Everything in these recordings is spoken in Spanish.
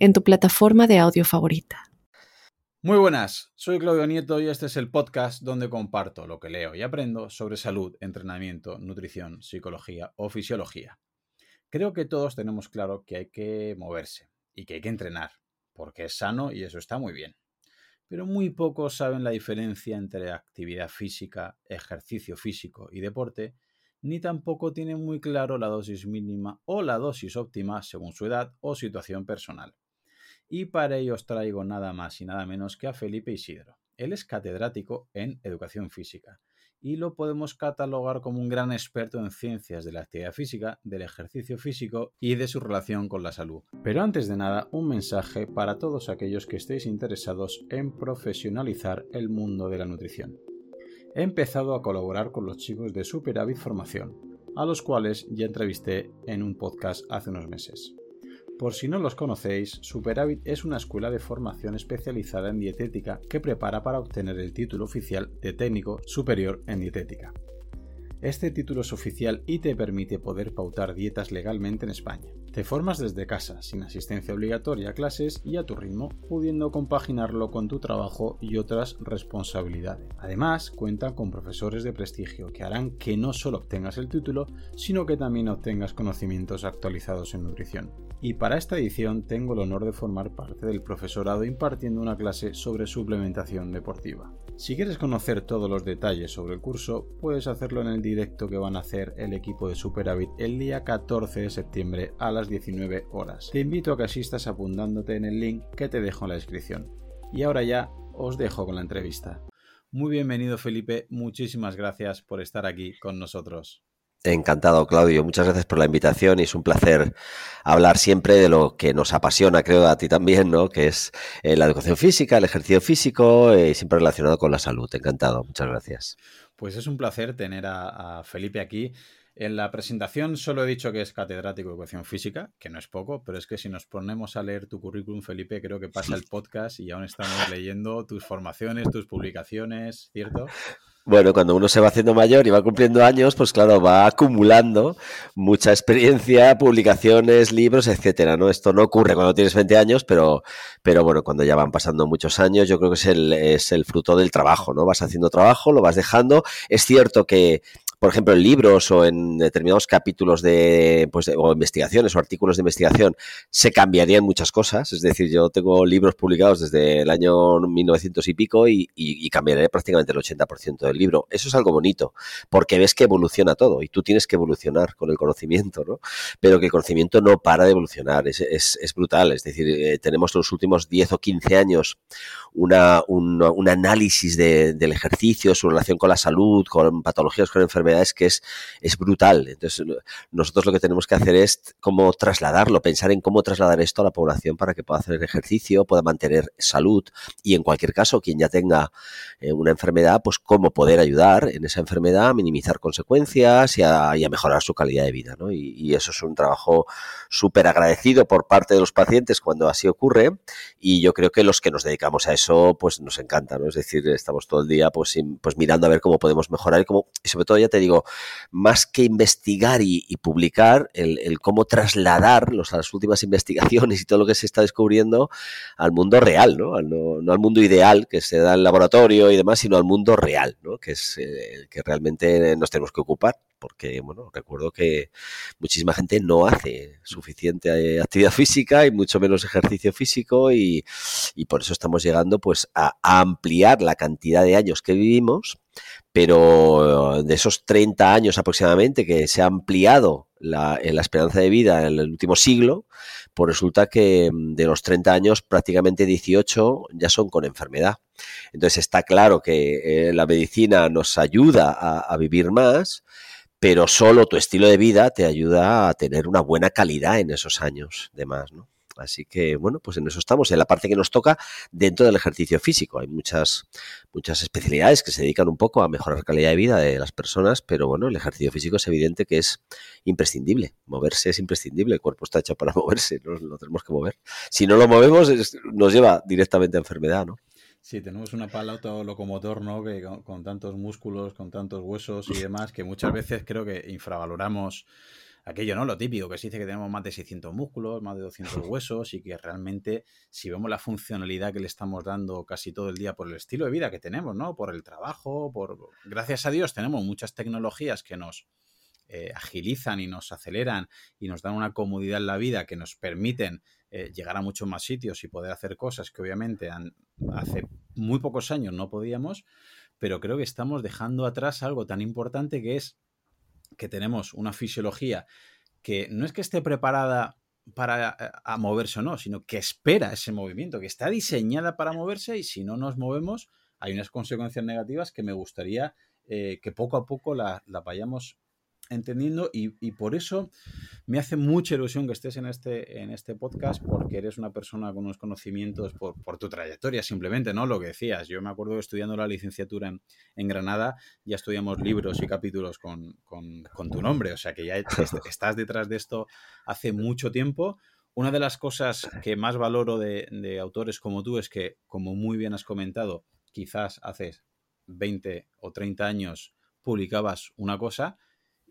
en tu plataforma de audio favorita. Muy buenas, soy Claudio Nieto y este es el podcast donde comparto lo que leo y aprendo sobre salud, entrenamiento, nutrición, psicología o fisiología. Creo que todos tenemos claro que hay que moverse y que hay que entrenar, porque es sano y eso está muy bien. Pero muy pocos saben la diferencia entre actividad física, ejercicio físico y deporte, ni tampoco tienen muy claro la dosis mínima o la dosis óptima según su edad o situación personal y para ello os traigo nada más y nada menos que a Felipe Isidro. Él es catedrático en educación física y lo podemos catalogar como un gran experto en ciencias de la actividad física, del ejercicio físico y de su relación con la salud. Pero antes de nada, un mensaje para todos aquellos que estéis interesados en profesionalizar el mundo de la nutrición. He empezado a colaborar con los chicos de Superávit Formación, a los cuales ya entrevisté en un podcast hace unos meses. Por si no los conocéis, Superávit es una escuela de formación especializada en dietética que prepara para obtener el título oficial de técnico superior en dietética. Este título es oficial y te permite poder pautar dietas legalmente en España. Te formas desde casa, sin asistencia obligatoria a clases y a tu ritmo, pudiendo compaginarlo con tu trabajo y otras responsabilidades. Además, cuenta con profesores de prestigio que harán que no solo obtengas el título, sino que también obtengas conocimientos actualizados en nutrición. Y para esta edición tengo el honor de formar parte del profesorado impartiendo una clase sobre suplementación deportiva. Si quieres conocer todos los detalles sobre el curso, puedes hacerlo en el directo que van a hacer el equipo de Superávit el día 14 de septiembre a las 19 horas. Te invito a que asistas apuntándote en el link que te dejo en la descripción. Y ahora ya os dejo con la entrevista. Muy bienvenido Felipe, muchísimas gracias por estar aquí con nosotros. Encantado, Claudio. Muchas gracias por la invitación y es un placer hablar siempre de lo que nos apasiona, creo a ti también, ¿no? Que es eh, la educación física, el ejercicio físico y eh, siempre relacionado con la salud. Encantado. Muchas gracias. Pues es un placer tener a, Felipe aquí. En la presentación solo he dicho que es catedrático de educación física, que no es poco, pero es que si nos ponemos a leer tu currículum, Felipe, creo que pasa el podcast y aún estamos leyendo tus formaciones, tus publicaciones, ¿cierto? Bueno, cuando uno se va haciendo mayor y va cumpliendo años, pues claro, va acumulando mucha experiencia, publicaciones, libros, etcétera, ¿no? Esto no ocurre cuando tienes 20 años, pero, pero bueno, cuando ya van pasando muchos años, yo creo que es el, es el fruto del trabajo, ¿no? Vas haciendo trabajo, lo vas dejando. Es cierto que por ejemplo, en libros o en determinados capítulos de, pues, o investigaciones o artículos de investigación, se cambiarían muchas cosas. Es decir, yo tengo libros publicados desde el año 1900 y pico y, y, cambiaré prácticamente el 80% del libro. Eso es algo bonito, porque ves que evoluciona todo y tú tienes que evolucionar con el conocimiento, ¿no? Pero que el conocimiento no para de evolucionar, es, es, es brutal. Es decir, eh, tenemos los últimos 10 o 15 años una, un, un análisis de, del ejercicio, su relación con la salud, con patologías, con enfermedades es que es, es brutal. Entonces, nosotros lo que tenemos que hacer es cómo trasladarlo, pensar en cómo trasladar esto a la población para que pueda hacer ejercicio, pueda mantener salud y en cualquier caso, quien ya tenga eh, una enfermedad, pues cómo poder ayudar en esa enfermedad a minimizar consecuencias y a, mejorar su calidad de vida. ¿no? Y, eso es un trabajo súper agradecido por parte de los pacientes cuando así ocurre y yo creo que los que nos dedicamos a eso, pues nos encanta, ¿no? Es decir, estamos todo el día pues, pues mirando a ver cómo podemos mejorar y, cómo, y sobre todo, ya te digo, más que investigar y, publicar, el, cómo trasladar las últimas investigaciones y todo lo que se está descubriendo al mundo real, ¿no? no, al mundo ideal que se da en el laboratorio y demás, sino al mundo real, ¿no? Que es eh, el que realmente nos tenemos que ocupar porque bueno, recuerdo que muchísima gente no hace suficiente actividad física y mucho menos ejercicio físico y, y por eso estamos llegando pues a, ampliar la cantidad de años que vivimos, pero de esos 30 años aproximadamente que se ha ampliado la, esperanza de vida en el último siglo, pues resulta que de los 30 años prácticamente 18 ya son con enfermedad. Entonces está claro que eh, la medicina nos ayuda a vivir más, pero solo tu estilo de vida te ayuda a tener una buena calidad en esos años de más, ¿no? Así que, bueno, pues en eso estamos, en la parte que nos toca dentro del ejercicio físico. Hay muchas, muchas especialidades que se dedican un poco a mejorar la calidad de vida de las personas, pero bueno, el ejercicio físico es evidente que es imprescindible. Moverse es imprescindible, el cuerpo está hecho para moverse, no lo tenemos que mover. Si no lo movemos, nos lleva directamente a enfermedad, ¿no? Sí, tenemos un aparato locomotor, ¿no? Que con, tantos músculos, con tantos huesos y demás, que muchas veces creo que infravaloramos aquello, ¿no? Lo típico, que se dice que tenemos más de 600 músculos, más de 200 huesos y que realmente si vemos la funcionalidad que le estamos dando casi todo el día por el estilo de vida que tenemos, ¿no? Por el trabajo, por... Gracias a Dios tenemos muchas tecnologías que nos eh, agilizan y nos aceleran y nos dan una comodidad en la vida que nos permiten eh, llegar a muchos más sitios y poder hacer cosas que obviamente hace muy pocos años no podíamos, pero creo que estamos dejando atrás algo tan importante que es que tenemos una fisiología que no es que esté preparada para eh, moverse o no, sino que espera ese movimiento, que está diseñada para moverse y si no nos movemos hay unas consecuencias negativas que me gustaría que poco a poco la vayamos entendiendo y, por eso me hace mucha ilusión que estés en este, en este podcast porque eres una persona con unos conocimientos por, tu trayectoria simplemente, ¿no? Lo que decías, yo me acuerdo que estudiando la licenciatura en, Granada ya estudiamos libros y capítulos con, tu nombre, o sea que ya estás detrás de esto hace mucho tiempo. Una de las cosas que más valoro de, de autores como tú es que, como muy bien has comentado, quizás hace 20 o 30 años publicabas una cosa,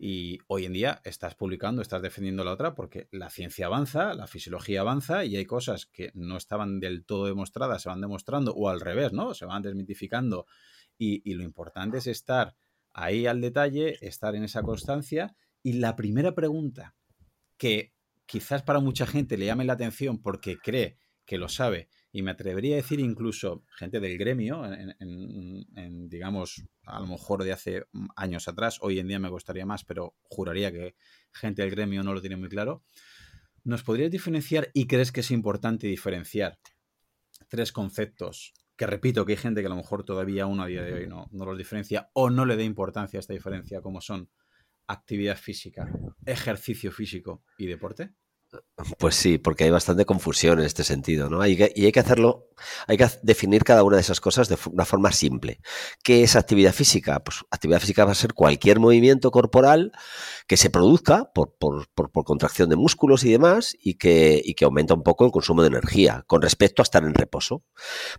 y hoy en día estás publicando, estás defendiendo la otra porque la ciencia avanza, la fisiología avanza y hay cosas que no estaban del todo demostradas, se van demostrando o al revés, ¿no? Se van desmitificando y, lo importante es estar ahí al detalle, estar en esa constancia y la primera pregunta que quizás para mucha gente le llame la atención porque cree que lo sabe y me atrevería a decir incluso gente del gremio, en, digamos, a lo mejor de hace años atrás, hoy en día me gustaría más, pero juraría que gente del gremio no lo tiene muy claro. ¿Nos podrías diferenciar y crees que es importante diferenciar tres conceptos? Que repito que hay gente que a lo mejor todavía uno a día de hoy no, no los diferencia o no le da importancia a esta diferencia, como son actividad física, ejercicio físico y deporte. Pues sí, porque hay bastante confusión en este sentido, ¿no? y hay que hacerlo, hay que definir cada una de esas cosas de una forma simple. ¿Qué es actividad física? Pues actividad física va a ser cualquier movimiento corporal que se produzca por, contracción de músculos y demás y que, y que aumenta un poco el consumo de energía con respecto a estar en reposo.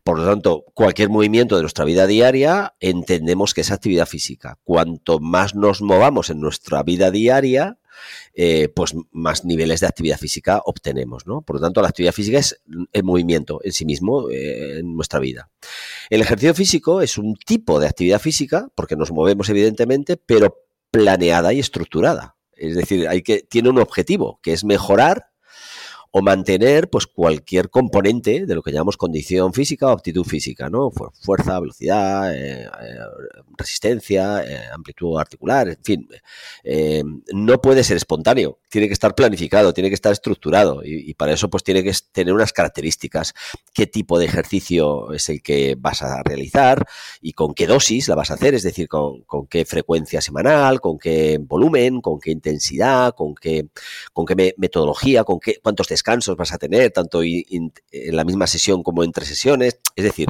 Por lo tanto, cualquier movimiento de nuestra vida diaria entendemos que es actividad física. Cuanto más nos movamos en nuestra vida diaria, eh, pues más niveles de actividad física obtenemos, ¿no? Por lo tanto, la actividad física es el movimiento en sí mismo eh, en nuestra vida. El ejercicio físico es un tipo de actividad física, porque nos movemos evidentemente, pero planeada y estructurada. Es decir, hay que, tiene un objetivo, que es mejorar o mantener pues cualquier componente de lo que llamamos condición física o aptitud física, ¿no? Fuerza, velocidad, eh, eh, resistencia, eh, amplitud articular, en fin. no puede ser espontáneo, tiene que estar planificado, tiene que estar estructurado y, para eso pues tiene que tener unas características. ¿Qué tipo de ejercicio es el que vas a realizar y con qué dosis la vas a hacer? Es decir, con, qué frecuencia semanal, con qué volumen, con qué intensidad, con qué, con qué metodología, con qué, cuántos descansos vas a tener, tanto en la misma sesión como entre sesiones. Es decir,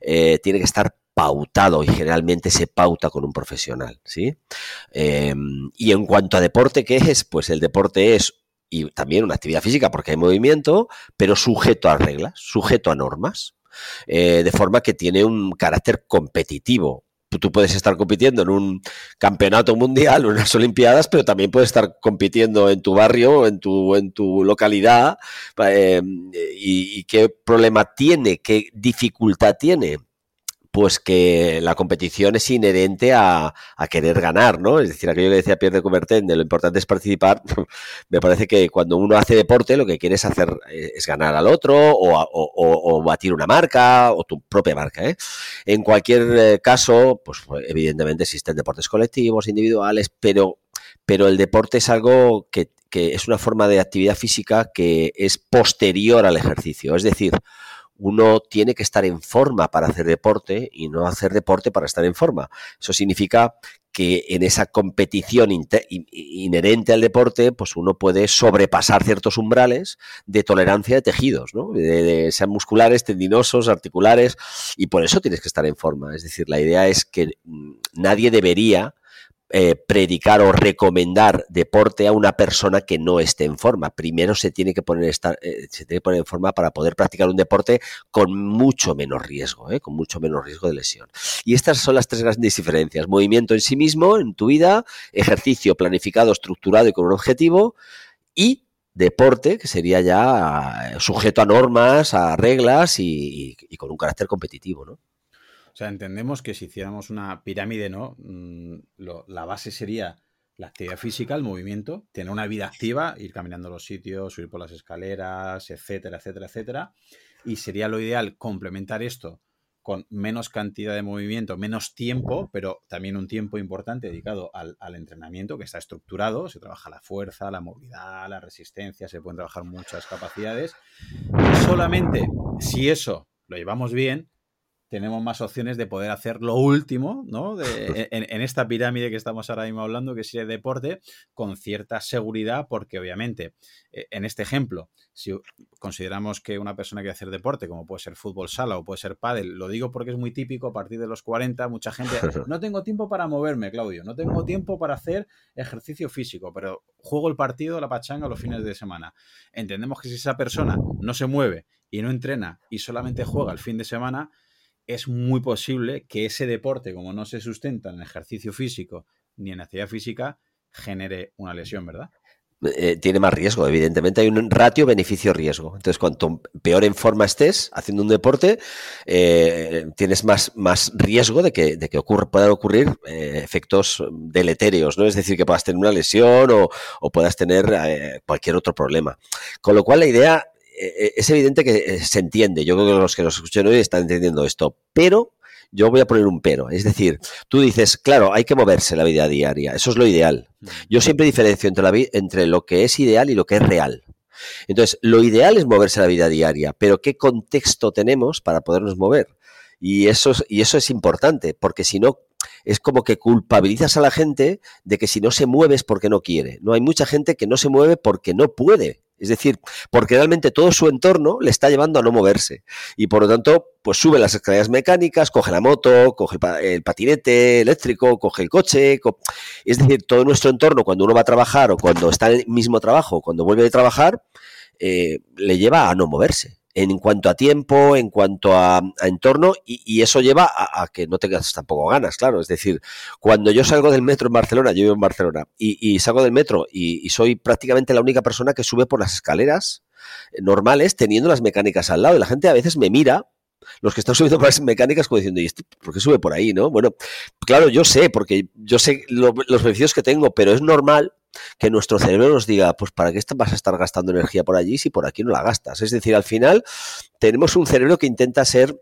eh, tiene que estar pautado y generalmente se pauta con un profesional, ¿sí? Em, y en cuanto a deporte, ¿qué es? Pues el deporte es y también una actividad física porque hay movimiento, pero sujeto a reglas, sujeto a normas, eh, de forma que tiene un carácter competitivo tú puedes estar compitiendo en un campeonato mundial unas olimpiadas, pero también puedes estar compitiendo en tu barrio, en tu, en tu localidad, eh, y, qué problema tiene, qué dificultad tiene pues que la competición es inherente a, querer ganar, ¿no? Es decir, aquello que decía Pierre de Coubertin, de lo importante es participar, me parece que cuando uno hace deporte lo que quiere es hacer eh, es ganar al otro o, batir una marca o tu propia marca, ¿eh? En cualquier eh, caso, pues evidentemente existen deportes colectivos, individuales, pero, pero el deporte es algo que, que es una forma de actividad física que es posterior al ejercicio, es decir, uno tiene que estar en forma para hacer deporte y no hacer deporte para estar en forma. Eso significa que en esa competición inherente al deporte, pues uno puede sobrepasar ciertos umbrales de tolerancia de tejidos, ¿no? de, sean musculares, tendinosos, articulares, y por eso tienes que estar en forma. Es decir, la idea es que mm, nadie debería eh, predicar o recomendar deporte a una persona que no esté en forma. Primero se tiene que poner, estar, eh, se tiene que poner en forma para poder practicar un deporte con mucho menos riesgo, eh, con mucho menos riesgo de lesión. Y estas son las tres grandes diferencias. Movimiento en sí mismo, en tu vida, ejercicio planificado, estructurado y con un objetivo, y deporte, que sería ya sujeto a normas, a reglas y, y con un carácter competitivo, ¿no? Sea, entendemos que si hiciéramos una pirámide, ¿no? Mm, la base sería la actividad física, el movimiento, tener una vida activa, ir caminando los sitios, subir por las escaleras, etcétera, etcétera, etcétera. Y sería lo ideal complementar esto con menos cantidad de movimiento, menos tiempo, pero también un tiempo importante dedicado al, al, entrenamiento que está estructurado. Se trabaja la fuerza, la movilidad, la resistencia, se pueden trabajar muchas capacidades. Y solamente si eso lo llevamos bien, tenemos más opciones de poder hacer lo último, ¿no? De, en, esta pirámide que estamos ahora mismo hablando, que es el deporte, con cierta seguridad, porque obviamente, eh, en este ejemplo, si consideramos que una persona quiere hacer deporte, como puede ser fútbol sala o puede ser pádel, lo digo porque es muy típico, a partir de los 40, mucha gente, no tengo tiempo para moverme, Claudio, no tengo tiempo para hacer ejercicio físico, pero juego el partido, la pachanga los fines de semana. Entendemos que si esa persona no se mueve y no entrena y solamente juega el fin de semana, es muy posible que ese deporte, como no se sustenta en ejercicio físico ni en actividad física, genere una lesión, ¿verdad? Eh, tiene más riesgo, evidentemente hay un ratio beneficio-riesgo. Entonces, cuanto peor en forma estés haciendo un deporte, eh, tienes más, más riesgo de que, de que puedan ocurrir eh, efectos deleterios, ¿no? Es decir, que puedas tener una lesión o, o puedas tener cualquier otro problema. Con lo cual, la idea es evidente que eh, se entiende. Yo creo que los que nos escuchan hoy están entendiendo esto. Pero yo voy a poner un pero. Es decir, tú dices, claro, hay que moverse la vida diaria. Eso es lo ideal. Mm. Yo siempre diferencio entre, la entre lo que es ideal y lo que es real. Entonces, lo ideal es moverse la vida diaria, pero ¿qué contexto tenemos para podernos mover? Y eso, y eso es importante, porque si no, es como que culpabilizas a la gente de que si no se mueve es porque no quiere. No hay mucha gente que no se mueve porque no puede. Es decir, porque realmente todo su entorno le está llevando a no moverse. Y por lo tanto, pues sube las escaleras mecánicas, coge la moto, coge el patinete eléctrico, coge el coche. Es decir, todo nuestro entorno, cuando uno va a trabajar o cuando está en el mismo trabajo, cuando vuelve de trabajar, eh, le lleva a no moverse en cuanto a tiempo, en cuanto a, entorno, y, eso lleva a, que no tengas tampoco ganas, claro. Es decir, cuando yo salgo del metro en Barcelona, yo vivo en Barcelona, y, salgo del metro y, soy prácticamente la única persona que sube por las escaleras normales teniendo las mecánicas al lado, y la gente a veces me mira los que están subiendo por las mecánicas como diciendo, ¿y este por qué sube por ahí? ¿no? Bueno, claro, yo sé, porque yo sé los beneficios que tengo, pero es normal que nuestro cerebro nos diga, pues ¿para qué vas a estar gastando energía por allí si por aquí no la gastas? Es decir, al final tenemos un cerebro que intenta ser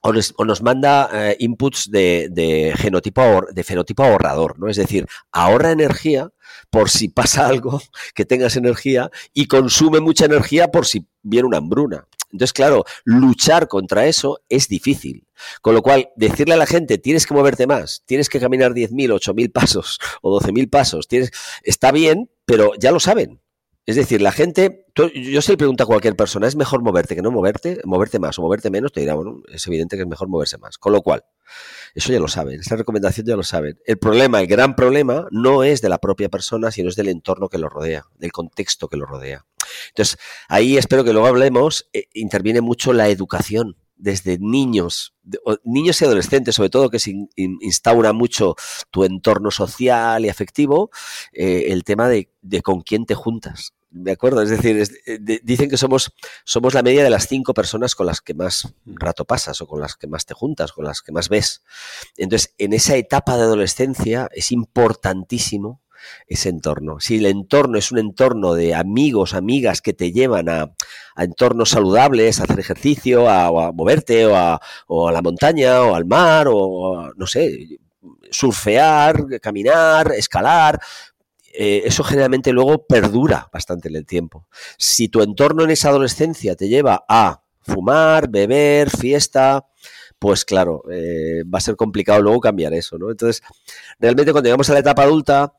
o nos, manda eh, inputs de, de, genotipo, de fenotipo ahorrador, ¿no? Es decir, ahorra energía por si pasa algo, que tengas energía, y consume mucha energía por si viene una hambruna. Entonces, claro, luchar contra eso es difícil. Con lo cual, decirle a la gente, tienes que moverte más, tienes que caminar 10.000, 8.000 pasos o 12.000 pasos, tienes, está bien, pero ya lo saben. Es decir, la gente, yo se le pregunto a cualquier persona, ¿es mejor moverte que no moverte? ¿Moverte más o moverte menos? Te dirá, bueno, es evidente que es mejor moverse más. Con lo cual, eso ya lo saben, esta recomendación ya lo saben. El problema, el gran problema, no es de la propia persona, sino es del entorno que lo rodea, del contexto que lo rodea. Entonces, ahí espero que luego hablemos, eh, interviene mucho la educación desde niños, niños y adolescentes, sobre todo, que se instaura mucho tu entorno social y afectivo, eh, el tema de, con quién te juntas. ¿De acuerdo? Es decir, eh, dicen que somos, somos la media de las cinco personas con las que más rato pasas o con las que más te juntas, con las que más ves. Entonces, en esa etapa de adolescencia es importantísimo ese entorno. Si el entorno es un entorno de amigos, amigas que te llevan a, entornos saludables, a hacer ejercicio, a, moverte, o a, la montaña, o al mar, o no sé, surfear, caminar, escalar, eh, eso generalmente luego perdura bastante en el tiempo. Si tu entorno en esa adolescencia te lleva a fumar, beber, fiesta, pues claro, eh, va a ser complicado luego cambiar eso, ¿no? Entonces, realmente cuando llegamos a la etapa adulta,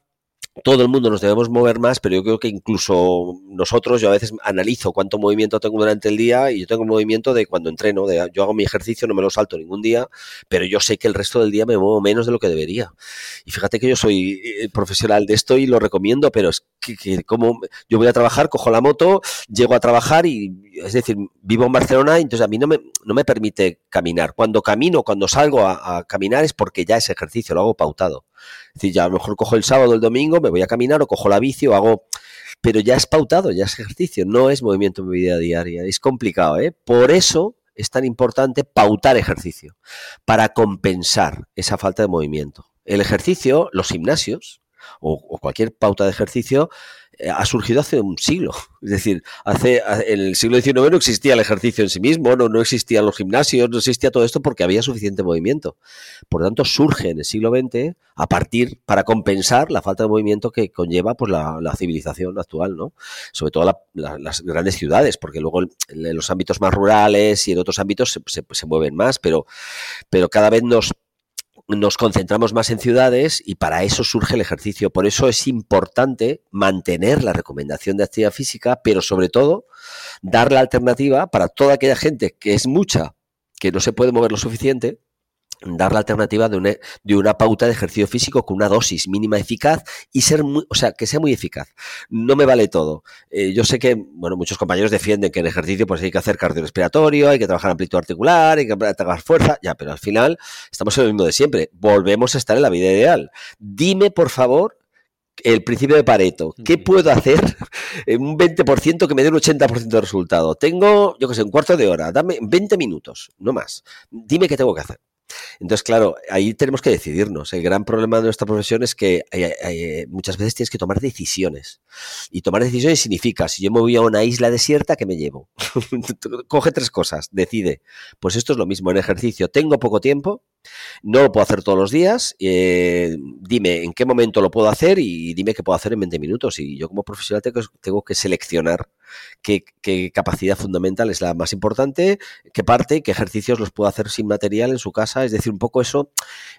todo el mundo nos debemos mover más, pero yo creo que incluso nosotros, yo a veces analizo cuánto movimiento tengo durante el día y yo tengo movimiento de cuando entreno, de, yo hago mi ejercicio, no me lo salto ningún día, pero yo sé que el resto del día me muevo menos de lo que debería. Y fíjate que yo soy eh, profesional de esto y lo recomiendo, pero es que, como yo voy a trabajar, cojo la moto, llego a trabajar y, es decir, vivo en Barcelona, entonces a mí no me, no me permite caminar. Cuando camino, cuando salgo a, a caminar es porque ya ese ejercicio lo hago pautado. Es decir, ya a lo mejor cojo el sábado el domingo, me voy a caminar o cojo la bici o hago... Pero ya es pautado, ya es ejercicio, no es movimiento en mi vida diaria. Es complicado, ¿eh? Por eso es tan importante pautar ejercicio, para compensar esa falta de movimiento. El ejercicio, los gimnasios o, cualquier pauta de ejercicio ha surgido hace un siglo. Es decir, hace, en el siglo XIX no existía el ejercicio en sí mismo, no, no existían los gimnasios, no existía todo esto porque había suficiente movimiento. Por lo tanto, surge en el siglo XX a partir, para compensar la falta de movimiento que conlleva pues, la, la civilización actual, ¿no? Sobre todo la, la, las grandes ciudades, porque luego en los ámbitos más rurales y en otros ámbitos se, se, se mueven más, pero, pero cada vez nos nos concentramos más en ciudades y para eso surge el ejercicio. Por eso es importante mantener la recomendación de actividad física, pero sobre todo dar la alternativa para toda aquella gente que es mucha, que no se puede mover lo suficiente, dar la alternativa de una, de una, pauta de ejercicio físico con una dosis mínima eficaz y ser muy, o sea, que sea muy eficaz. No me vale todo. Eh, yo sé que, bueno, muchos compañeros defienden que en ejercicio pues hay que hacer cardiorrespiratorio, hay que trabajar amplitud articular, hay que trabajar fuerza, ya, pero al final estamos en lo mismo de siempre. Volvemos a estar en la vida ideal. Dime, por favor, el principio de Pareto. ¿Qué puedo hacer en un 20% que me dé un 80% de resultado? Tengo, yo qué sé, un cuarto de hora, dame 20 minutos, no más. Dime qué tengo que hacer. Entonces, claro, ahí tenemos que decidirnos. El gran problema de nuestra profesión es que eh, eh, muchas veces tienes que tomar decisiones. Y tomar decisiones significa, si yo me voy a una isla desierta, ¿qué me llevo? Coge tres cosas, decide. Pues esto es lo mismo en ejercicio. Tengo poco tiempo, no lo puedo hacer todos los días. Eh, dime en qué momento lo puedo hacer y dime qué puedo hacer en 20 minutos. Y yo como profesional tengo, que seleccionar qué, capacidad fundamental es la más importante, qué parte, qué ejercicios los puedo hacer sin material en su casa. Es decir, un poco eso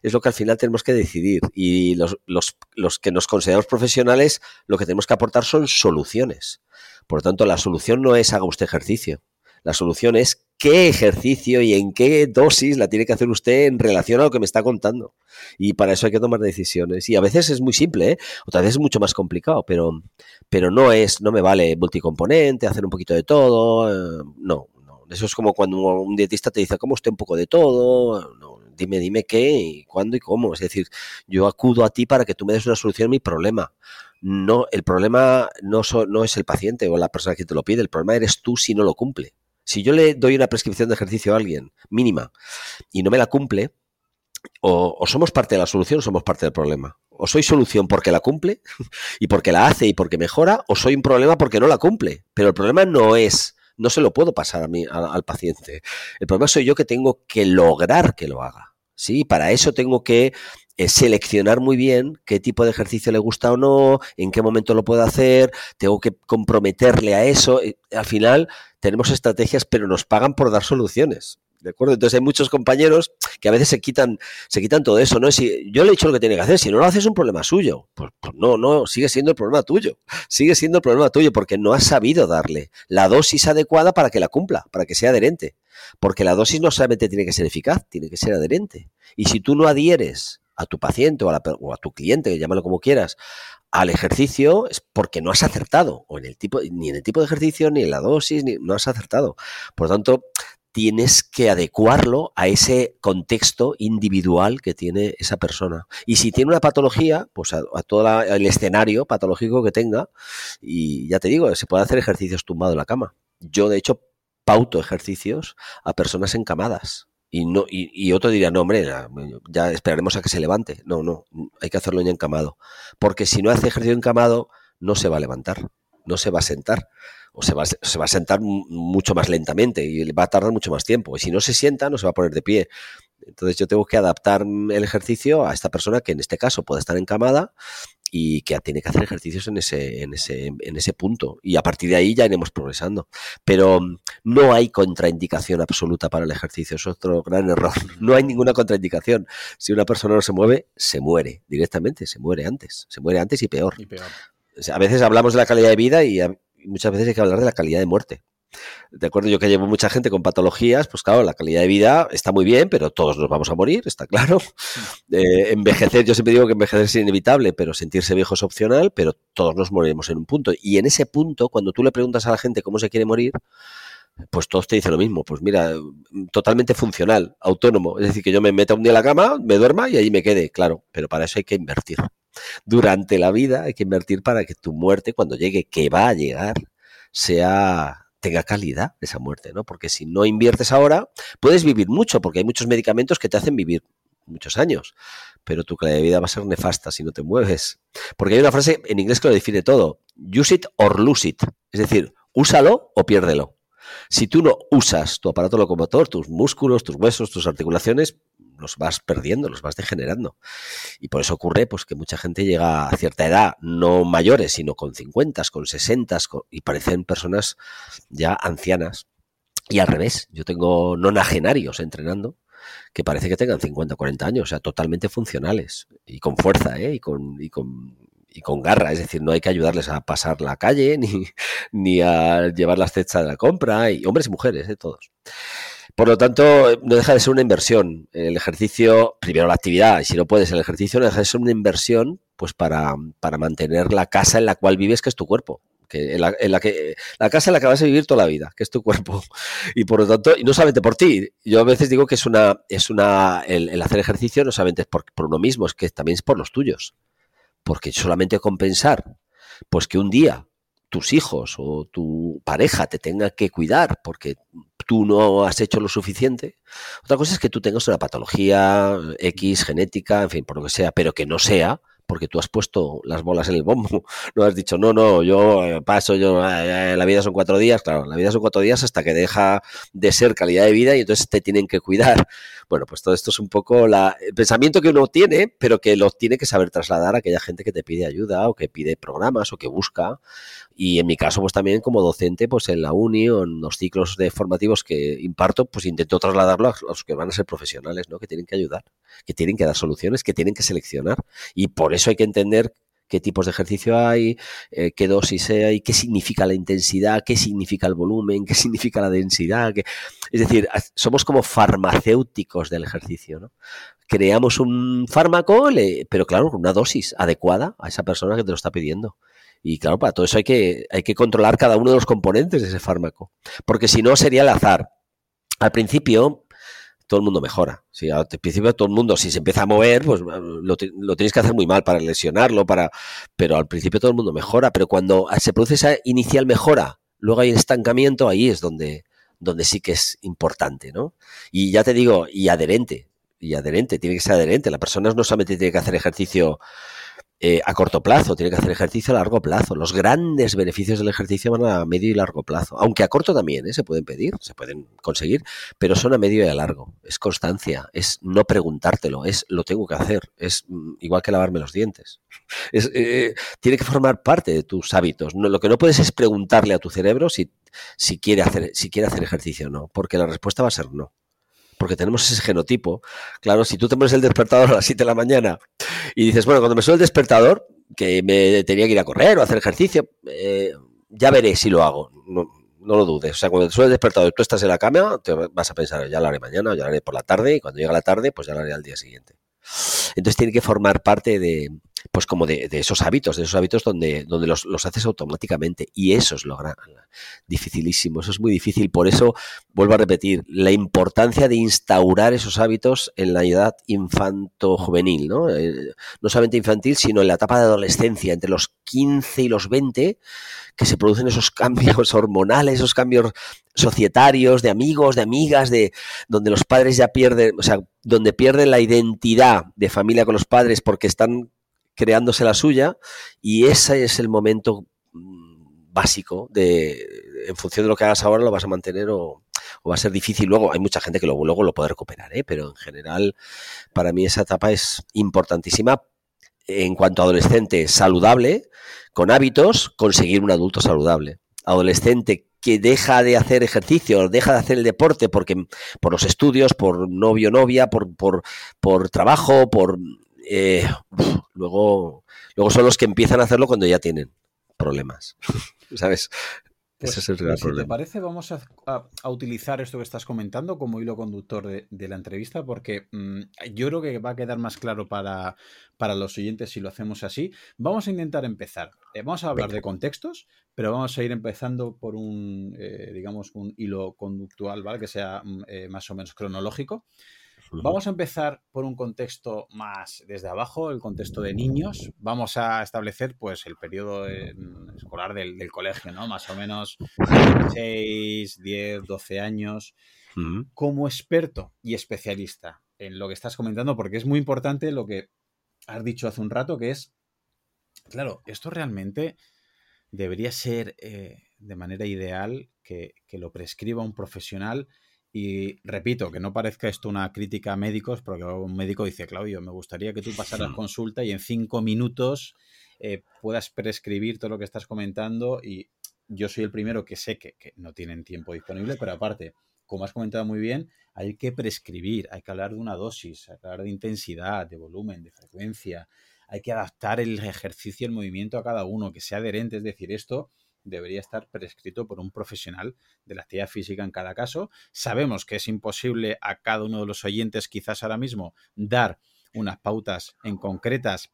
es lo que al final tenemos que decidir. Y los, los que nos consideramos profesionales, lo que tenemos que aportar son soluciones. Por lo tanto, la solución no es haga usted ejercicio. La solución es qué ejercicio y en qué dosis la tiene que hacer usted en relación a lo que me está contando. Y para eso hay que tomar decisiones. Y a veces es muy simple, ¿eh? otras veces es mucho más complicado, pero, pero no es, no me vale multicomponente, hacer un poquito de todo. Eh, no, no. Eso es como cuando un dietista te dice, ¿cómo usted un poco de todo? No, dime, dime qué y cuándo y cómo. Es decir, yo acudo a ti para que tú me des una solución a mi problema no, el problema no, so, no, es el paciente o la persona que te lo pide, el problema eres tú si no lo cumple. Si yo le doy una prescripción de ejercicio a alguien mínima y no me la cumple, o, somos parte de la solución o somos parte del problema. O soy solución porque la cumple y porque la hace y porque mejora, o soy un problema porque no la cumple. Pero el problema no es, no se lo puedo pasar a mí, al paciente. El problema soy yo que tengo que lograr que lo haga. Sí, para eso tengo que eh, seleccionar muy bien qué tipo de ejercicio le gusta o no, en qué momento lo puedo hacer, tengo que comprometerle a eso. Al final tenemos estrategias, pero nos pagan por dar soluciones. ¿De acuerdo? Entonces hay muchos compañeros que a veces se quitan, se quitan todo eso, ¿no? Si yo le he dicho lo que tiene que hacer, si no lo haces es un problema suyo. Pues, pues, no, no, sigue siendo el problema tuyo. Sigue siendo el problema tuyo porque no has sabido darle la dosis adecuada para que la cumpla, para que sea adherente. Porque la dosis no solamente tiene que ser eficaz, tiene que ser adherente. Y si tú no adhieres a tu paciente o a, la, o a tu cliente, llámalo como quieras, al ejercicio es porque no has acertado, o en el tipo, ni en el tipo de ejercicio, ni en la dosis, ni, no has acertado. Por lo tanto, tienes que adecuarlo a ese contexto individual que tiene esa persona. Y si tiene una patología, pues a, a todo el escenario patológico que tenga, y ya te digo, se puede hacer ejercicios tumbado en la cama. Yo, de hecho, pauto ejercicios a personas encamadas. Y, no, y, y, otro diría, no, hombre, ya, ya, esperaremos a que se levante. No, no, hay que hacerlo ya encamado. Porque si no hace ejercicio encamado, no se va a levantar, no se va a sentar. O se va, se va a sentar mucho más lentamente y va a tardar mucho más tiempo. Y si no se sienta, no se va a poner de pie. Entonces yo tengo que adaptar el ejercicio a esta persona que en este caso puede estar encamada y que tiene que hacer ejercicios en ese, en ese, en ese punto. Y a partir de ahí ya iremos progresando. Pero mm, no hay contraindicación absoluta para el ejercicio. Es otro gran error. No hay ninguna contraindicación. Si una persona no se mueve, se muere directamente, se muere antes. Se muere antes y peor. Y peor. a veces hablamos de la calidad de vida y muchas veces hay que hablar de la calidad de muerte. De acuerdo, yo que llevo mucha gente con patologías, pues claro, la calidad de vida está muy bien, pero todos nos vamos a morir, está claro. Eh, envejecer, yo siempre digo que envejecer es inevitable, pero sentirse viejo es opcional, pero todos nos moriremos en un punto. Y en ese punto, cuando tú le preguntas a la gente cómo se quiere morir, pues todos te dicen lo mismo. Pues mira, totalmente funcional, autónomo. Es decir, que yo me meta un día en la cama, me duerma y ahí me quede, claro. Pero para eso hay que invertir. Durante la vida hay que invertir para que tu muerte, cuando llegue, que va a llegar, sea tenga calidad esa muerte, ¿no? Porque si no inviertes ahora, puedes vivir mucho, porque hay muchos medicamentos que te hacen vivir muchos años, pero tu calidad de vida va a ser nefasta si no te mueves. Porque hay una frase en inglés que lo define todo, use it or lose it, es decir, úsalo o piérdelo. Si tú no usas tu aparato locomotor, tus músculos, tus huesos, tus articulaciones, los vas perdiendo, los vas degenerando. Y por eso ocurre pues, que mucha gente llega a cierta edad, no mayores, sino con 50, con 60, y parecen personas ya ancianas. Y al revés, yo tengo nonagenarios entrenando que parece que tengan 50, 40 años, o sea, totalmente funcionales y con fuerza, ¿eh? y, con, y, con, y con garra. Es decir, no hay que ayudarles a pasar la calle ni, ni a llevar las cestas de la compra, y hombres y mujeres, ¿eh? todos. Por lo tanto, no deja de ser una inversión. El ejercicio, primero la actividad, y si no puedes, el ejercicio no deja de ser una inversión pues para, para mantener la casa en la cual vives, que es tu cuerpo. Que en, la, que la casa en la que vas a vivir toda la vida, que es tu cuerpo. Y por lo tanto, y no solamente por ti. Yo a veces digo que es una, es una, el, hacer ejercicio no solamente es por, por uno mismo, es que también es por los tuyos. Porque solamente compensar, pues que un día tus hijos o tu pareja te tenga que cuidar porque tú no has hecho lo suficiente. Otra cosa es que tú tengas una patología X, genética, en fin, por lo que sea, pero que no sea porque tú has puesto las bolas en el bombo. No has dicho, no, no, yo eh, paso, yo, eh, eh, la vida son cuatro días. Claro, la vida son cuatro días hasta que deja de ser calidad de vida y entonces te tienen que cuidar. Bueno, pues todo esto es un poco la, el pensamiento que uno tiene, pero que lo tiene que saber trasladar a aquella gente que te pide ayuda o que pide programas o que busca. Y en mi caso, pues también como docente, pues en la uni o en los ciclos de formativos que imparto, pues intento trasladarlo a los que van a ser profesionales, ¿no? Que tienen que ayudar, que tienen que dar soluciones, que tienen que seleccionar. Y por eso hay que entender qué tipos de ejercicio hay, eh, qué dosis hay, qué significa la intensidad, qué significa el volumen, qué significa la densidad. Es decir, somos como farmacéuticos del ejercicio. ¿no? Creamos un fármaco, pero claro, una dosis adecuada a esa persona que te lo está pidiendo. Y claro, para todo eso hay que, hay que controlar cada uno de los componentes de ese fármaco, porque si no sería el azar. Al principio, todo el mundo mejora. Si al principio todo el mundo, si se empieza a mover, pues lo, tienes que hacer muy mal para lesionarlo, para, pero al principio todo el mundo mejora. Pero cuando se produce esa inicial mejora, luego hay estancamiento, ahí es donde, donde sí que es importante, ¿no? Y ya te digo, y adherente, y adherente, tiene que ser adherente. La persona no solamente tiene que hacer ejercicio eh, a corto plazo, tiene que hacer ejercicio a largo plazo. Los grandes beneficios del ejercicio van a medio y largo plazo, aunque a corto también ¿eh? se pueden pedir, se pueden conseguir, pero son a medio y a largo. Es constancia, es no preguntártelo, es lo tengo que hacer, es mm, igual que lavarme los dientes. Es, eh, tiene que formar parte de tus hábitos. No, lo que no puedes es preguntarle a tu cerebro si, si, quiere hacer, si quiere hacer ejercicio o no, porque la respuesta va a ser no porque tenemos ese genotipo. Claro, si tú te pones el despertador a las 7 de la mañana y dices, bueno, cuando me suena el despertador, que me tenía que ir a correr o hacer ejercicio, eh, ya veré si lo hago. No, lo dudes. O sea, cuando te suena el despertador y tú estás en la cama, te vas a pensar, ya lo haré mañana, ya lo haré por la tarde, y cuando llega la tarde, pues ya lo haré al día siguiente. Entonces tiene que formar parte de, pues como de, esos hábitos, de esos hábitos donde, donde los, haces automáticamente. Y eso es lo gran, dificilísimo, eso es muy difícil. Por eso, vuelvo a repetir, la importancia de instaurar esos hábitos en la edad infanto-juvenil, ¿no? Eh, no solamente infantil, sino en la etapa de adolescencia, entre los 15 y los 20, que se producen esos cambios hormonales, esos cambios societarios, de amigos, de amigas, de donde los padres ya pierden, o sea, donde pierden la identidad de familia con los padres porque están creándose la suya y ese es el momento mm, básico de en función de lo que hagas ahora lo vas a mantener o, va a ser difícil luego hay mucha gente que luego, luego lo puede recuperar ¿eh? pero en general para mí esa etapa es importantísima en cuanto a adolescente saludable, con hábitos, conseguir un adulto saludable. Adolescente que deja de hacer ejercicio, deja de hacer el deporte porque por los estudios, por novio, novia, por, por, por trabajo, por eh, luego, luego son los que empiezan a hacerlo cuando ya tienen problemas. ¿Sabes? Pues, Ese es el pues, si te parece, vamos a, utilizar esto que estás comentando como hilo conductor de, la entrevista, porque mm, yo creo que va a quedar más claro para, para, los oyentes si lo hacemos así. Vamos a intentar empezar. Eh, vamos a hablar de contextos, pero vamos a ir empezando por un, eh, digamos, un hilo conductual, ¿vale? Que sea mm, eh, más o menos cronológico. Vamos a empezar por un contexto más desde abajo, el contexto de niños. Vamos a establecer pues el periodo escolar del, colegio, ¿no? Más o menos 6, 10, 12 años. Como experto y especialista en lo que estás comentando, porque es muy importante lo que has dicho hace un rato, que es, claro, esto realmente debería ser eh, de manera ideal que, que lo prescriba un profesional y repito, que no parezca esto una crítica a médicos, porque un médico dice, Claudio, me gustaría que tú pasaras consulta y en cinco minutos eh, puedas prescribir todo lo que estás comentando y yo soy el primero que sé que, no tienen tiempo disponible, pero aparte, como has comentado muy bien, hay que prescribir, hay que hablar de una dosis, hay que hablar de intensidad, de volumen, de frecuencia, hay que adaptar el ejercicio y el movimiento a cada uno, que sea adherente, es decir, esto debería estar prescrito por un profesional de la actividad física en cada caso. Sabemos que es imposible a cada uno de los oyentes quizás ahora mismo dar unas pautas en concretas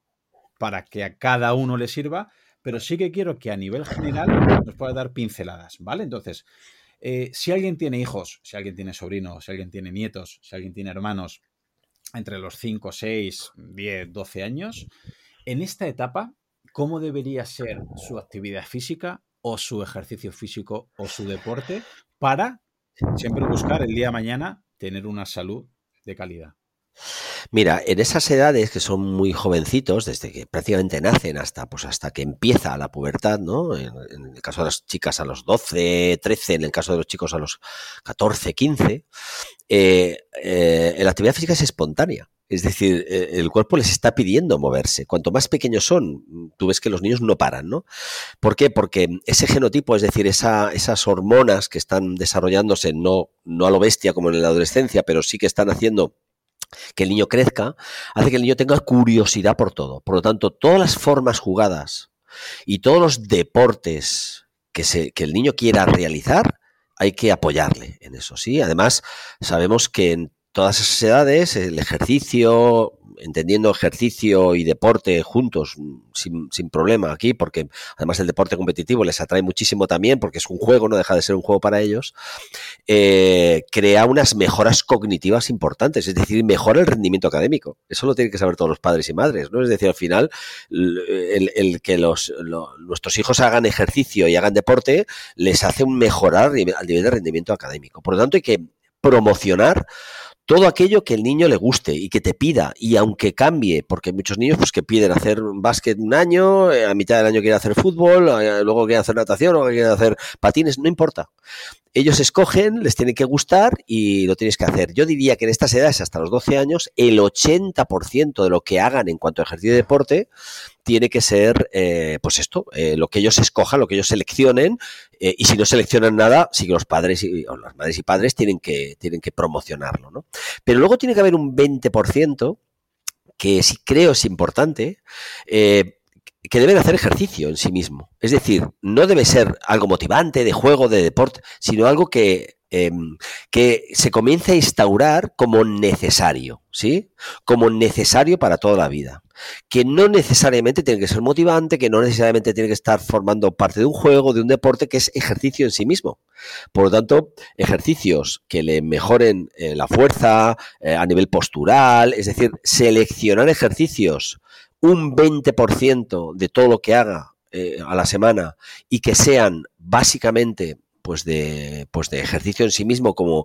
para que a cada uno le sirva, pero sí que quiero que a nivel general nos pueda dar pinceladas, ¿vale? Entonces, eh, si alguien tiene hijos, si alguien tiene sobrinos, si alguien tiene nietos, si alguien tiene hermanos entre los 5, 6, 10, 12 años, en esta etapa, ¿cómo debería ser su actividad física o su ejercicio físico o su deporte para siempre buscar el día de mañana tener una salud de calidad. Mira, en esas edades que son muy jovencitos, desde que prácticamente nacen hasta, pues hasta que empieza la pubertad, ¿no? En, el caso de las chicas a los 12, 13, en el caso de los chicos a los 14, 15, eh, eh, la actividad física es espontánea. Es decir, eh, el cuerpo les está pidiendo moverse. Cuanto más pequeños son, tú ves que los niños no paran, ¿no? ¿Por qué? Porque ese genotipo, es decir, esas hormonas que están desarrollándose, no, no a lo bestia como en la adolescencia, pero sí que están haciendo que el niño crezca, hace que el niño tenga curiosidad por todo. Por lo tanto, todas las formas jugadas y todos los deportes que el niño quiera realizar, hay que apoyarle en eso, ¿sí? Además, sabemos que en todas esas edades, el ejercicio, entendiendo ejercicio y deporte juntos, sin, sin, problema aquí, porque además el deporte competitivo les atrae muchísimo también, porque es un juego, no deja de ser un juego para ellos, eh, crea unas mejoras cognitivas importantes, es decir, mejora el rendimiento académico. Eso lo tienen que saber todos los padres y madres, ¿no? Es decir, al final, el, que los, nuestros hijos hagan ejercicio y hagan deporte les hace un mejorar al nivel de rendimiento académico. Por lo tanto, hay que promocionar todo aquello que el niño le guste y que te pida, y aunque cambie, porque hay muchos niños pues, que piden hacer básquet un año, eh, a mitad del año quieren hacer fútbol, luego quieren hacer natación, luego quieren hacer patines, no importa. Ellos escogen, les tiene que gustar y lo tienes que hacer. Yo diría que en estas edades, hasta los 12 años, el 80% de lo que hagan en cuanto a ejercicio de deporte tiene que ser, eh, pues esto, eh, lo que ellos escojan, lo que ellos seleccionen, eh, y si no seleccionan nada, sí que los padres y, las madres y padres tienen que, tienen que promocionarlo, ¿no? Pero luego tiene que haber un 20% que sí creo es importante, que deben hacer ejercicio en sí mismo. Es decir, no debe ser algo motivante, de juego, de deporte, sino algo que Em, que se comience a instaurar como necesario, ¿sí? Como necesario para toda la vida. Que no necesariamente tiene que ser motivante, que no necesariamente tiene que estar formando parte de un juego, de un deporte, que es ejercicio en sí mismo. Por lo tanto, ejercicios que le mejoren eh, la fuerza eh, a nivel postural, es decir, seleccionar ejercicios un 20% de todo lo que haga eh, a la semana y que sean básicamente pues de, pues de ejercicio en sí mismo como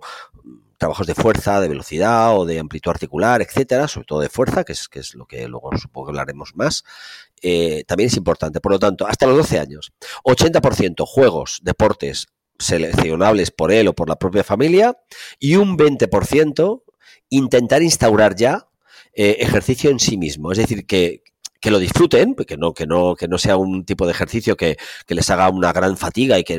trabajos de fuerza, de velocidad o de amplitud articular, etcétera, sobre todo de fuerza, que es, que es lo que luego supongo que hablaremos más, eh, también es importante. Por lo tanto, hasta los 12 años, 80% juegos, deportes seleccionables por él o por la propia familia y un 20% intentar instaurar ya eh, ejercicio en sí mismo. Es decir, que, que lo disfruten, que no, que no, que no sea un tipo de ejercicio que, que les haga una gran fatiga y que,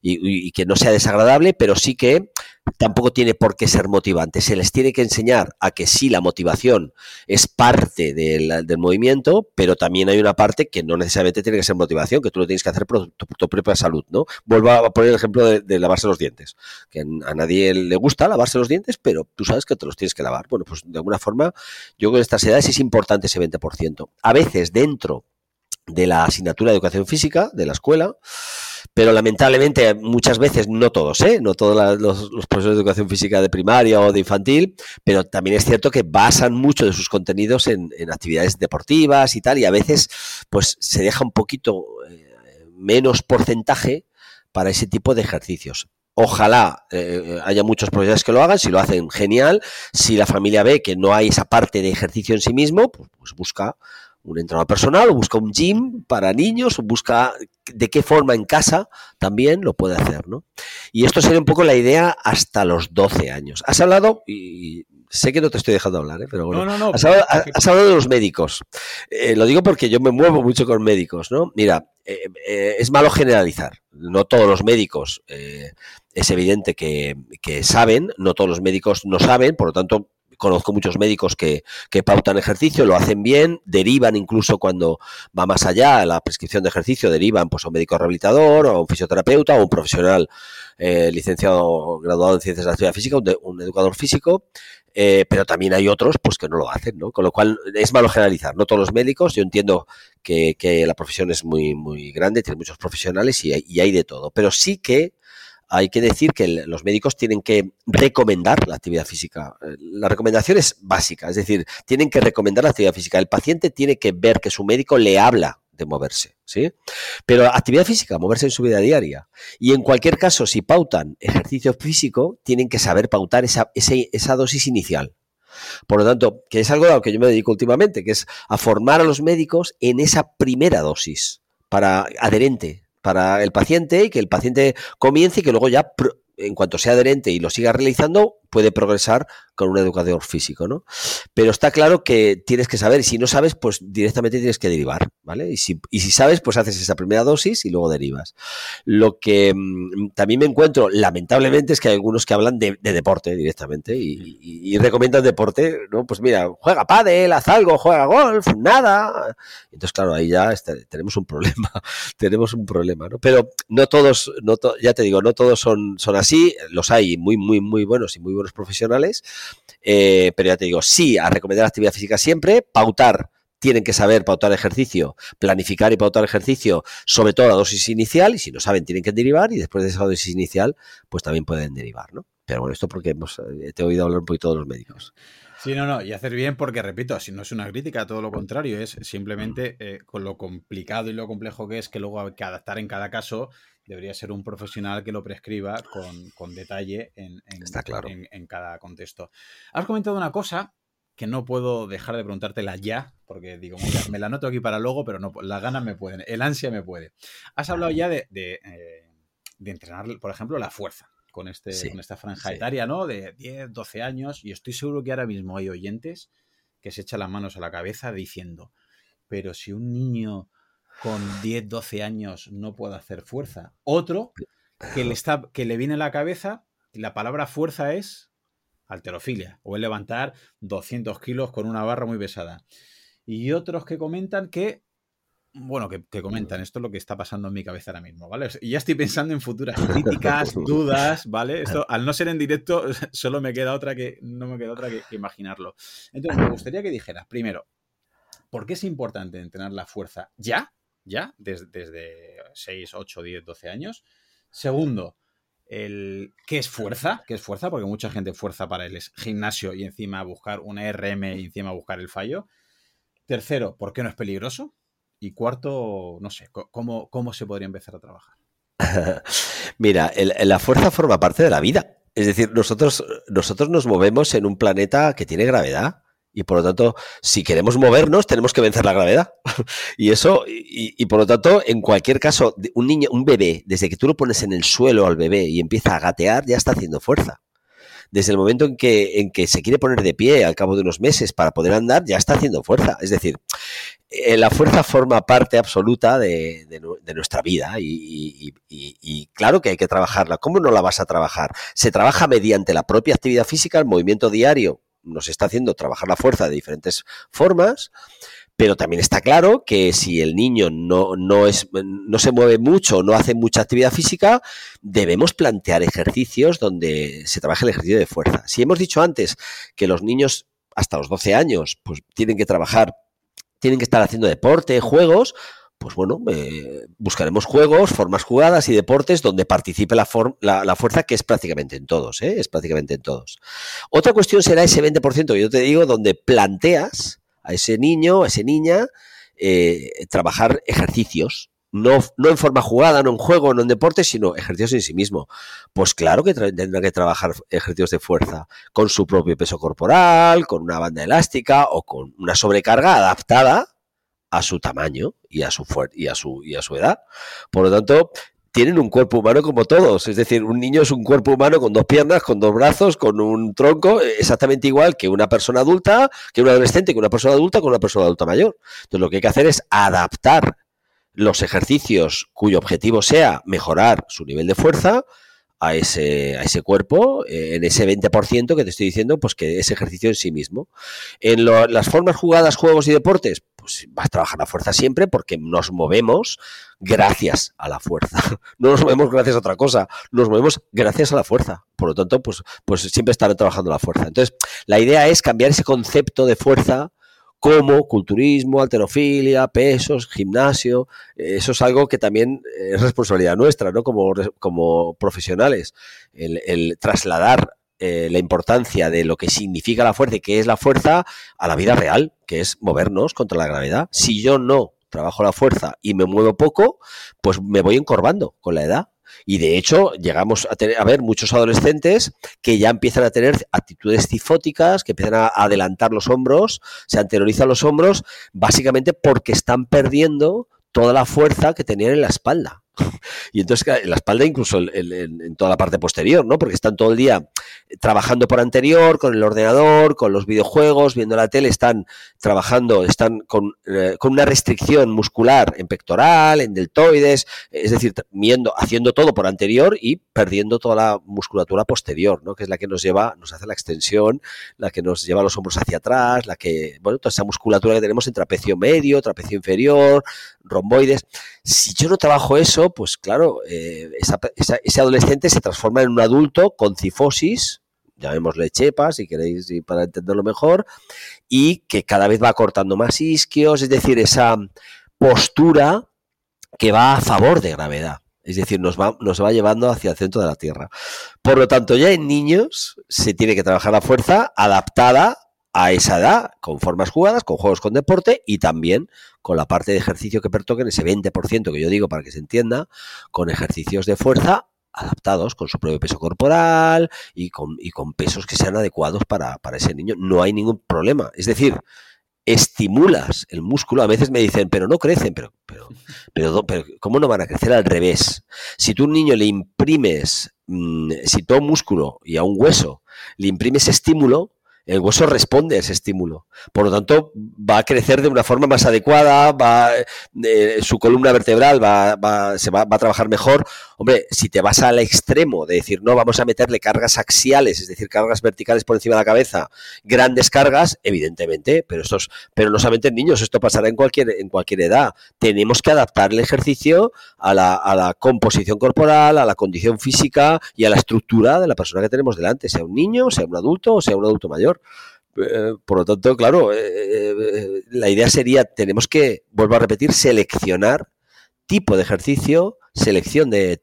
y, y que no sea desagradable, pero sí que tampoco tiene por qué ser motivante. Se les tiene que enseñar a que sí, la motivación es parte del, del, movimiento, pero también hay una parte que no necesariamente tiene que ser motivación, que tú lo tienes que hacer por tu, propia salud, ¿no? Vuelvo a poner el ejemplo de, de, lavarse los dientes, que a nadie le gusta lavarse los dientes, pero tú sabes que te los tienes que lavar. Bueno, pues de alguna forma, yo creo que en estas edades es importante ese 20%. A veces dentro de la asignatura de educación física de la escuela, pero lamentablemente muchas veces, no todos, ¿eh? no todos los, profesores de educación física de primaria o de infantil, pero también es cierto que basan mucho de sus contenidos en, en actividades deportivas y tal, y a veces pues se deja un poquito eh, menos porcentaje para ese tipo de ejercicios. Ojalá eh, haya muchos profesores que lo hagan, si lo hacen, genial. Si la familia ve que no hay esa parte de ejercicio en sí mismo, pues, pues busca un entrenador personal o busca un gym para niños o busca de qué forma en casa también lo puede hacer, ¿no? Y esto sería un poco la idea hasta los 12 años. Has hablado, y sé que no te estoy dejando hablar, ¿eh? pero bueno, no, no, no, has, hablado, has, hablado, de los médicos. Eh, lo digo porque yo me muevo mucho con médicos, ¿no? Mira, eh, eh, es malo generalizar. No todos los médicos es evidente que, que saben, no todos los médicos no saben, por lo tanto conozco muchos médicos que, que, pautan ejercicio, lo hacen bien, derivan incluso cuando va más allá la prescripción de ejercicio, derivan pues a un médico rehabilitador o a un fisioterapeuta o un profesional eh, licenciado graduado en ciencias de la actividad física, un, un educador físico, eh, pero también hay otros pues que no lo hacen, ¿no? Con lo cual es malo generalizar, no todos los médicos, yo entiendo que, que la profesión es muy, muy grande, tiene muchos profesionales y hay de todo, pero sí que hay que decir que los médicos tienen que recomendar la actividad física. La recomendación es básica, es decir, tienen que recomendar la actividad física. El paciente tiene que ver que su médico le habla de moverse, ¿sí? Pero actividad física, moverse en su vida diaria. Y en cualquier caso, si pautan ejercicio físico, tienen que saber pautar esa, esa, esa dosis inicial. Por lo tanto, que es algo a lo que yo me dedico últimamente, que es a formar a los médicos en esa primera dosis para adherente, para el paciente y que el paciente comience y que luego ya, en cuanto sea adherente y lo siga realizando, puede progresar con un educador físico, ¿no? Pero está claro que tienes que saber, y si no sabes, pues directamente tienes que derivar, ¿vale? Y si, y si sabes, pues haces esa primera dosis y luego derivas. Lo que mmm, también me encuentro, lamentablemente, es que hay algunos que hablan de, de deporte directamente y, y, y, recomiendan deporte, ¿no? Pues mira, juega pádel, haz algo, juega golf, nada. Entonces, claro, ahí ya está, tenemos un problema, tenemos un problema, ¿no? Pero no todos, no to, ya te digo, no todos son, son así, los hay muy, muy, muy buenos y muy buenos profesionales, eh, pero ya te digo, sí a recomendar actividad física siempre, pautar tienen que saber pautar ejercicio, planificar y pautar ejercicio, sobre todo la dosis inicial, y si no saben, tienen que derivar, y después de esa dosis inicial, pues también pueden derivar, ¿no? Pero bueno, esto porque hemos, eh, te he oído hablar un poquito de los médicos. Sí, no, no, y hacer bien porque, repito, si no es una crítica, todo lo contrario, es simplemente eh, con lo complicado y lo complejo que es que luego hay que adaptar en cada caso, debería ser un profesional que lo prescriba con, con detalle en, en, claro. en, en, cada contexto. Has comentado una cosa que no puedo dejar de preguntártela ya, porque digo, me la noto aquí para luego, pero no, las ganas me pueden, el ansia me puede. Has hablado ya de, de, eh, de entrenar, por ejemplo, la fuerza con, este, sí, con esta franja sí. etaria, ¿no? De 10, 12 años, y estoy seguro que ahora mismo hay oyentes que se echan las manos a la cabeza diciendo, pero si un niño con 10, 12 años no puede hacer fuerza. Otro que le, está, que le viene a la cabeza, la palabra fuerza es alterofilia, o es levantar 200 kilos con una barra muy pesada. Y otros que comentan que, bueno, que, que, comentan, esto es lo que está pasando en mi cabeza ahora mismo, ¿vale? Y ya estoy pensando en futuras críticas, dudas, ¿vale? Esto, al no ser en directo, solo me queda otra que, no me queda otra que, que imaginarlo. Entonces, me gustaría que dijeras, primero, ¿por qué es importante entrenar la fuerza ya? Ya, desde, desde 6, 8, 10, 12 años. Segundo, el qué es fuerza, qué es fuerza, porque mucha gente fuerza para el gimnasio y encima buscar una RM y encima buscar el fallo. Tercero, ¿por qué no es peligroso? Y cuarto, no sé, ¿cómo, cómo se podría empezar a trabajar? Mira, la fuerza forma parte de la vida. Es decir, nosotros, nosotros nos movemos en un planeta que tiene gravedad. Y por lo tanto, si queremos movernos, tenemos que vencer la gravedad. y eso, y, por lo tanto, en cualquier caso, un niño, un bebé, desde que tú lo pones en el suelo al bebé y empieza a gatear, ya está haciendo fuerza. desde el momento en que, en que se quiere poner de pie al cabo de unos meses para poder andar, ya está haciendo fuerza. Es decir, eh, la fuerza forma parte absoluta de, nuestra vida y, claro que hay que trabajarla. ¿Cómo no la vas a trabajar? Se trabaja mediante la propia actividad física, el movimiento diario nos está haciendo trabajar la fuerza de diferentes formas pero también está claro que si el niño no, no, es, no se mueve mucho, no hace mucha actividad física, debemos plantear ejercicios donde se trabaje el ejercicio de fuerza. Si hemos dicho antes que los niños hasta los 12 años pues, tienen que trabajar, tienen que estar haciendo deporte, juegos, pues bueno, eh, buscaremos juegos, formas jugadas y deportes donde participe la, la, fuerza, que es prácticamente en todos, ¿eh? es prácticamente en todos. Otra cuestión será ese 20% que yo te digo, donde planteas a ese niño, a esa niña, eh, trabajar ejercicios. No, no, en forma jugada, no en juego, no en deporte, sino ejercicios en sí mismo. Pues claro que tendrá que trabajar ejercicios de fuerza con su propio peso corporal, con una banda elástica o con una sobrecarga adaptada a su tamaño y a su, y a su, y a su edad. Por lo tanto, tienen un cuerpo humano como todos. Es decir, un niño es un cuerpo humano con dos piernas, con dos brazos, con un tronco, exactamente igual que una persona adulta, que un adolescente, que una persona adulta, con una persona adulta mayor. Entonces, lo que hay que hacer es adaptar los ejercicios cuyo objetivo sea mejorar su nivel de fuerza a ese, a ese cuerpo, eh, en ese 20% que te estoy diciendo, pues que es ejercicio en sí mismo. En las formas jugadas, juegos y deportes, pues vas a trabajar la fuerza siempre porque nos movemos gracias a la fuerza. No nos movemos gracias a otra cosa, nos movemos gracias a la fuerza. Por lo tanto, pues, pues siempre estaré trabajando la fuerza. Entonces, la idea es cambiar ese concepto de fuerza como culturismo, alterofilia, pesos, gimnasio. Eso es algo que también es responsabilidad nuestra, ¿no? Como, como profesionales. El, trasladar eh, la importancia de lo que significa la fuerza y qué es la fuerza a la vida real, que es movernos contra la gravedad. Si yo no trabajo la fuerza y me muevo poco, pues me voy encorvando con la edad. Y de hecho, llegamos a, tener, a ver muchos adolescentes que ya empiezan a tener actitudes cifóticas, que empiezan a adelantar los hombros, se anteriorizan los hombros, básicamente porque están perdiendo toda la fuerza que tenían en la espalda. Y entonces en la espalda, incluso en, toda la parte posterior, ¿no? Porque están todo el día trabajando por anterior, con el ordenador, con los videojuegos, viendo la tele, están trabajando, están con, eh, con una restricción muscular en pectoral, en deltoides, es decir, viendo, haciendo todo por anterior y perdiendo toda la musculatura posterior, ¿no? Que es la que nos lleva, nos hace la extensión, la que nos lleva los hombros hacia atrás, la que, bueno, toda esa musculatura que tenemos en trapecio medio, trapecio inferior, romboides. Si yo no trabajo eso, pues claro, eh, ese adolescente se transforma en un adulto con cifosis, llamémosle chepa si queréis para entenderlo mejor, y que cada vez va cortando más isquios, es decir, esa postura que va a favor de gravedad. Es decir, nos va, nos va llevando hacia el centro de la Tierra. Por lo tanto, ya en niños se tiene que trabajar la fuerza adaptada a esa edad, con formas jugadas, con juegos con deporte y también con la parte de ejercicio que pertoquen, ese 20% que yo digo para que se entienda, con ejercicios de fuerza adaptados con su propio peso corporal y con, y con pesos que sean adecuados para, para ese niño. No hay ningún problema. Es decir, estimulas el músculo, a veces me dicen, pero no crecen, pero, pero, pero, ¿cómo no van a crecer al revés? Si tú a un niño le imprimes, mm, si todo músculo y a un hueso le imprimes estímulo, el hueso responde a ese estímulo. Por lo tanto, va a crecer de una forma más adecuada, va, eh, su columna vertebral va, se va, a trabajar mejor. Hombre, si te vas al extremo de decir, no, vamos a meterle cargas axiales, es decir, cargas verticales por encima de la cabeza, grandes cargas, evidentemente, pero, estos, pero no solamente en niños, esto pasará en cualquier, en cualquier edad. Tenemos que adaptar el ejercicio a la, a la composición corporal, a la condición física y a la estructura de la persona que tenemos delante, sea un niño, sea un adulto o sea un adulto mayor. Eh, por lo tanto, claro, eh, eh, la idea sería, tenemos que, vuelvo a repetir, seleccionar tipo de ejercicio, selección de,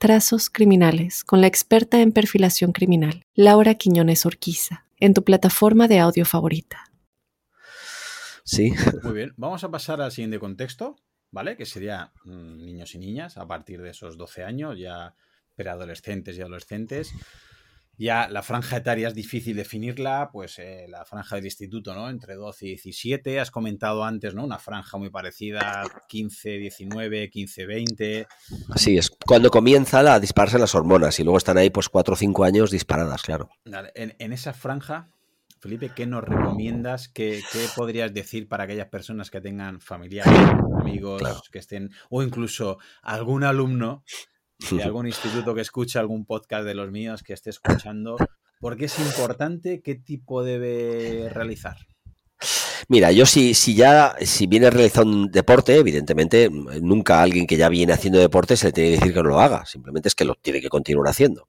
Trazos Criminales con la experta en perfilación criminal, Laura Quiñones Orquiza. en tu plataforma de audio favorita. Sí. Muy bien, vamos a pasar al siguiente contexto, ¿vale? Que sería mm, niños y niñas a partir de esos 12 años, ya preadolescentes y adolescentes. Ya la franja etaria es difícil definirla, pues eh, la franja del instituto, ¿no? Entre 12 y 17. Has comentado antes, ¿no? Una franja muy parecida, 15, 19, 15, 20. Así es. Cuando comienza a dispararse las hormonas y luego están ahí pues 4 o 5 años disparadas, claro. En, en esa franja, Felipe, ¿qué nos recomiendas? ¿Qué, ¿Qué, podrías decir para aquellas personas que tengan familiares, amigos, claro. que estén, o incluso algún alumno de algún instituto que escuche algún podcast de los míos que esté escuchando, ¿por qué es importante? ¿Qué tipo debe realizar? Mira, yo si, si ya, si viene realizando un deporte, evidentemente, nunca alguien que ya viene haciendo deporte se le tiene que decir que no lo haga, simplemente es que lo tiene que continuar haciendo.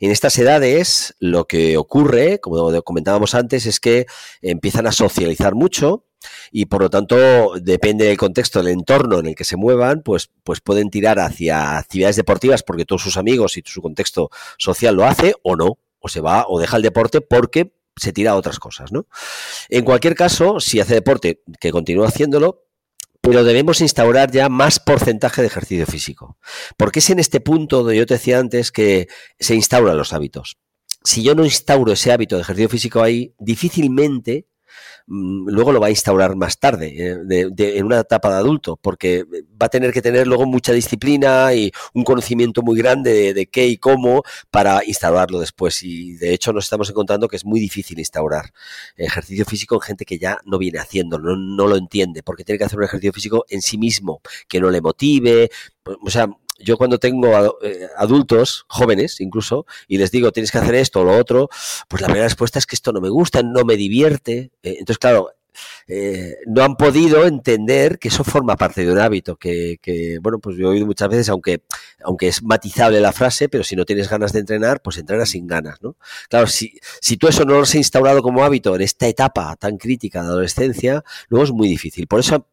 En estas edades, lo que ocurre, como comentábamos antes, es que empiezan a socializar mucho, y por lo tanto depende del contexto, del entorno en el que se muevan, pues, pues pueden tirar hacia actividades deportivas porque todos sus amigos y su contexto social lo hace o no, o se va o deja el deporte porque se tira a otras cosas, ¿no? En cualquier caso, si hace deporte, que continúe haciéndolo, pero debemos instaurar ya más porcentaje de ejercicio físico. Porque es en este punto donde yo te decía antes que se instauran los hábitos. Si yo no instauro ese hábito de ejercicio físico ahí, difícilmente luego lo va a instaurar más tarde, eh, de, de, en una etapa de adulto, porque va a tener que tener luego mucha disciplina y un conocimiento muy grande de, de, qué y cómo para instaurarlo después. Y de hecho nos estamos encontrando que es muy difícil instaurar ejercicio físico en gente que ya no viene haciendo, no, no lo entiende, porque tiene que hacer un ejercicio físico en sí mismo, que no le motive, o sea, yo cuando tengo eh, adultos, jóvenes incluso, y les digo, tienes que hacer esto o lo otro, pues la primera respuesta es que esto no me gusta, no me divierte. Eh, entonces, claro, eh, no han podido entender que eso forma parte de un hábito, que, que, bueno, pues yo he oído muchas veces, aunque, aunque es matizable la frase, pero si no tienes ganas de entrenar, pues entrenas sin ganas, ¿no? Claro, si, si tú eso no lo has instaurado como hábito en esta etapa tan crítica de adolescencia, luego es muy difícil. Por eso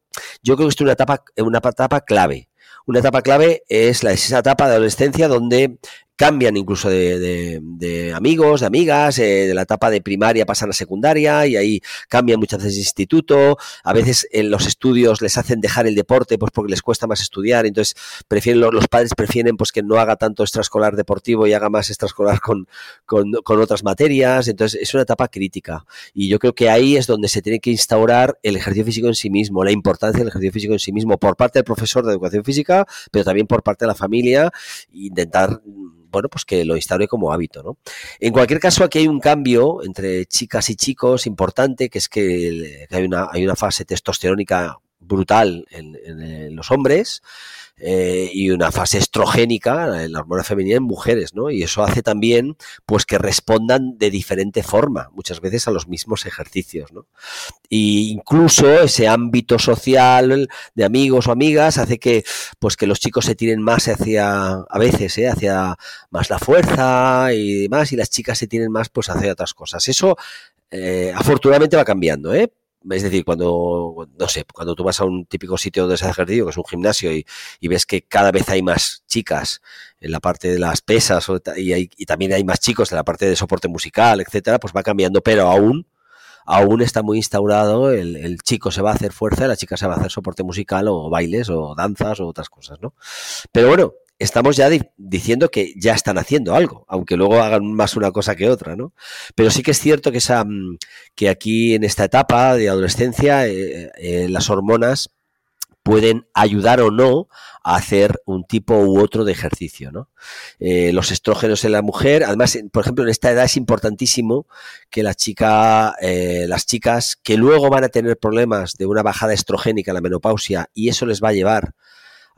yo creo que es una etapa, una etapa clave una etapa clave es la, esa etapa de adolescencia donde cambian incluso de, de, de amigos, de amigas, eh, de la etapa de primaria pasan a secundaria y ahí cambian muchas veces de instituto, a veces en los estudios les hacen dejar el deporte pues porque les cuesta más estudiar, entonces prefieren los padres prefieren pues que no haga tanto extraescolar deportivo y haga más extraescolar con, con, con otras materias, entonces es una etapa crítica. Y yo creo que ahí es donde se tiene que instaurar el ejercicio físico en sí mismo, la importancia del ejercicio físico en sí mismo por parte del profesor de educación física, pero también por parte de la familia, intentar bueno, pues que lo instaure como hábito, ¿no? En cualquier caso, aquí hay un cambio entre chicas y chicos importante, que es que hay una, hay una fase testosterónica brutal en, en, en los hombres, eh, y una fase estrogénica la hormona femenina en mujeres, ¿no? Y eso hace también, pues, que respondan de diferente forma, muchas veces a los mismos ejercicios, ¿no? Y incluso ese ámbito social de amigos o amigas hace que, pues, que los chicos se tiren más hacia, a veces, ¿eh? hacia más la fuerza y demás, y las chicas se tienen más, pues, hacia otras cosas. Eso, eh, afortunadamente va cambiando, ¿eh? Es decir, cuando, no sé, cuando tú vas a un típico sitio donde se hace ejercicio, que es un gimnasio, y, y, ves que cada vez hay más chicas en la parte de las pesas, y, hay, también hay más chicos en la parte de soporte musical, etcétera, pues va cambiando, pero aún, aún está muy instaurado el, el, chico se va a hacer fuerza la chica se va a hacer soporte musical o bailes o danzas o otras cosas, ¿no? Pero bueno, estamos ya di diciendo que ya están haciendo algo, aunque luego hagan más una cosa que otra, ¿no? Pero sí que es cierto que, esa, que aquí en esta etapa de adolescencia eh, eh, las hormonas pueden ayudar o no a hacer un tipo u otro de ejercicio, ¿no? Eh, los estrógenos en la mujer, además, por ejemplo, en esta edad es importantísimo que la chica, eh, las chicas que luego van a tener problemas de una bajada estrogénica la menopausia y eso les va a llevar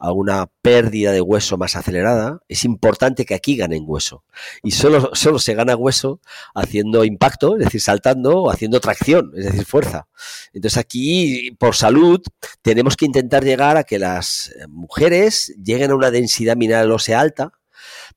a una pérdida de hueso más acelerada, es importante que aquí ganen hueso. Y solo, solo se gana hueso haciendo impacto, es decir, saltando o haciendo tracción, es decir, fuerza. Entonces aquí, por salud, tenemos que intentar llegar a que las mujeres lleguen a una densidad mineral ósea alta,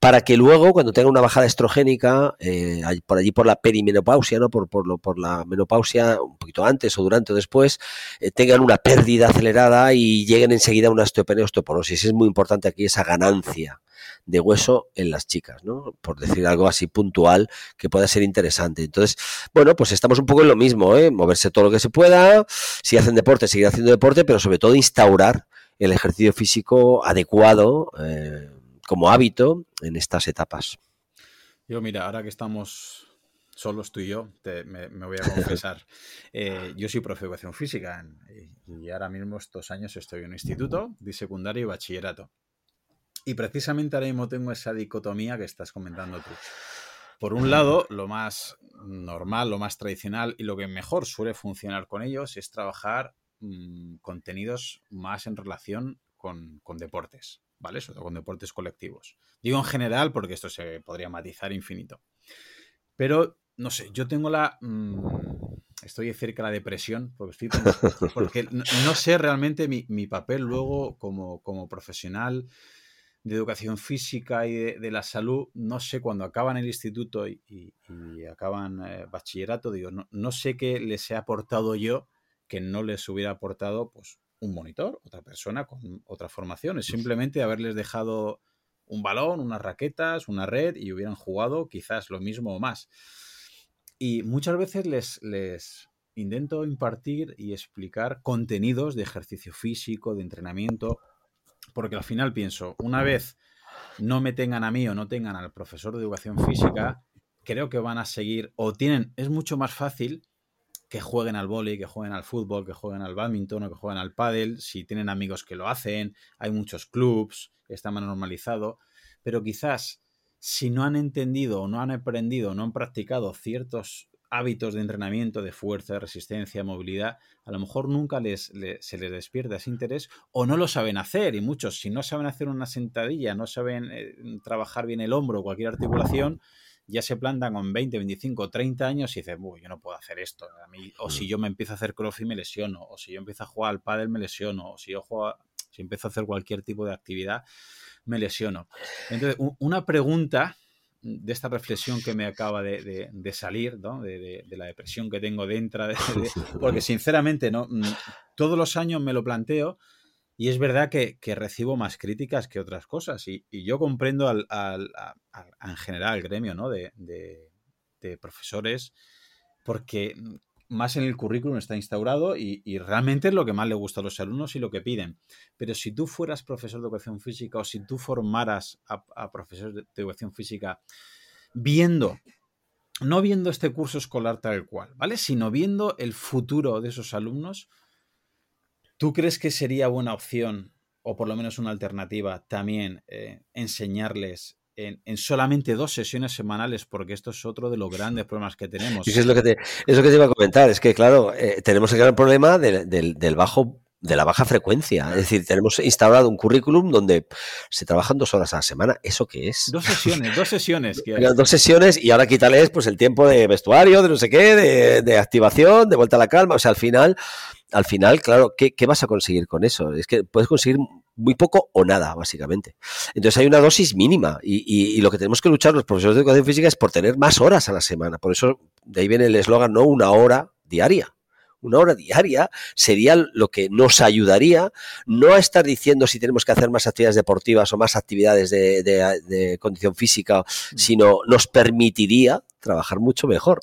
para que luego, cuando tenga una bajada estrogénica, eh, por allí por la perimenopausia, ¿no? Por, por, lo, por la menopausia, un poquito antes o durante o después, eh, tengan una pérdida acelerada y lleguen enseguida a una osteopenia osteoporosis. Es muy importante aquí esa ganancia de hueso en las chicas, ¿no? Por decir algo así puntual que pueda ser interesante. Entonces, bueno, pues estamos un poco en lo mismo, ¿eh? Moverse todo lo que se pueda, si hacen deporte, seguir haciendo deporte, pero sobre todo instaurar el ejercicio físico adecuado como hábito en estas etapas. Yo, mira, ahora que estamos solos tú y yo, me, voy a confesar. Eh, yo soy profe de educación física y, ahora mismo estos años estoy en un instituto de secundario y bachillerato. Y precisamente ahora mismo tengo esa dicotomía que estás comentando tú. Por un lado, lo más normal, lo más tradicional y lo que mejor suele funcionar con ellos es trabajar mm, contenidos más en relación con, deportes, ¿vale? Sobre todo con deportes colectivos. Digo en general porque esto se podría matizar infinito. Pero, no sé, yo tengo la... Mm, estoy cerca de la depresión, porque, porque no, sé realmente mi, mi papel luego como, como profesional de educación física y de, la salud, no sé, cuando acaban el instituto y, acaban eh, bachillerato, digo, no, no, sé qué les he aportado yo que no les hubiera aportado pues, un monitor, otra persona con otra formación. Es simplemente haberles dejado un balón, unas raquetas, una red y hubieran jugado quizás lo mismo o más. Y muchas veces les, les intento impartir y explicar contenidos de ejercicio físico, de entrenamiento, porque al final pienso, una vez no me tengan a mí o no tengan al profesor de educación física, creo que van a seguir o tienen, es mucho más fácil que jueguen al vóley, que jueguen al fútbol, que jueguen al badminton o que jueguen al pádel, si tienen amigos que lo hacen, hay muchos clubs, está más normalizado, pero quizás si no han entendido o no han aprendido no han practicado ciertos hábitos de entrenamiento, de fuerza, de resistencia, movilidad, a lo mejor nunca les, se les despierta ese interés o no lo saben hacer. Y muchos, si no saben hacer una sentadilla, no saben eh, trabajar bien el hombro o cualquier articulación, ya se plantan con 20, 25, 30 años y dicen, uy, yo no puedo hacer esto. A mí, o si mm. yo me empiezo a hacer crossfit me lesiono, o si yo empiezo a jugar al pádel me lesiono, o si yo juego, si empiezo a hacer cualquier tipo de actividad me lesiono. Entonces, una pregunta de esta reflexión que me acaba de, salir, ¿no? de, la depresión que tengo dentro, porque sinceramente no, mm, todos los años me lo planteo y es verdad que, recibo más críticas que otras cosas y, yo comprendo al, en general al gremio ¿no? de, profesores porque más en el currículum está instaurado y, realmente es lo que más le gusta a los alumnos y lo que piden. Pero si tú fueras profesor de educación física o si tú formaras a, profesores de, educación física viendo, no viendo este curso escolar tal cual, ¿vale? Sino viendo el futuro de esos alumnos, ¿tú crees que sería buena opción o por lo menos una alternativa también eh, enseñarles en, solamente dos sesiones semanales, porque esto es otro de los grandes problemas que tenemos. es lo que te, es que te iba a comentar, es que claro, eh, tenemos el gran problema del, bajo de la baja frecuencia. Es decir, tenemos instalado un currículum donde se trabajan dos horas a la semana. ¿Eso qué es? Dos sesiones, dos sesiones. Dos sesiones y ahora quítales pues el tiempo de vestuario, de no sé qué, de, de activación, de vuelta a la calma. O sea, al final, al final, claro, ¿qué, ¿qué, vas a conseguir con eso? Es que puedes conseguir muy poco o nada, básicamente. Entonces hay una dosis mínima y, lo que tenemos que luchar los profesores de educación física es por tener más horas a la semana. Por eso de ahí viene el eslogan, no una hora diaria. Una hora diaria sería lo que nos ayudaría no a estar diciendo si tenemos que hacer más actividades deportivas o más actividades de, de condición física, mm. sino nos permitiría trabajar mucho mejor.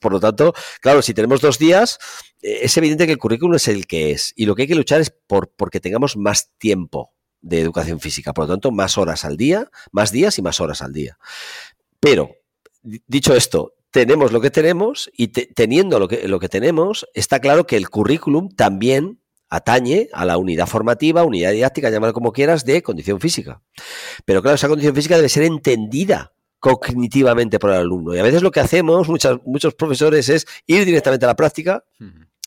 Por lo tanto, claro, si tenemos dos días, eh, es evidente que el currículum es el que es. Y lo que hay que luchar es por porque tengamos más tiempo de educación física. Por lo tanto, más horas al día, más días y más horas al día. Pero, dicho esto, tenemos lo que tenemos y teniendo lo que, lo que tenemos, está claro que el currículum también atañe a la unidad formativa, unidad didáctica, llámalo como quieras, de condición física. Pero claro, esa condición física debe ser entendida cognitivamente por el alumno. Y a veces lo que hacemos, muchos, muchos profesores, es ir directamente a la práctica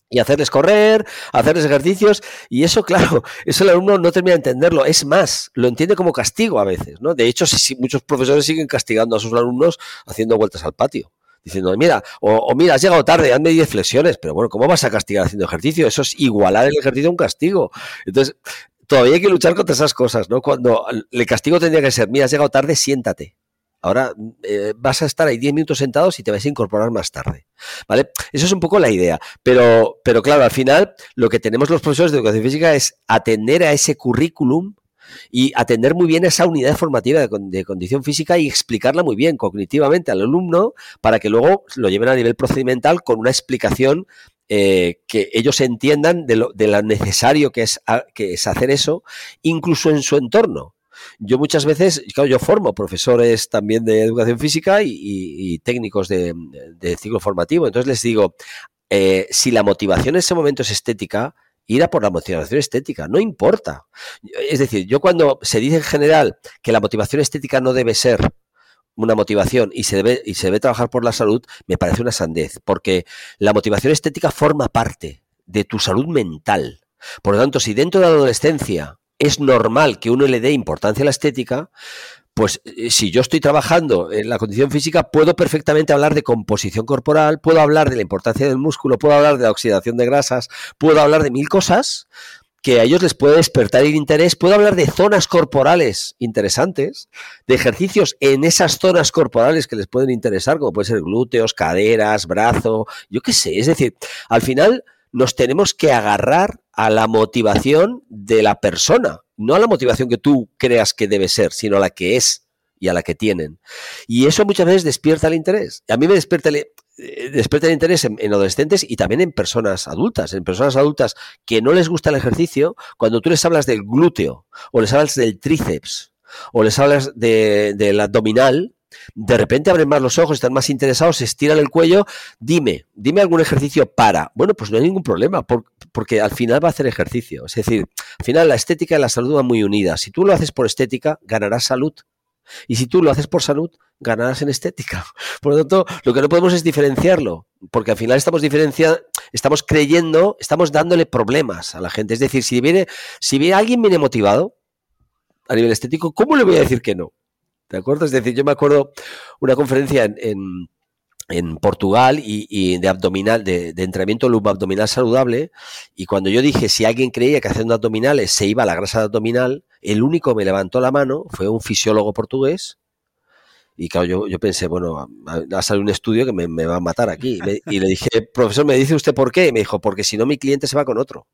y hacerles correr, hacerles ejercicios, y eso, claro, eso el alumno no termina de entenderlo. Es más, lo entiende como castigo a veces, ¿no? De hecho, si, muchos profesores siguen castigando a sus alumnos haciendo vueltas al patio. Diciendo, mira, o, mira, has llegado tarde, hazme 10 flexiones, pero bueno, ¿cómo vas a castigar haciendo ejercicio? Eso es igualar el ejercicio a un castigo. Entonces, todavía hay que luchar contra esas cosas, ¿no? Cuando el castigo tendría que ser, mira, has llegado tarde, siéntate. Ahora eh, vas a estar ahí 10 minutos sentados y te vas a incorporar más tarde. ¿Vale? Eso es un poco la idea. Pero, pero claro, al final lo que tenemos los profesores de educación física es atender a ese currículum y atender muy bien esa unidad formativa de, condición física y explicarla muy bien cognitivamente al alumno para que luego lo lleven a nivel procedimental con una explicación eh, que ellos entiendan de lo, necesario que es, que es hacer eso, incluso en su entorno. Yo muchas veces, claro, yo formo profesores también de educación física y, técnicos de, ciclo formativo. Entonces les digo, eh, si la motivación en ese momento es estética, ir a por la motivación estética, no importa. Es decir, yo cuando se dice en general que la motivación estética no debe ser una motivación y se debe, y se debe trabajar por la salud, me parece una sandez, porque la motivación estética forma parte de tu salud mental. Por lo tanto, si dentro de la adolescencia es normal que uno le dé importancia a la estética, pues eh, si yo estoy trabajando en la condición física, puedo perfectamente hablar de composición corporal, puedo hablar de la importancia del músculo, puedo hablar de la oxidación de grasas, puedo hablar de mil cosas que a ellos les puede despertar el interés. Puedo hablar de zonas corporales interesantes, de ejercicios en esas zonas corporales que les pueden interesar, como puede ser glúteos, caderas, brazo, yo qué sé. Es decir, al final nos tenemos que agarrar a la motivación de la persona, no a la motivación que tú creas que debe ser, sino a la que es y a la que tienen. Y eso muchas veces despierta el interés. A mí me despierta el, eh, despierta el interés en, adolescentes y también en personas adultas. En personas adultas que no les gusta el ejercicio, cuando tú les hablas del glúteo, o les hablas del tríceps, o les hablas del abdominal, de repente abren más los ojos, están más interesados, se estiran el cuello. Dime, dime algún ejercicio para. Bueno, pues no hay ningún problema, porque al final va a hacer ejercicio. Es decir, al final la estética y la salud van muy unidas. Si tú lo haces por estética, ganarás salud. Y si tú lo haces por salud, ganarás en estética. Por lo tanto, lo que no podemos es diferenciarlo, porque al final estamos diferenciando, estamos creyendo, estamos dándole problemas a la gente. Es decir, si viene, si viene alguien viene motivado a nivel estético, ¿cómo le voy a decir que no? ¿De acuerdo? Es decir, yo me acuerdo una conferencia en, Portugal y, de abdominal, de, entrenamiento loop abdominal saludable, y cuando yo dije si alguien creía que haciendo abdominales se iba a la grasa abdominal, el único que me levantó la mano fue un fisiólogo portugués. Y claro, yo, yo pensé, bueno, ha salido un estudio que me, va a matar aquí. Y, le dije, profesor, ¿me dice usted por qué? Y me dijo, porque si no mi cliente se va con otro.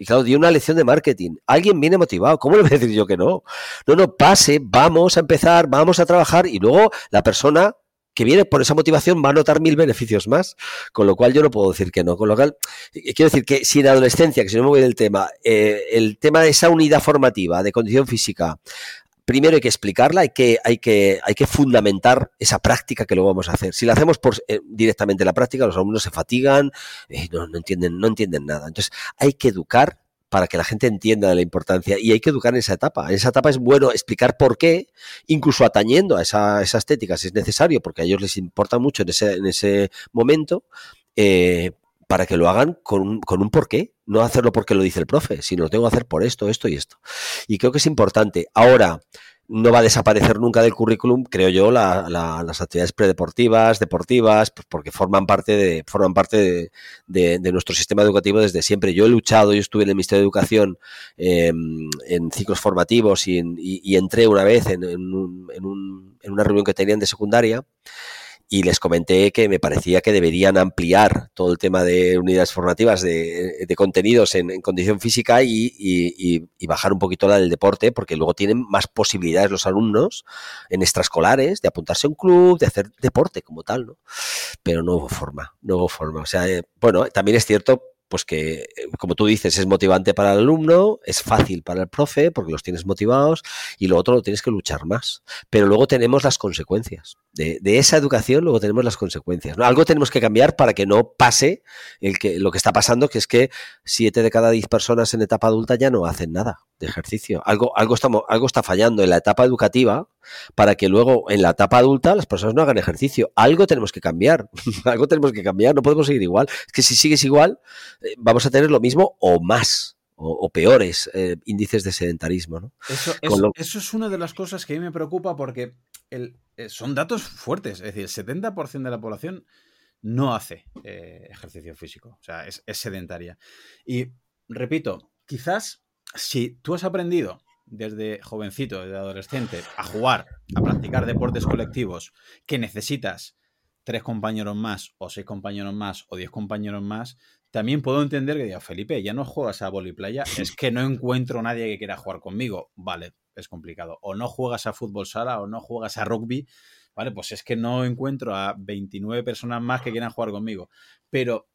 Y claro, dio una lección de marketing. Alguien viene motivado. ¿Cómo le voy a decir yo que no? No, no, pase, vamos a empezar, vamos a trabajar y luego la persona que viene por esa motivación va a notar mil beneficios más, con lo cual yo no puedo decir que no. Con lo cual, eh, quiero decir que si en adolescencia, que si no me voy del tema, eh, el tema de esa unidad formativa, de condición física, primero hay que explicarla, hay que, hay que, hay que fundamentar esa práctica que luego vamos a hacer. Si la hacemos eh, directamente la práctica, los alumnos se fatigan, y no, entienden, no entienden nada. Entonces, hay que educar para que la gente entienda la importancia y hay que educar en esa etapa. En esa etapa es bueno explicar por qué, incluso atañendo a esa, esa estética si es necesario, porque a ellos les importa mucho en ese, en ese momento, eh, para que lo hagan con un, con un porqué, no hacerlo porque lo dice el profe, sino lo tengo que hacer por esto, esto y esto. Y creo que es importante. Ahora, no va a desaparecer nunca del currículum, creo yo, las actividades predeportivas, deportivas, pues porque forman parte de, forman parte de, nuestro sistema educativo desde siempre. Yo he luchado, yo estuve en el Ministerio de Educación em, en ciclos formativos y, entré una vez en, en una reunión que tenían de secundaria y les comenté que me parecía que deberían ampliar todo el tema de unidades formativas de, contenidos en, condición física y, bajar un poquito la del deporte, porque luego tienen más posibilidades los alumnos en extraescolares de apuntarse a un club, de hacer deporte como tal, ¿no? Pero no hubo forma, no hubo forma. O sea, eh, bueno, también es cierto pues que, como tú dices, es motivante para el alumno, es fácil para el profe porque los tienes motivados y lo otro lo tienes que luchar más. Pero luego tenemos las consecuencias. De, esa educación luego tenemos las consecuencias. ¿no? Algo tenemos que cambiar para que no pase el que, lo que está pasando, que es que siete de cada diez personas en etapa adulta ya no hacen nada de ejercicio. Algo, algo, estamos, algo está fallando en la etapa educativa para que luego en la etapa adulta las personas no hagan ejercicio. Algo tenemos que cambiar. algo tenemos que cambiar. No podemos seguir igual. Es que si sigues igual, eh, vamos a tener lo mismo o más. O, peores eh, índices de sedentarismo. ¿no? Eso, es una de las cosas que a mí me preocupa porque el, eh, son datos fuertes. Es decir, el 70% de la población no hace ejercicio físico. O sea, es sedentaria. Y repito, quizás si tú has aprendido desde jovencito, desde adolescente, a jugar, a practicar deportes colectivos, que necesitas tres compañeros más, o seis compañeros más, o diez compañeros más, también puedo entender que diga, Felipe, ya no juegas a playa, es que no encuentro nadie que quiera jugar conmigo. Vale, es complicado. O no juegas a fútbol sala, o no juegas a rugby, vale, pues es que no encuentro a 29 personas más que quieran jugar conmigo. Pero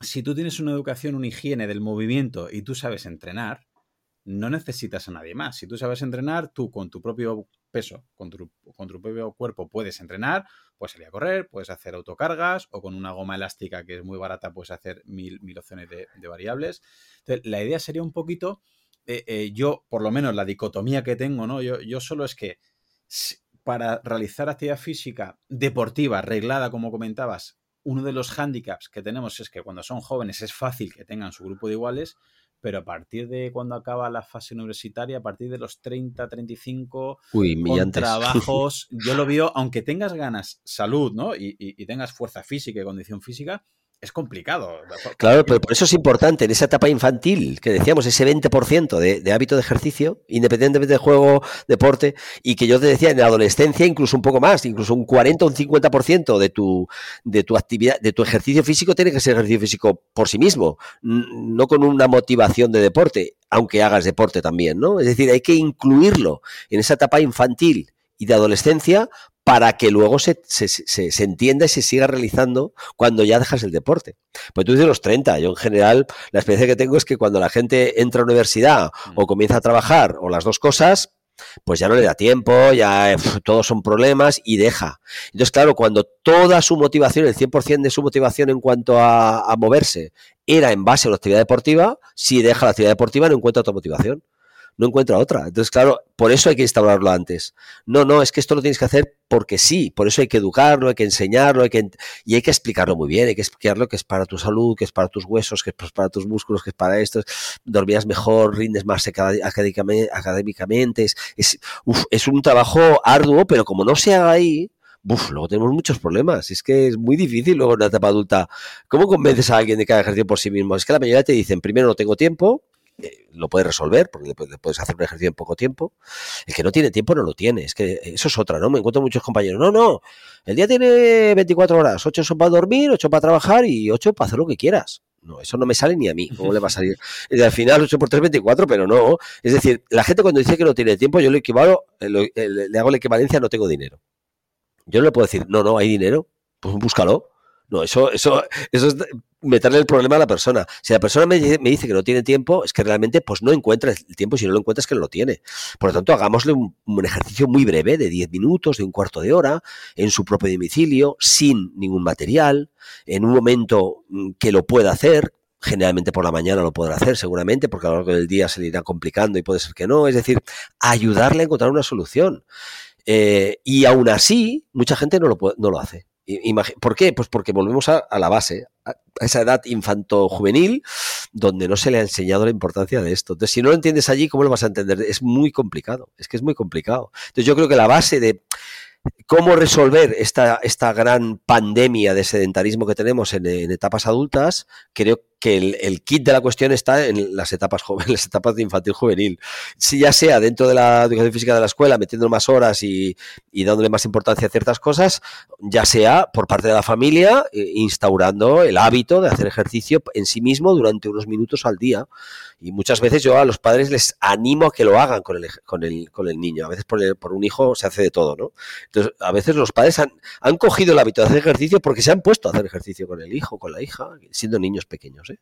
si tú tienes una educación, una higiene del movimiento y tú sabes entrenar, no necesitas a nadie más. Si tú sabes entrenar, tú con tu propio peso, con tu, con tu propio cuerpo puedes entrenar, puedes salir a correr, puedes hacer autocargas o con una goma elástica que es muy barata puedes hacer mil, mil opciones de, variables. Entonces, la idea sería un poquito, eh, eh, yo por lo menos la dicotomía que tengo, ¿no? Yo, yo solo es que para realizar actividad física deportiva, arreglada, como comentabas, uno de los hándicaps que tenemos es que cuando son jóvenes es fácil que tengan su grupo de iguales, pero a partir de cuando acaba la fase universitaria, a partir de los 30, 35, Uy, con trabajos, yo lo veo, aunque tengas ganas, salud, ¿no? Y, y tengas fuerza física y condición física, es complicado. Claro, pero por eso es importante en esa etapa infantil, que decíamos, ese 20% de, de, hábito de ejercicio, independientemente de juego, deporte, y que yo te decía, en la adolescencia incluso un poco más, incluso un 40 o un 50% de tu, de tu actividad, de tu ejercicio físico tiene que ser ejercicio físico por sí mismo, no con una motivación de deporte, aunque hagas deporte también, ¿no? Es decir, hay que incluirlo en esa etapa infantil y de adolescencia para que luego se, se, se, entienda y se siga realizando cuando ya dejas el deporte. Pues tú dices los 30, yo en general la experiencia que tengo es que cuando la gente entra a la universidad o mm. comienza a trabajar o las dos cosas, pues ya no le da tiempo, ya todos son problemas y deja. Entonces, claro, cuando toda su motivación, el 100% de su motivación en cuanto a, a moverse, era en base a la actividad deportiva, si deja la actividad deportiva no encuentra otra motivación no encuentra otra. Entonces, claro, por eso hay que instaurarlo antes. No, no, es que esto lo tienes que hacer porque sí, por eso hay que educarlo, hay que enseñarlo, hay que, y hay que explicarlo muy bien, hay que explicarlo que es para tu salud, que es para tus huesos, que es para tus músculos, que es para esto, dormías mejor, rindes más académicamente, es, es, un trabajo arduo, pero como no se haga ahí, Uf, luego tenemos muchos problemas. Es que es muy difícil luego en la etapa adulta. ¿Cómo convences a alguien de que haga ejercicio por sí mismo? Es que la mayoría te dicen, primero no tengo tiempo, eh, lo puedes resolver, porque le puedes hacer un ejercicio en poco tiempo. El que no tiene tiempo no lo tiene. Es que eso es otra, ¿no? Me encuentro muchos compañeros. No, no. El día tiene 24 horas. 8 son para dormir, 8 para trabajar y 8 para hacer lo que quieras. No, eso no me sale ni a mí. ¿Cómo le va a salir? Y al final 8 por 3, 24, pero no. Es decir, la gente cuando dice que no tiene tiempo, yo le equivalo, eh, le hago la equivalencia, no tengo dinero. Yo no le puedo decir, no, no, hay dinero. Pues búscalo. No, eso, eso, eso es meterle el problema a la persona. Si la persona me, dice que no tiene tiempo, es que realmente pues no encuentra el tiempo. Si no lo encuentra es que no lo tiene. Por lo tanto, hagámosle un, ejercicio muy breve de 10 minutos, de un cuarto de hora, en su propio domicilio, sin ningún material, en un momento mm, que lo pueda hacer. Generalmente por la mañana lo podrá hacer, seguramente, porque a lo largo del día se le irá complicando y puede ser que no. Es decir, ayudarle a encontrar una solución. Eh, y aún así, mucha gente no lo, no lo hace. ¿Por qué? Pues porque volvemos a, la base, a esa edad infanto-juvenil, donde no se le ha enseñado la importancia de esto. Entonces, si no lo entiendes allí, ¿cómo lo vas a entender? Es muy complicado, es que es muy complicado. Entonces, yo creo que la base de cómo resolver esta, esta gran pandemia de sedentarismo que tenemos en, en etapas adultas, creo que el, kit de la cuestión está en las etapas jóvenes, las etapas de infantil juvenil. Si ya sea dentro de la educación física de la escuela, metiendo más horas y, dándole más importancia a ciertas cosas, ya sea por parte de la familia, eh, instaurando el hábito de hacer ejercicio en sí mismo durante unos minutos al día. Y muchas veces yo a los padres les animo a que lo hagan con el, con el, con el niño. A veces por, por un hijo se hace de todo, ¿no? Entonces, a veces los padres han, han cogido el hábito de hacer ejercicio porque se han puesto a hacer ejercicio con el hijo, con la hija, siendo niños pequeños. ¿eh?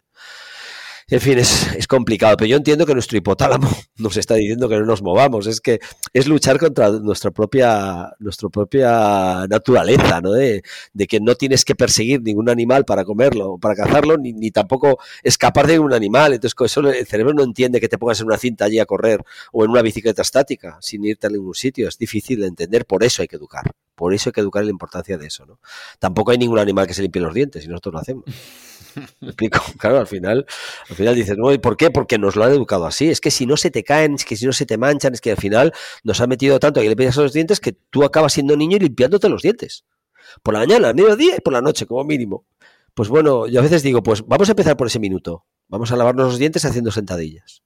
En fin, es, complicado, pero yo entiendo que nuestro hipotálamo nos está diciendo que no nos movamos, es que es luchar contra nuestra propia, nuestra propia naturaleza, ¿no? De, que no tienes que perseguir ningún animal para comerlo para cazarlo, ni, tampoco escapar de un animal. Entonces, con eso el cerebro no entiende que te pongas en una cinta allí a correr o en una bicicleta estática sin irte a ningún sitio. Es difícil de entender, por eso hay que educar. Por eso hay que educar la importancia de eso, ¿no? Tampoco hay ningún animal que se limpie los dientes y nosotros lo hacemos. ¿Me explico? Claro, al final, al final dices, no, ¿y por qué? Porque nos lo han educado así. Es que si no se te caen, es que si no se te manchan, es que al final nos han metido tanto que le pidas a los dientes que tú acabas siendo niño y limpiándote los dientes. Por la mañana, al mediodía y por la noche, como mínimo. Pues bueno, yo a veces digo, pues vamos a empezar por ese minuto. Vamos a lavarnos los dientes haciendo sentadillas.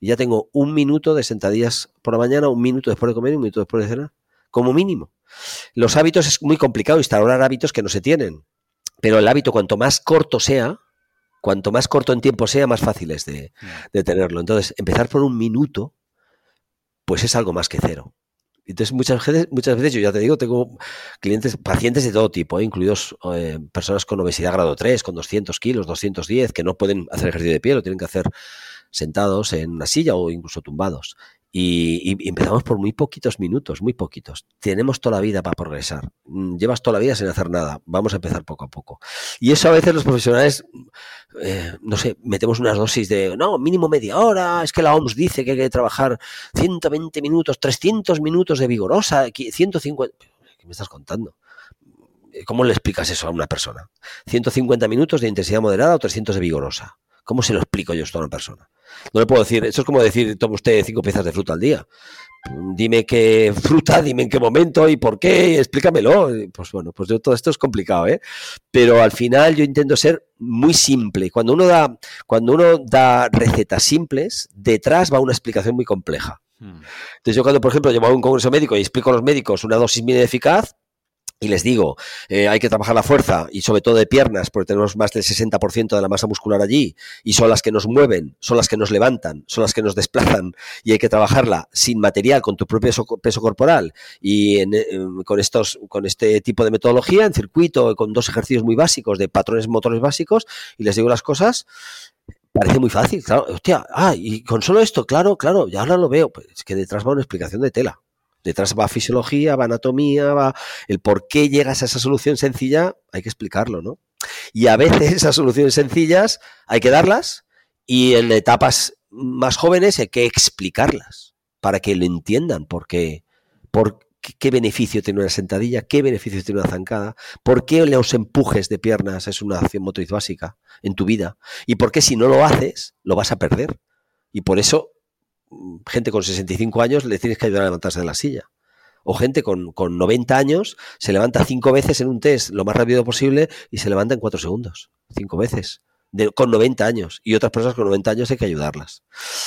Y ya tengo un minuto de sentadillas por la mañana, un minuto después de comer y un minuto después de cenar, como mínimo. Los hábitos es muy complicado instaurar hábitos que no se tienen, pero el hábito cuanto más corto sea, cuanto más corto en tiempo sea, más fácil es de, de tenerlo. Entonces, empezar por un minuto, pues es algo más que cero. Entonces, muchas veces, muchas veces yo ya te digo, tengo clientes, pacientes de todo tipo, ¿eh? incluidos eh, personas con obesidad grado 3, con 200 kilos, 210, que no pueden hacer ejercicio de pie, lo tienen que hacer sentados en una silla o incluso tumbados. Y, empezamos por muy poquitos minutos, muy poquitos. Tenemos toda la vida para progresar. Mm, llevas toda la vida sin hacer nada. Vamos a empezar poco a poco. Y eso a veces los profesionales, eh, no sé, metemos unas dosis de, no, mínimo media hora, es que la OMS dice que hay que trabajar 120 minutos, 300 minutos de vigorosa, 150... ¿Qué me estás contando? ¿Cómo le explicas eso a una persona? 150 minutos de intensidad moderada o 300 de vigorosa. ¿Cómo se lo explico yo esto a una persona? No le puedo decir, eso es como decir, toma usted cinco piezas de fruta al día. Dime qué fruta, dime en qué momento y por qué, explícamelo. Pues bueno, pues todo esto es complicado, ¿eh? Pero al final yo intento ser muy simple. Cuando uno da, cuando uno da recetas simples, detrás va una explicación muy compleja. Hmm. Entonces yo cuando, por ejemplo, llevo a un congreso médico y explico a los médicos una dosis mínima eficaz, y les digo, eh, hay que trabajar la fuerza y sobre todo de piernas, porque tenemos más del 60% de la masa muscular allí y son las que nos mueven, son las que nos levantan, son las que nos desplazan y hay que trabajarla sin material, con tu propio peso, corporal y con, estos, con este tipo de metodología, en circuito, con dos ejercicios muy básicos de patrones motores básicos y les digo las cosas. Parece muy fácil, claro. Hostia, ah, y con solo esto, claro, claro, ya ahora lo veo. Pues es que detrás va una explicación de tela. Detrás va fisiología, va anatomía, va el por qué llegas a esa solución sencilla, hay que explicarlo, ¿no? Y a veces esas soluciones sencillas hay que darlas y en etapas más jóvenes hay que explicarlas para que lo entiendan, porque por qué beneficio tiene una sentadilla, qué beneficio tiene una zancada, por qué los empujes de piernas es una acción motriz básica en tu vida y por qué si no lo haces lo vas a perder. Y por eso gente con 65 años le tienes que ayudar a levantarse de la silla. O gente con, 90 años se levanta cinco veces en un test lo más rápido posible y se levanta en cuatro segundos. Cinco veces. con 90 años. Y otras personas con 90 años hay que ayudarlas.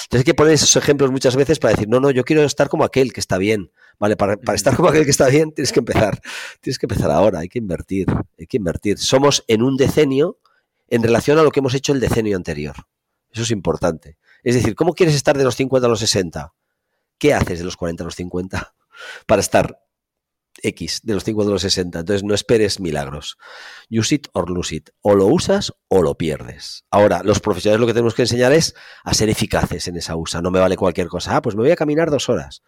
Entonces hay que poner esos ejemplos muchas veces para decir, no, no, yo quiero estar como aquel que está bien. Vale, para, para estar como aquel que está bien tienes que empezar. Tienes que empezar ahora, hay que invertir. Hay que invertir. Somos en un decenio en relación a lo que hemos hecho el decenio anterior. Eso es importante. Es decir, ¿cómo quieres estar de los 50 a los 60? ¿Qué haces de los 40 a los 50 para estar X de los 50 a los 60? Entonces no esperes milagros. Use it or lose it. O lo usas o lo pierdes. Ahora, los profesionales lo que tenemos que enseñar es a ser eficaces en esa usa. No me vale cualquier cosa. Ah, pues me voy a caminar dos horas.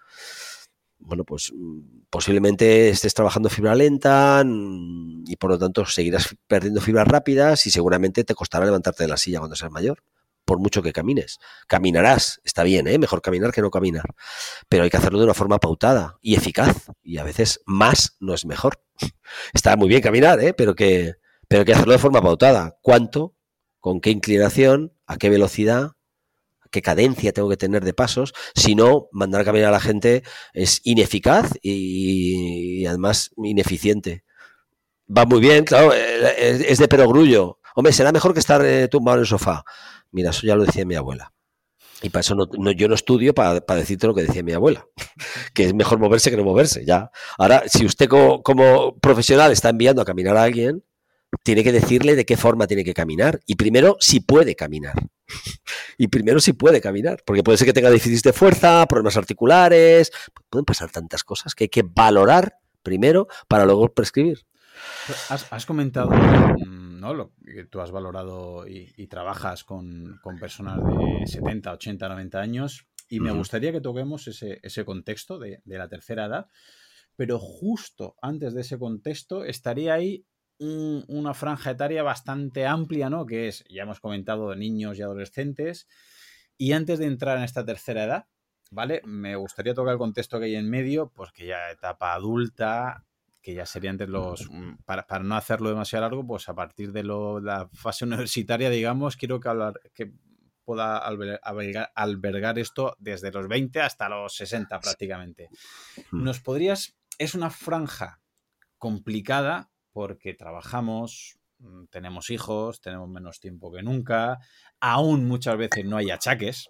Bueno, pues mm, posiblemente estés trabajando fibra lenta mm, y por lo tanto seguirás perdiendo fibras rápidas y seguramente te costará levantarte de la silla cuando seas mayor por mucho que camines. Caminarás, está bien, ¿eh? mejor caminar que no caminar, pero hay que hacerlo de una forma pautada y eficaz, y a veces más no es mejor. Está muy bien caminar, ¿eh? pero, que, pero hay que hacerlo de forma pautada. ¿Cuánto? ¿Con qué inclinación? ¿A qué velocidad? ¿A qué cadencia tengo que tener de pasos? Si no, mandar a caminar a la gente es ineficaz y, además ineficiente. Va muy bien, claro, eh, es de perogrullo. Hombre, será mejor que estar eh, tumbado en el sofá. Mira, eso ya lo decía mi abuela. Y para eso no, yo no estudio para, decirte lo que decía mi abuela, que es mejor moverse que no moverse, ya. Ahora, si usted como, profesional está enviando a caminar a alguien, tiene que decirle de qué forma tiene que caminar. Y primero, si puede caminar. Y primero, si puede caminar. Porque puede ser que tenga déficit de fuerza, problemas articulares. Pueden pasar tantas cosas que hay que valorar primero para luego prescribir. Has, comentado mm, ¿no? lo que tú has valorado y, trabajas con, personas de 70, 80, 90 años y me gustaría que toquemos ese, contexto de, la tercera edad, pero justo antes de ese contexto estaría ahí una franja etaria bastante amplia, ¿no? Que es, ya hemos comentado, de niños y adolescentes. Y antes de entrar en esta tercera edad, ¿vale? Me gustaría tocar el contexto que hay en medio, pues que ya etapa adulta, que ya sería entre los, mm, para, no hacerlo demasiado largo, pues a partir de la fase universitaria, digamos, quiero que, hablar, que pueda albergar, esto desde los 20 hasta los 60 prácticamente. Hmm. ¿Nos podrías, es una franja complicada porque trabajamos, mm, tenemos hijos, tenemos menos tiempo que nunca, aún muchas veces no hay achaques,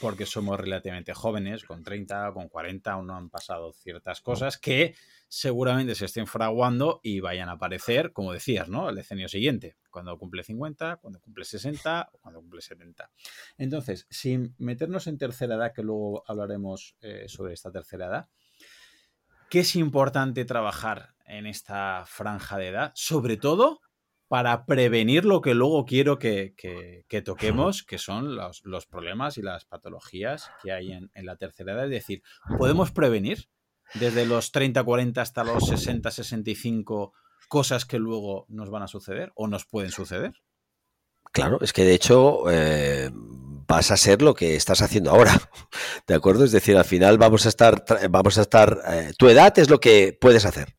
porque somos relativamente jóvenes, con 30, con 40, aún no han pasado ciertas cosas que seguramente se estén fraguando y vayan a aparecer, como decías, ¿no? El decenio siguiente, cuando cumple 50, cuando cumple 60 o cuando cumple 70. Entonces, sin meternos en tercera edad, que luego hablaremos eh, sobre esta tercera edad, ¿qué es importante trabajar en esta franja de edad? Sobre todo para prevenir lo que luego quiero que, toquemos, que son los, problemas y las patologías que hay en, la tercera edad. Es decir, ¿podemos prevenir desde los 30, 40 hasta los 60, 65 cosas que luego nos van a suceder o nos pueden suceder? Claro, es que de hecho eh, vas a ser lo que estás haciendo ahora, ¿de acuerdo? Es decir, al final vamos a estar, vamos a estar, eh, tu edad es lo que puedes hacer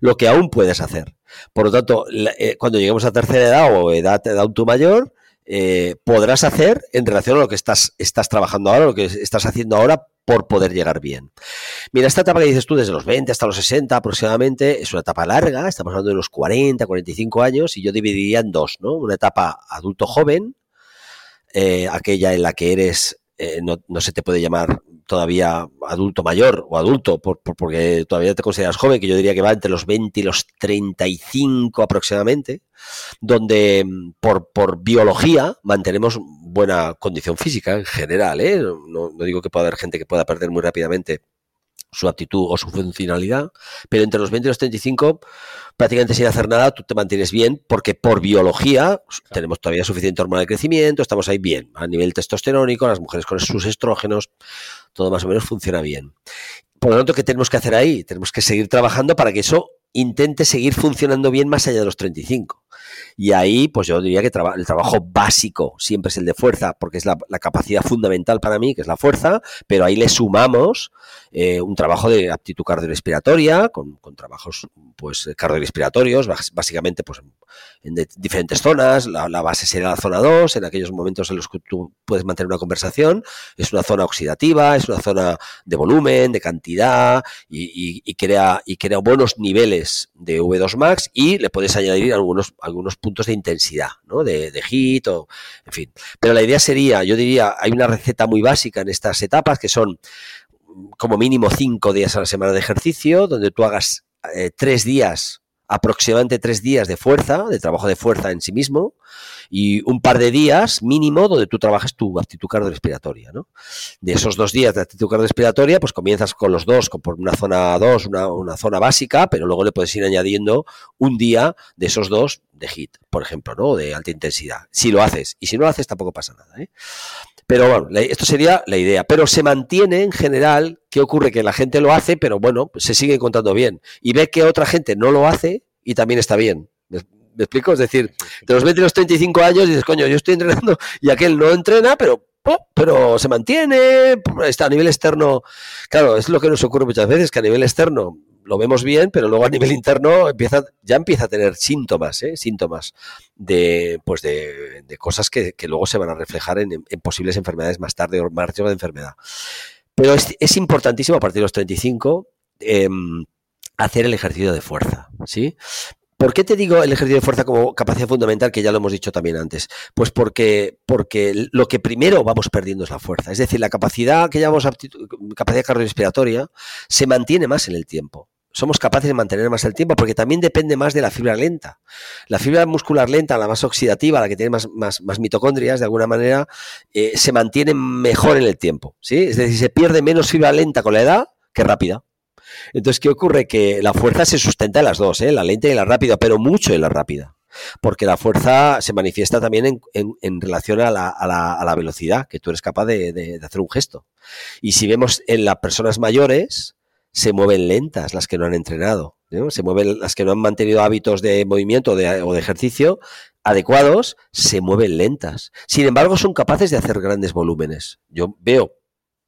lo que aún puedes hacer. Por lo tanto, eh, cuando lleguemos a tercera edad o edad de adulto mayor, eh, podrás hacer en relación a lo que estás, estás trabajando ahora, lo que estás haciendo ahora por poder llegar bien. Mira, esta etapa que dices tú, desde los 20 hasta los 60 aproximadamente, es una etapa larga, estamos hablando de los 40, 45 años, y yo dividiría en dos, ¿no? Una etapa adulto joven, eh, aquella en la que eres, no, no, se te puede llamar todavía adulto mayor o adulto, porque todavía te consideras joven, que yo diría que va entre los 20 y los 35 aproximadamente, donde mm, por, por biología mantenemos buena condición física en general. ¿eh? No, no digo que pueda haber gente que pueda perder muy rápidamente su actitud o su funcionalidad, pero entre los 20 y los 35, prácticamente sin hacer nada, tú te mantienes bien porque por biología tenemos todavía suficiente hormona de crecimiento, estamos ahí bien, a nivel testosterónico, las mujeres con sus estrógenos, todo más o menos funciona bien. Por lo tanto, ¿qué tenemos que hacer ahí? Tenemos que seguir trabajando para que eso intente seguir funcionando bien más allá de los 35. Y ahí, pues yo diría que el trabajo básico siempre es el de fuerza, porque es la, capacidad fundamental para mí, que es la fuerza, pero ahí le sumamos eh, un trabajo de aptitud cardiorrespiratoria, con, con trabajos pues cardiorrespiratorios, básicamente pues en diferentes zonas. La, base sería la zona 2, en aquellos momentos en los que tú puedes mantener una conversación. Es una zona oxidativa, es una zona de volumen, de cantidad y, crea, y crea buenos niveles de V2 Max y le puedes añadir algunos, algunos puntos de intensidad, ¿no? De, de hit o, en fin. Pero la idea sería, yo diría, hay una receta muy básica en estas etapas que son como mínimo cinco días a la semana de ejercicio, donde tú hagas eh, tres días, aproximadamente tres días de fuerza, de trabajo de fuerza en sí mismo, y un par de días mínimo donde tú trabajes tu actitud cardiorrespiratoria. ¿no? De esos dos días de actitud cardiorrespiratoria, pues comienzas con los dos, con por una zona 2, una, una, zona básica, pero luego le puedes ir añadiendo un día de esos dos de HIT, por ejemplo, ¿no? de alta intensidad. Si lo haces, y si no lo haces tampoco pasa nada. ¿eh? Pero bueno, esto sería la idea. Pero se mantiene en general, ¿qué ocurre? Que la gente lo hace, pero bueno, se sigue encontrando bien. Y ve que otra gente no lo hace y también está bien. ¿Me, explico? Es decir, de los 20 y los 35 años dices, coño, yo estoy entrenando y aquel no entrena, pero pero se mantiene, está a nivel externo. Claro, es lo que nos ocurre muchas veces, que a nivel externo lo vemos bien, pero luego a nivel interno empieza, ya empieza a tener síntomas, ¿eh? síntomas de, pues de, cosas que, luego se van a reflejar en, posibles enfermedades más tarde o más de enfermedad. Pero es, importantísimo a partir de los 35 em, hacer el ejercicio de fuerza, ¿sí? ¿Por qué te digo el ejercicio de fuerza como capacidad fundamental, que ya lo hemos dicho también antes? Pues porque, porque lo que primero vamos perdiendo es la fuerza. Es decir, la capacidad que llamamos capacidad cardiorrespiratoria se mantiene más en el tiempo somos capaces de mantener más el tiempo, porque también depende más de la fibra lenta. La fibra muscular lenta, la más oxidativa, la que tiene más, más, más mitocondrias, de alguna manera, eh, se mantiene mejor en el tiempo. ¿sí? Es decir, se pierde menos fibra lenta con la edad que rápida. Entonces, ¿qué ocurre? Que la fuerza se sustenta en las dos, ¿eh? la lenta y la rápida, pero mucho en la rápida. Porque la fuerza se manifiesta también en, en, relación a la, a, la, a la, velocidad, que tú eres capaz de, de, de hacer un gesto. Y si vemos en las personas mayores, se mueven lentas las que no han entrenado, se mueven las que no han mantenido hábitos de movimiento o de ejercicio adecuados, se mueven lentas. Sin embargo, son capaces de hacer grandes volúmenes. Yo veo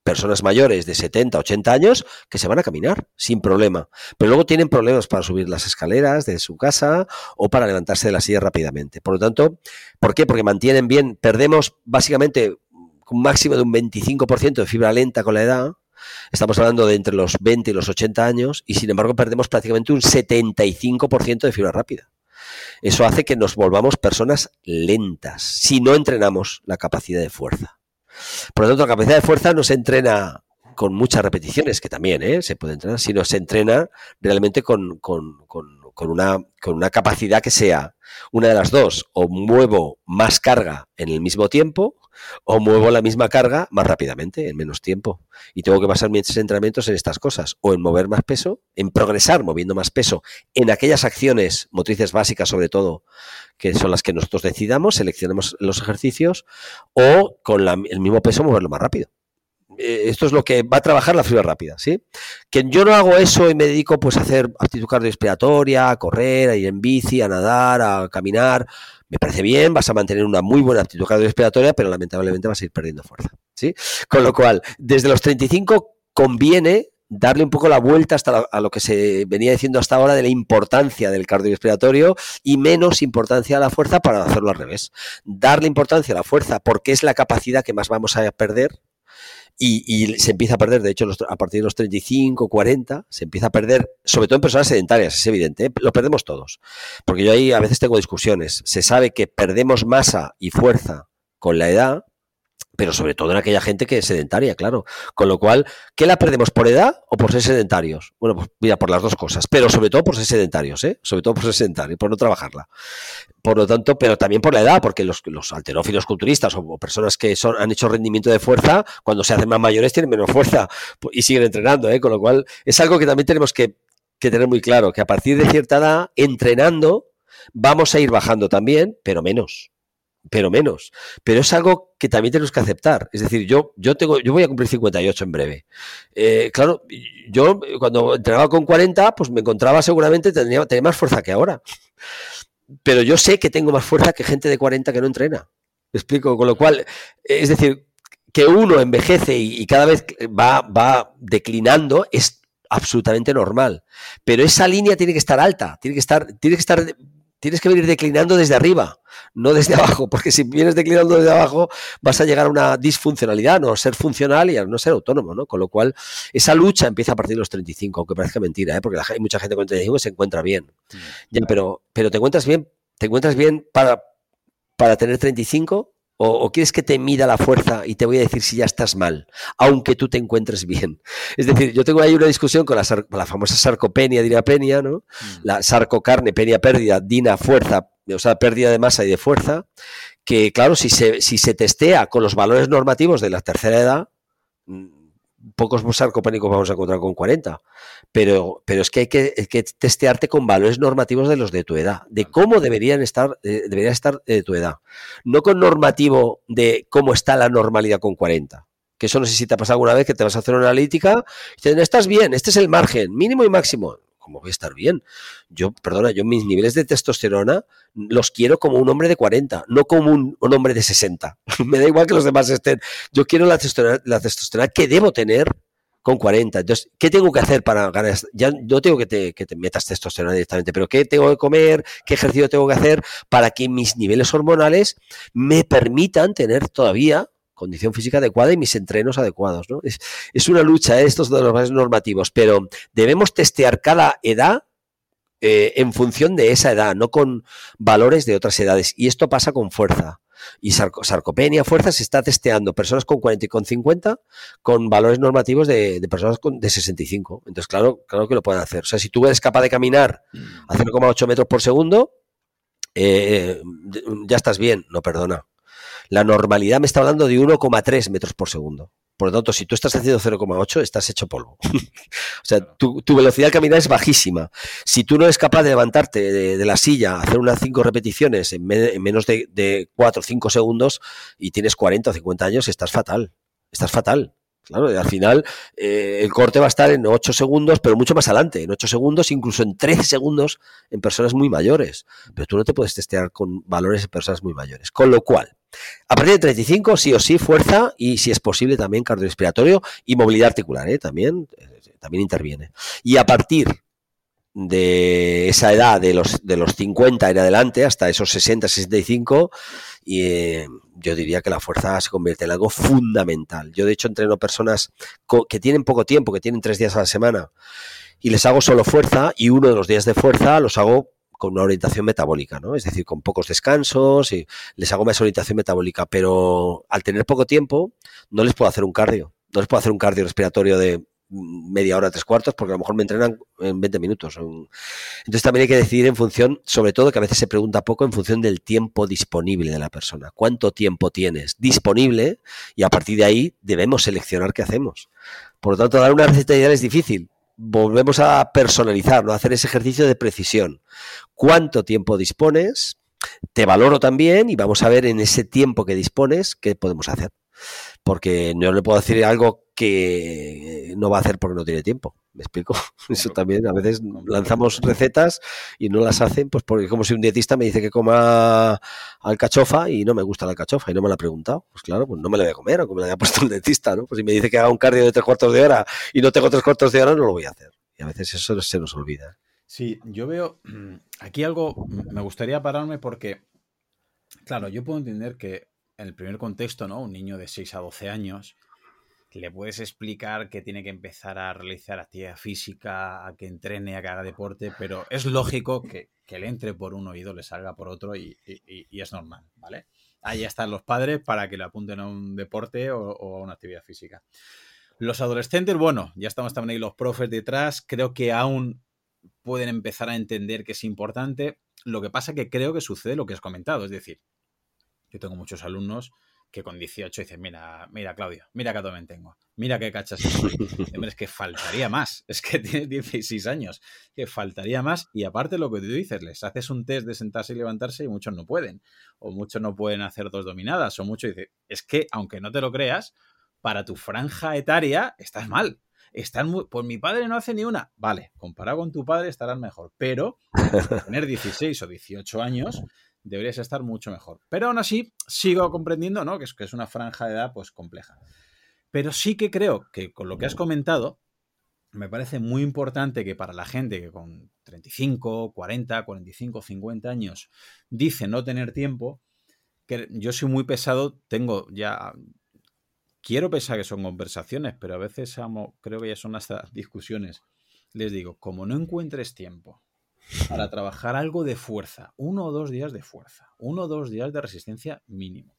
personas mayores de 70, 80 años que se van a caminar sin problema, pero luego tienen problemas para subir las escaleras de su casa o para levantarse de la silla rápidamente. Por lo tanto, ¿por qué? Porque mantienen bien, perdemos básicamente un máximo de un 25% de fibra lenta con la edad, Estamos hablando de entre los 20 y los 80 años y sin embargo perdemos prácticamente un 75% de fibra rápida. Eso hace que nos volvamos personas lentas si no entrenamos la capacidad de fuerza. Por lo tanto, la capacidad de fuerza no se entrena con muchas repeticiones, que también ¿eh? se puede entrenar, sino se entrena realmente con, con, una, con una capacidad que sea una de las dos, o muevo más carga en el mismo tiempo, o muevo la misma carga más rápidamente, en menos tiempo. Y tengo que basar mis entrenamientos en estas cosas, o en mover más peso, en progresar moviendo más peso, en aquellas acciones motrices básicas sobre todo, que son las que nosotros decidamos, seleccionemos los ejercicios, o con el mismo peso moverlo más rápido. Eh, esto es lo que va a trabajar la fibra rápida, ¿sí? Que yo no hago eso y me dedico pues a hacer actitud cardiorrespiratoria, a correr, a ir en bici, a nadar, a caminar, me parece bien, vas a mantener una muy buena actitud cardiorrespiratoria, pero lamentablemente vas a ir perdiendo fuerza, ¿sí? Con lo cual, desde los 35 conviene darle un poco la vuelta hasta a lo que se venía diciendo hasta ahora de la importancia del cardiorrespiratorio y menos importancia a la fuerza para hacerlo al revés. Darle importancia a la fuerza porque es la capacidad que más vamos a perder y, se empieza a perder, de hecho, a partir de los 35, 40, se empieza a perder, sobre todo en personas sedentarias, es evidente, ¿eh? lo perdemos todos. Porque yo ahí a veces tengo discusiones. Se sabe que perdemos masa y fuerza con la edad, pero sobre todo en aquella gente que es sedentaria, claro. Con lo cual, ¿qué la perdemos por edad o por ser sedentarios? Bueno, pues mira, por las dos cosas, pero sobre todo por ser sedentarios, ¿eh? Sobre todo por ser sedentarios, por no trabajarla. Por lo tanto, pero también por la edad, porque los, los alterófilos culturistas o, personas que son, han hecho rendimiento de fuerza, cuando se hacen más mayores tienen menos fuerza y siguen entrenando, ¿eh? Con lo cual, es algo que también tenemos que tener muy claro, que a partir de cierta edad, entrenando, vamos a ir bajando también, pero menos pero menos. Pero es algo que también tenemos que aceptar. Es decir, yo, yo, tengo, yo voy a cumplir 58 en breve. Eh, claro, yo cuando entrenaba con 40, pues me encontraba seguramente, tenía, tenía más fuerza que ahora. Pero yo sé que tengo más fuerza que gente de 40 que no entrena. ¿Me explico? Con lo cual, es decir, que uno envejece y, y cada vez va, va declinando es absolutamente normal. Pero esa línea tiene que estar alta, tiene que estar, tiene que estar tienes que venir declinando desde arriba, no desde abajo, porque si vienes declinando desde abajo vas a llegar a una disfuncionalidad, no ser funcional y a no ser autónomo, ¿no? Con lo cual, esa lucha empieza a partir de los 35, aunque parezca mentira, ¿eh? porque hay mucha gente con 35 que se encuentra bien. Mm, ya, pero, pero te encuentras bien, te encuentras bien para, para tener 35 o, quieres que te mida la fuerza y te voy a decir si ya estás mal, aunque tú te encuentres bien. Es decir, yo tengo ahí una discusión con la, la famosa sarcopenia, dinapenia, ¿no? Mm. La sarcocarne, penia pérdida, dina fuerza, o sea, pérdida de masa y de fuerza, que claro, si se, si se testea con los valores normativos de la tercera edad, mm, pocos sarcopénicos vamos a encontrar con 40, pero, pero es que hay que, testearte con valores normativos de los de tu edad, de cómo deberían estar, eh, debería estar de tu edad, no con normativo de cómo está la normalidad con 40. Que eso no sé si te ha pasado alguna vez que te vas a hacer una analítica y te dicen, estás bien, este es el margen, mínimo y máximo. ¿Cómo voy a estar bien? Yo, perdona, yo mis niveles de testosterona los quiero como un hombre de 40, no como un, hombre de 60. Me da igual que los demás estén. Yo quiero la testosterona, la testosterona que debo tener con 40. Entonces, ¿qué tengo que hacer para ganar? Ya no tengo que que te metas testosterona directamente, pero ¿qué tengo que comer? ¿Qué ejercicio tengo que hacer para que mis niveles hormonales me permitan tener todavía condición física adecuada y mis entrenos adecuados. ¿no? Es, una lucha, ¿eh? estos de los normativos, pero debemos testear cada edad eh, en función de esa edad, no con valores de otras edades. Y esto pasa con fuerza. Y sarcopenia, fuerza, se está testeando personas con 40 y con 50 con valores normativos de, personas con, de 65. Entonces, claro, claro que lo pueden hacer. O sea, si tú eres capaz de caminar a 0,8 metros por segundo, eh, ya estás bien. No, perdona. La normalidad me está hablando de 1,3 metros por segundo. Por lo tanto, si tú estás haciendo 0,8, estás hecho polvo. o sea, tu, velocidad al caminar es bajísima. Si tú no eres capaz de levantarte de, la silla, hacer unas 5 repeticiones en, menos de, de 4 o 5 segundos y tienes 40 o 50 años, estás fatal. Estás fatal. Claro, al final eh, el corte va a estar en 8 segundos, pero mucho más adelante, en 8 segundos, incluso en 13 segundos en personas muy mayores. Pero tú no te puedes testear con valores de personas muy mayores. Con lo cual, a partir de 35, sí o sí, fuerza y si es posible también cardiorrespiratorio y movilidad articular, ¿eh? también, eh, también interviene. Y a partir de esa edad de los, de los 50 en adelante, hasta esos 60, 65, y eh, yo diría que la fuerza se convierte en algo fundamental. Yo de hecho entreno personas que tienen poco tiempo, que tienen tres días a la semana, y les hago solo fuerza, y uno de los días de fuerza los hago con una orientación metabólica, ¿no? Es decir, con pocos descansos y les hago más orientación metabólica, pero al tener poco tiempo no les puedo hacer un cardio, no les puedo hacer un cardio respiratorio de media hora, tres cuartos, porque a lo mejor me entrenan en 20 minutos. Entonces también hay que decidir en función, sobre todo que a veces se pregunta poco, en función del tiempo disponible de la persona. ¿Cuánto tiempo tienes disponible? Y a partir de ahí debemos seleccionar qué hacemos. Por lo tanto, dar una receta ideal es difícil. Volvemos a personalizar, ¿no? a hacer ese ejercicio de precisión. ¿Cuánto tiempo dispones? Te valoro también y vamos a ver en ese tiempo que dispones qué podemos hacer porque no le puedo decir algo que no va a hacer porque no tiene tiempo. ¿Me explico? Eso también, a veces lanzamos recetas y no las hacen, pues porque como si un dietista me dice que coma alcachofa y no me gusta la alcachofa y no me la ha preguntado. Pues claro, pues no me la voy a comer, o como me la haya puesto el dietista, ¿no? Pues si me dice que haga un cardio de tres cuartos de hora y no tengo tres cuartos de hora, no lo voy a hacer. Y a veces eso se nos olvida. Sí, yo veo aquí algo, me gustaría pararme porque, claro, yo puedo entender que en el primer contexto, ¿no? Un niño de 6 a 12 años, le puedes explicar que tiene que empezar a realizar actividad física, a que entrene, a que haga deporte, pero es lógico que, le entre por un oído, le salga por otro y, es normal, ¿vale? Ahí están los padres para que le apunten a un deporte o, o, a una actividad física. Los adolescentes, bueno, ya estamos también ahí los profes detrás, creo que aún pueden empezar a entender que es importante. Lo que pasa que creo que sucede lo que has comentado, es decir, yo tengo muchos alumnos que con 18 dicen, mira, mira Claudio, mira qué me tengo, mira qué cachas es que faltaría más, es que tienes 16 años, que faltaría más. Y aparte lo que tú dices, les haces un test de sentarse y levantarse y muchos no pueden, o muchos no pueden hacer dos dominadas, o muchos dicen, es que aunque no te lo creas, para tu franja etaria estás mal. Están muy, pues mi padre no hace ni una. Vale, comparado con tu padre estarás mejor, pero tener 16 o 18 años deberías estar mucho mejor. Pero aún así, sigo comprendiendo, ¿no? Que es, una franja de edad, pues, compleja. Pero sí que creo que con lo que has comentado, me parece muy importante que para la gente que con 35, 40, 45, 50 años dice no tener tiempo, que yo soy muy pesado, tengo ya... Quiero pensar que son conversaciones, pero a veces amo, creo que ya son hasta discusiones. Les digo, como no encuentres tiempo para trabajar algo de fuerza, uno o dos días de fuerza, uno o dos días de resistencia mínimo.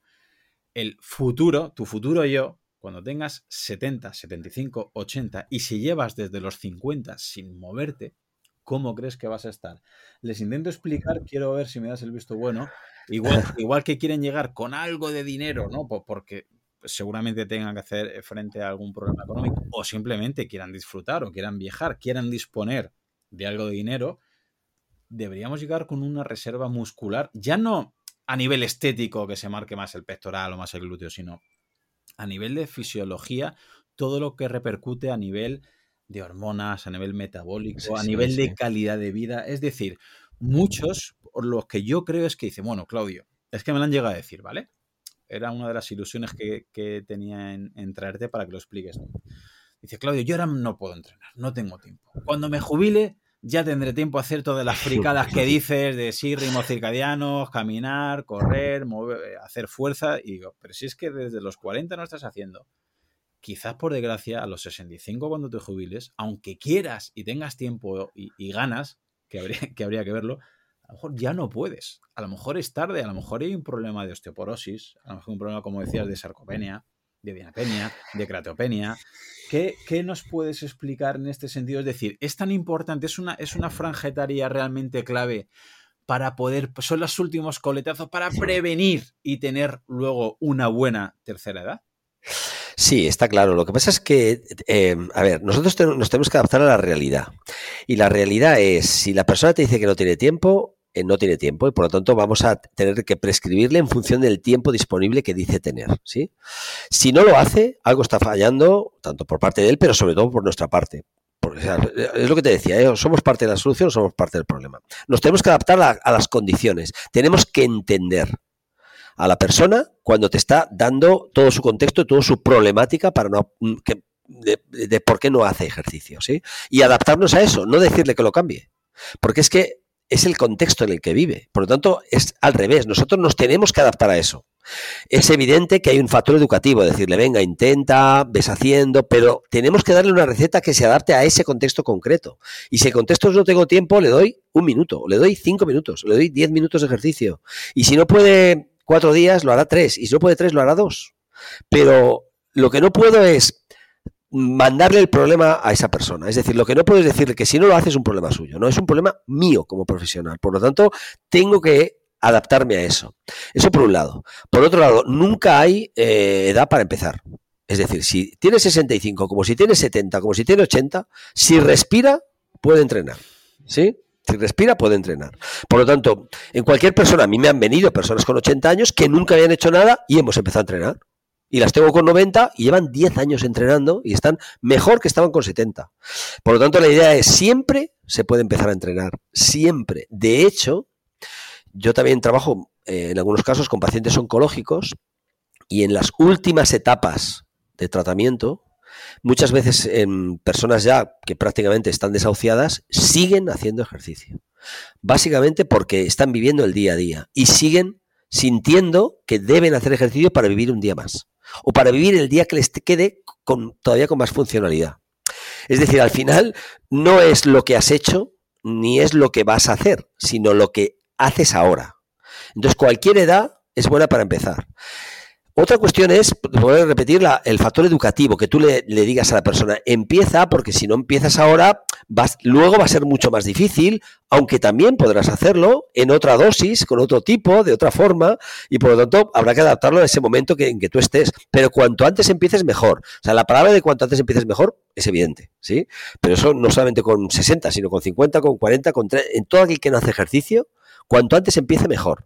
El futuro, tu futuro yo, cuando tengas 70, 75, 80 y si llevas desde los 50 sin moverte, ¿cómo crees que vas a estar? Les intento explicar, quiero ver si me das el visto bueno, igual, igual que quieren llegar con algo de dinero, ¿no? Porque seguramente tengan que hacer frente a algún problema económico o simplemente quieran disfrutar o quieran viajar, quieran disponer de algo de dinero, deberíamos llegar con una reserva muscular, ya no a nivel estético que se marque más el pectoral o más el glúteo, sino a nivel de fisiología, todo lo que repercute a nivel de hormonas, a nivel metabólico, a nivel de calidad de vida. Es decir, muchos, por los que yo creo es que dicen, bueno, Claudio, es que me lo han llegado a decir, ¿vale? Era una de las ilusiones que, tenía en, en, traerte para que lo expliques. Dice, Claudio, yo ahora no puedo entrenar, no tengo tiempo. Cuando me jubile, ya tendré tiempo a hacer todas las fricadas que dices de sí, ritmos circadianos, caminar, correr, mover, hacer fuerza. Y digo, pero si es que desde los 40 no estás haciendo. Quizás por desgracia a los 65 cuando te jubiles, aunque quieras y tengas tiempo y, ganas, que habría, que habría que verlo, a lo mejor ya no puedes. A lo mejor es tarde, a lo mejor hay un problema de osteoporosis, a lo mejor un problema, como decías, de sarcopenia, de dianapenia, de cratopenia. ¿Qué, ¿Qué, nos puedes explicar en este sentido? Es decir, ¿es tan importante, es una, es una franja realmente clave para poder, son los últimos coletazos para prevenir y tener luego una buena tercera edad? Sí, está claro. Lo que pasa es que, eh, a ver, nosotros nos tenemos que adaptar a la realidad. Y la realidad es, si la persona te dice que no tiene tiempo, eh, no tiene tiempo y por lo tanto vamos a tener que prescribirle en función del tiempo disponible que dice tener. ¿sí? Si no lo hace, algo está fallando, tanto por parte de él, pero sobre todo por nuestra parte. Porque, es lo que te decía, ¿eh? somos parte de la solución o somos parte del problema. Nos tenemos que adaptar a, las condiciones. Tenemos que entender a la persona cuando te está dando todo su contexto, toda su problemática para no, mm, de, de por qué no hace ejercicio. ¿sí? Y adaptarnos a eso, no decirle que lo cambie. Porque es que es el contexto en el que vive. Por lo tanto, es al revés. Nosotros nos tenemos que adaptar a eso. Es evidente que hay un factor educativo, decirle, venga, intenta, ves haciendo, pero tenemos que darle una receta que se adapte a ese contexto concreto. Y si el contexto no tengo tiempo, le doy un minuto, le doy cinco minutos, le doy diez minutos de ejercicio. Y si no puede cuatro días, lo hará tres. Y si no puede tres, lo hará dos. Pero lo que no puedo es mandarle el problema a esa persona. Es decir, lo que no puedo es decirle que si no lo hace es un problema suyo, no es un problema mío como profesional. Por lo tanto, tengo que adaptarme a eso. Eso por un lado. Por otro lado, nunca hay eh, edad para empezar. Es decir, si tiene 65, como si tiene 70, como si tiene 80, si respira, puede entrenar. ¿Sí? Si respira, puede entrenar. Por lo tanto, en cualquier persona, a mí me han venido personas con 80 años que nunca habían hecho nada y hemos empezado a entrenar. Y las tengo con 90 y llevan 10 años entrenando y están mejor que estaban con 70. Por lo tanto, la idea es siempre se puede empezar a entrenar. Siempre. De hecho, yo también trabajo eh, en algunos casos con pacientes oncológicos y en las últimas etapas de tratamiento, muchas veces en personas ya que prácticamente están desahuciadas, siguen haciendo ejercicio. Básicamente porque están viviendo el día a día y siguen sintiendo que deben hacer ejercicio para vivir un día más o para vivir el día que les quede con, todavía con más funcionalidad. Es decir, al final no es lo que has hecho ni es lo que vas a hacer, sino lo que haces ahora. Entonces, cualquier edad es buena para empezar. Otra cuestión es, poder repetir, el factor educativo, que tú le, digas a la persona, empieza, porque si no empiezas ahora, vas, luego va a ser mucho más difícil, aunque también podrás hacerlo en otra dosis, con otro tipo, de otra forma, y por lo tanto habrá que adaptarlo a ese momento que, en que tú estés. Pero cuanto antes empieces, mejor. O sea, la palabra de cuanto antes empieces mejor es evidente, ¿sí? Pero eso no solamente con 60, sino con 50, con 40, con 30, en todo aquel que no hace ejercicio, Cuanto antes empiece, mejor.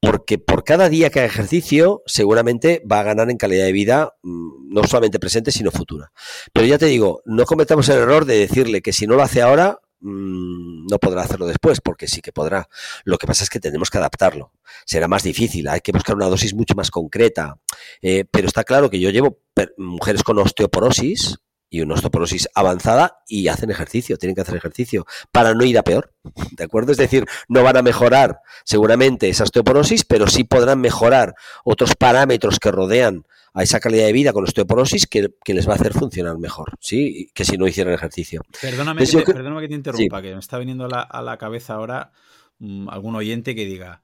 Porque por cada día que haga ejercicio, seguramente va a ganar en calidad de vida, mm, no solamente presente, sino futura. Pero ya te digo, no cometamos el error de decirle que si no lo hace ahora, mm, no podrá hacerlo después, porque sí que podrá. Lo que pasa es que tenemos que adaptarlo. Será más difícil, hay que buscar una dosis mucho más concreta. Eh, pero está claro que yo llevo mujeres con osteoporosis, y una osteoporosis avanzada y hacen ejercicio, tienen que hacer ejercicio para no ir a peor, ¿de acuerdo? Es decir, no van a mejorar seguramente esa osteoporosis, pero sí podrán mejorar otros parámetros que rodean a esa calidad de vida con osteoporosis que, les va a hacer funcionar mejor, ¿sí? Que si no hicieran ejercicio. Perdóname, que, te, perdóname que te interrumpa, que me está viniendo a la, cabeza ahora mm, algún oyente que diga,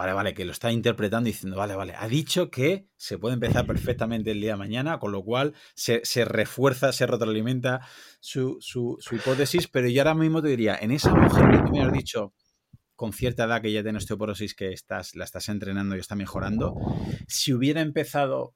Vale, vale, que lo está interpretando diciendo, vale, vale, ha dicho que se puede empezar perfectamente el día de mañana, con lo cual se, refuerza, se retroalimenta su, su, hipótesis, pero yo ahora mismo te diría, en esa mujer que tú me has dicho con cierta edad que ya tiene osteoporosis, que estás, la estás entrenando y está mejorando, si hubiera empezado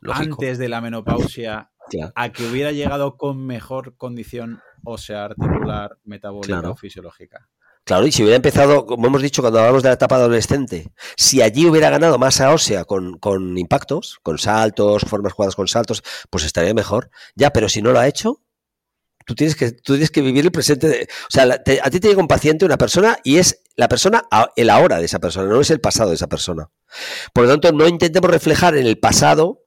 antes de la menopausia a que hubiera llegado con mejor condición ósea, articular, metabólica o fisiológica. Claro, y si hubiera empezado, como hemos dicho cuando hablamos de la etapa adolescente, si allí hubiera ganado masa ósea con, con impactos, con saltos, formas jugadas con saltos, pues estaría mejor. Ya, pero si no lo ha hecho, tú tienes que, tú tienes que vivir el presente. O sea, a ti te llega un paciente, una persona, y es la persona, el ahora de esa persona, no es el pasado de esa persona. Por lo tanto, no intentemos reflejar en el pasado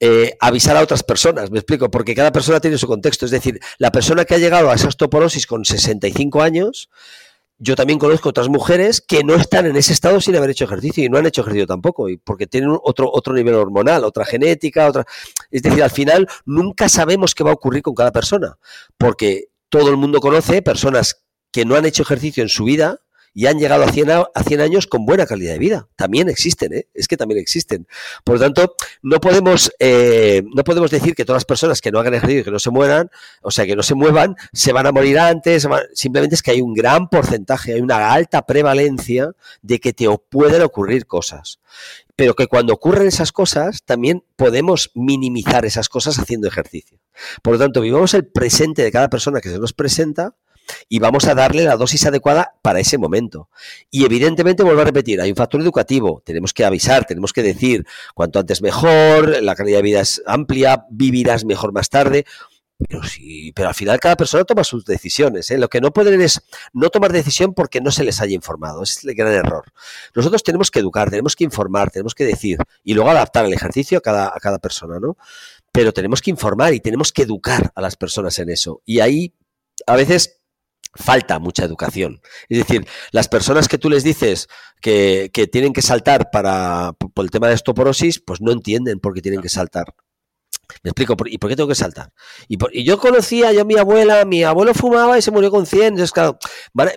eh, avisar a otras personas, me explico, porque cada persona tiene su contexto. Es decir, la persona que ha llegado a esa osteoporosis con 65 años, yo también conozco otras mujeres que no están en ese estado sin haber hecho ejercicio y no han hecho ejercicio tampoco, y porque tienen otro, otro nivel hormonal, otra genética, otra. Es decir, al final nunca sabemos qué va a ocurrir con cada persona, porque todo el mundo conoce personas que no han hecho ejercicio en su vida y han llegado a 100, a años con buena calidad de vida. También existen, ¿eh? es que también existen. Por lo tanto, no podemos, eh, no podemos decir que todas las personas que no hagan ejercicio que no se mueran, o sea, que no se muevan, se van a morir antes. Simplemente es que hay un gran porcentaje, hay una alta prevalencia de que te pueden ocurrir cosas pero que cuando ocurren esas cosas también podemos minimizar esas cosas haciendo ejercicio. Por lo tanto, vivamos el presente de cada persona que se nos presenta y vamos a darle la dosis adecuada para ese momento. Y evidentemente, vuelvo a repetir, hay un factor educativo, tenemos que avisar, tenemos que decir cuanto antes mejor, la calidad de vida es amplia, vivirás mejor más tarde. Pero sí, pero al final cada persona toma sus decisiones. ¿eh? Lo que no pueden es no tomar decisión porque no se les haya informado. es el gran error. Nosotros tenemos que educar, tenemos que informar, tenemos que decir y luego adaptar el ejercicio a cada, a cada persona, ¿no? Pero tenemos que informar y tenemos que educar a las personas en eso. Y ahí a veces falta mucha educación. Es decir, las personas que tú les dices que, que tienen que saltar para, por el tema de estoporosis, pues no entienden por qué tienen que saltar. Me explico, ¿y por qué tengo que saltar? Y, yo conocía, yo mi abuela, mi abuelo fumaba y se murió con 100, claro,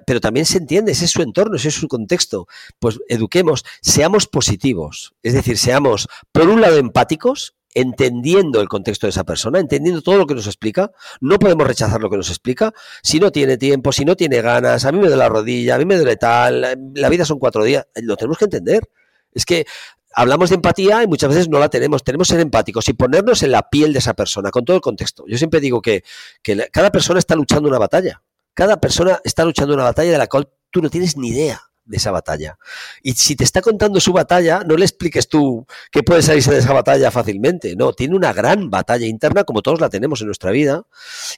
pero también se entiende, ese es su entorno, ese es su contexto. Pues eduquemos, seamos positivos, es decir, seamos, por un lado, empáticos, entendiendo el contexto de esa persona, entendiendo todo lo que nos explica. No podemos rechazar lo que nos explica. Si no tiene tiempo, si no tiene ganas, a mí me duele la rodilla, a mí me duele tal, la vida son cuatro días, lo tenemos que entender. Es que hablamos de empatía y muchas veces no la tenemos. Tenemos que ser empáticos y ponernos en la piel de esa persona, con todo el contexto. Yo siempre digo que, cada persona está luchando una batalla. Cada persona está luchando una batalla de la cual tú no tienes ni idea de esa batalla. Y si te está contando su batalla, no le expliques tú que puede salirse de esa batalla fácilmente. No, tiene una gran batalla interna, como todos la tenemos en nuestra vida.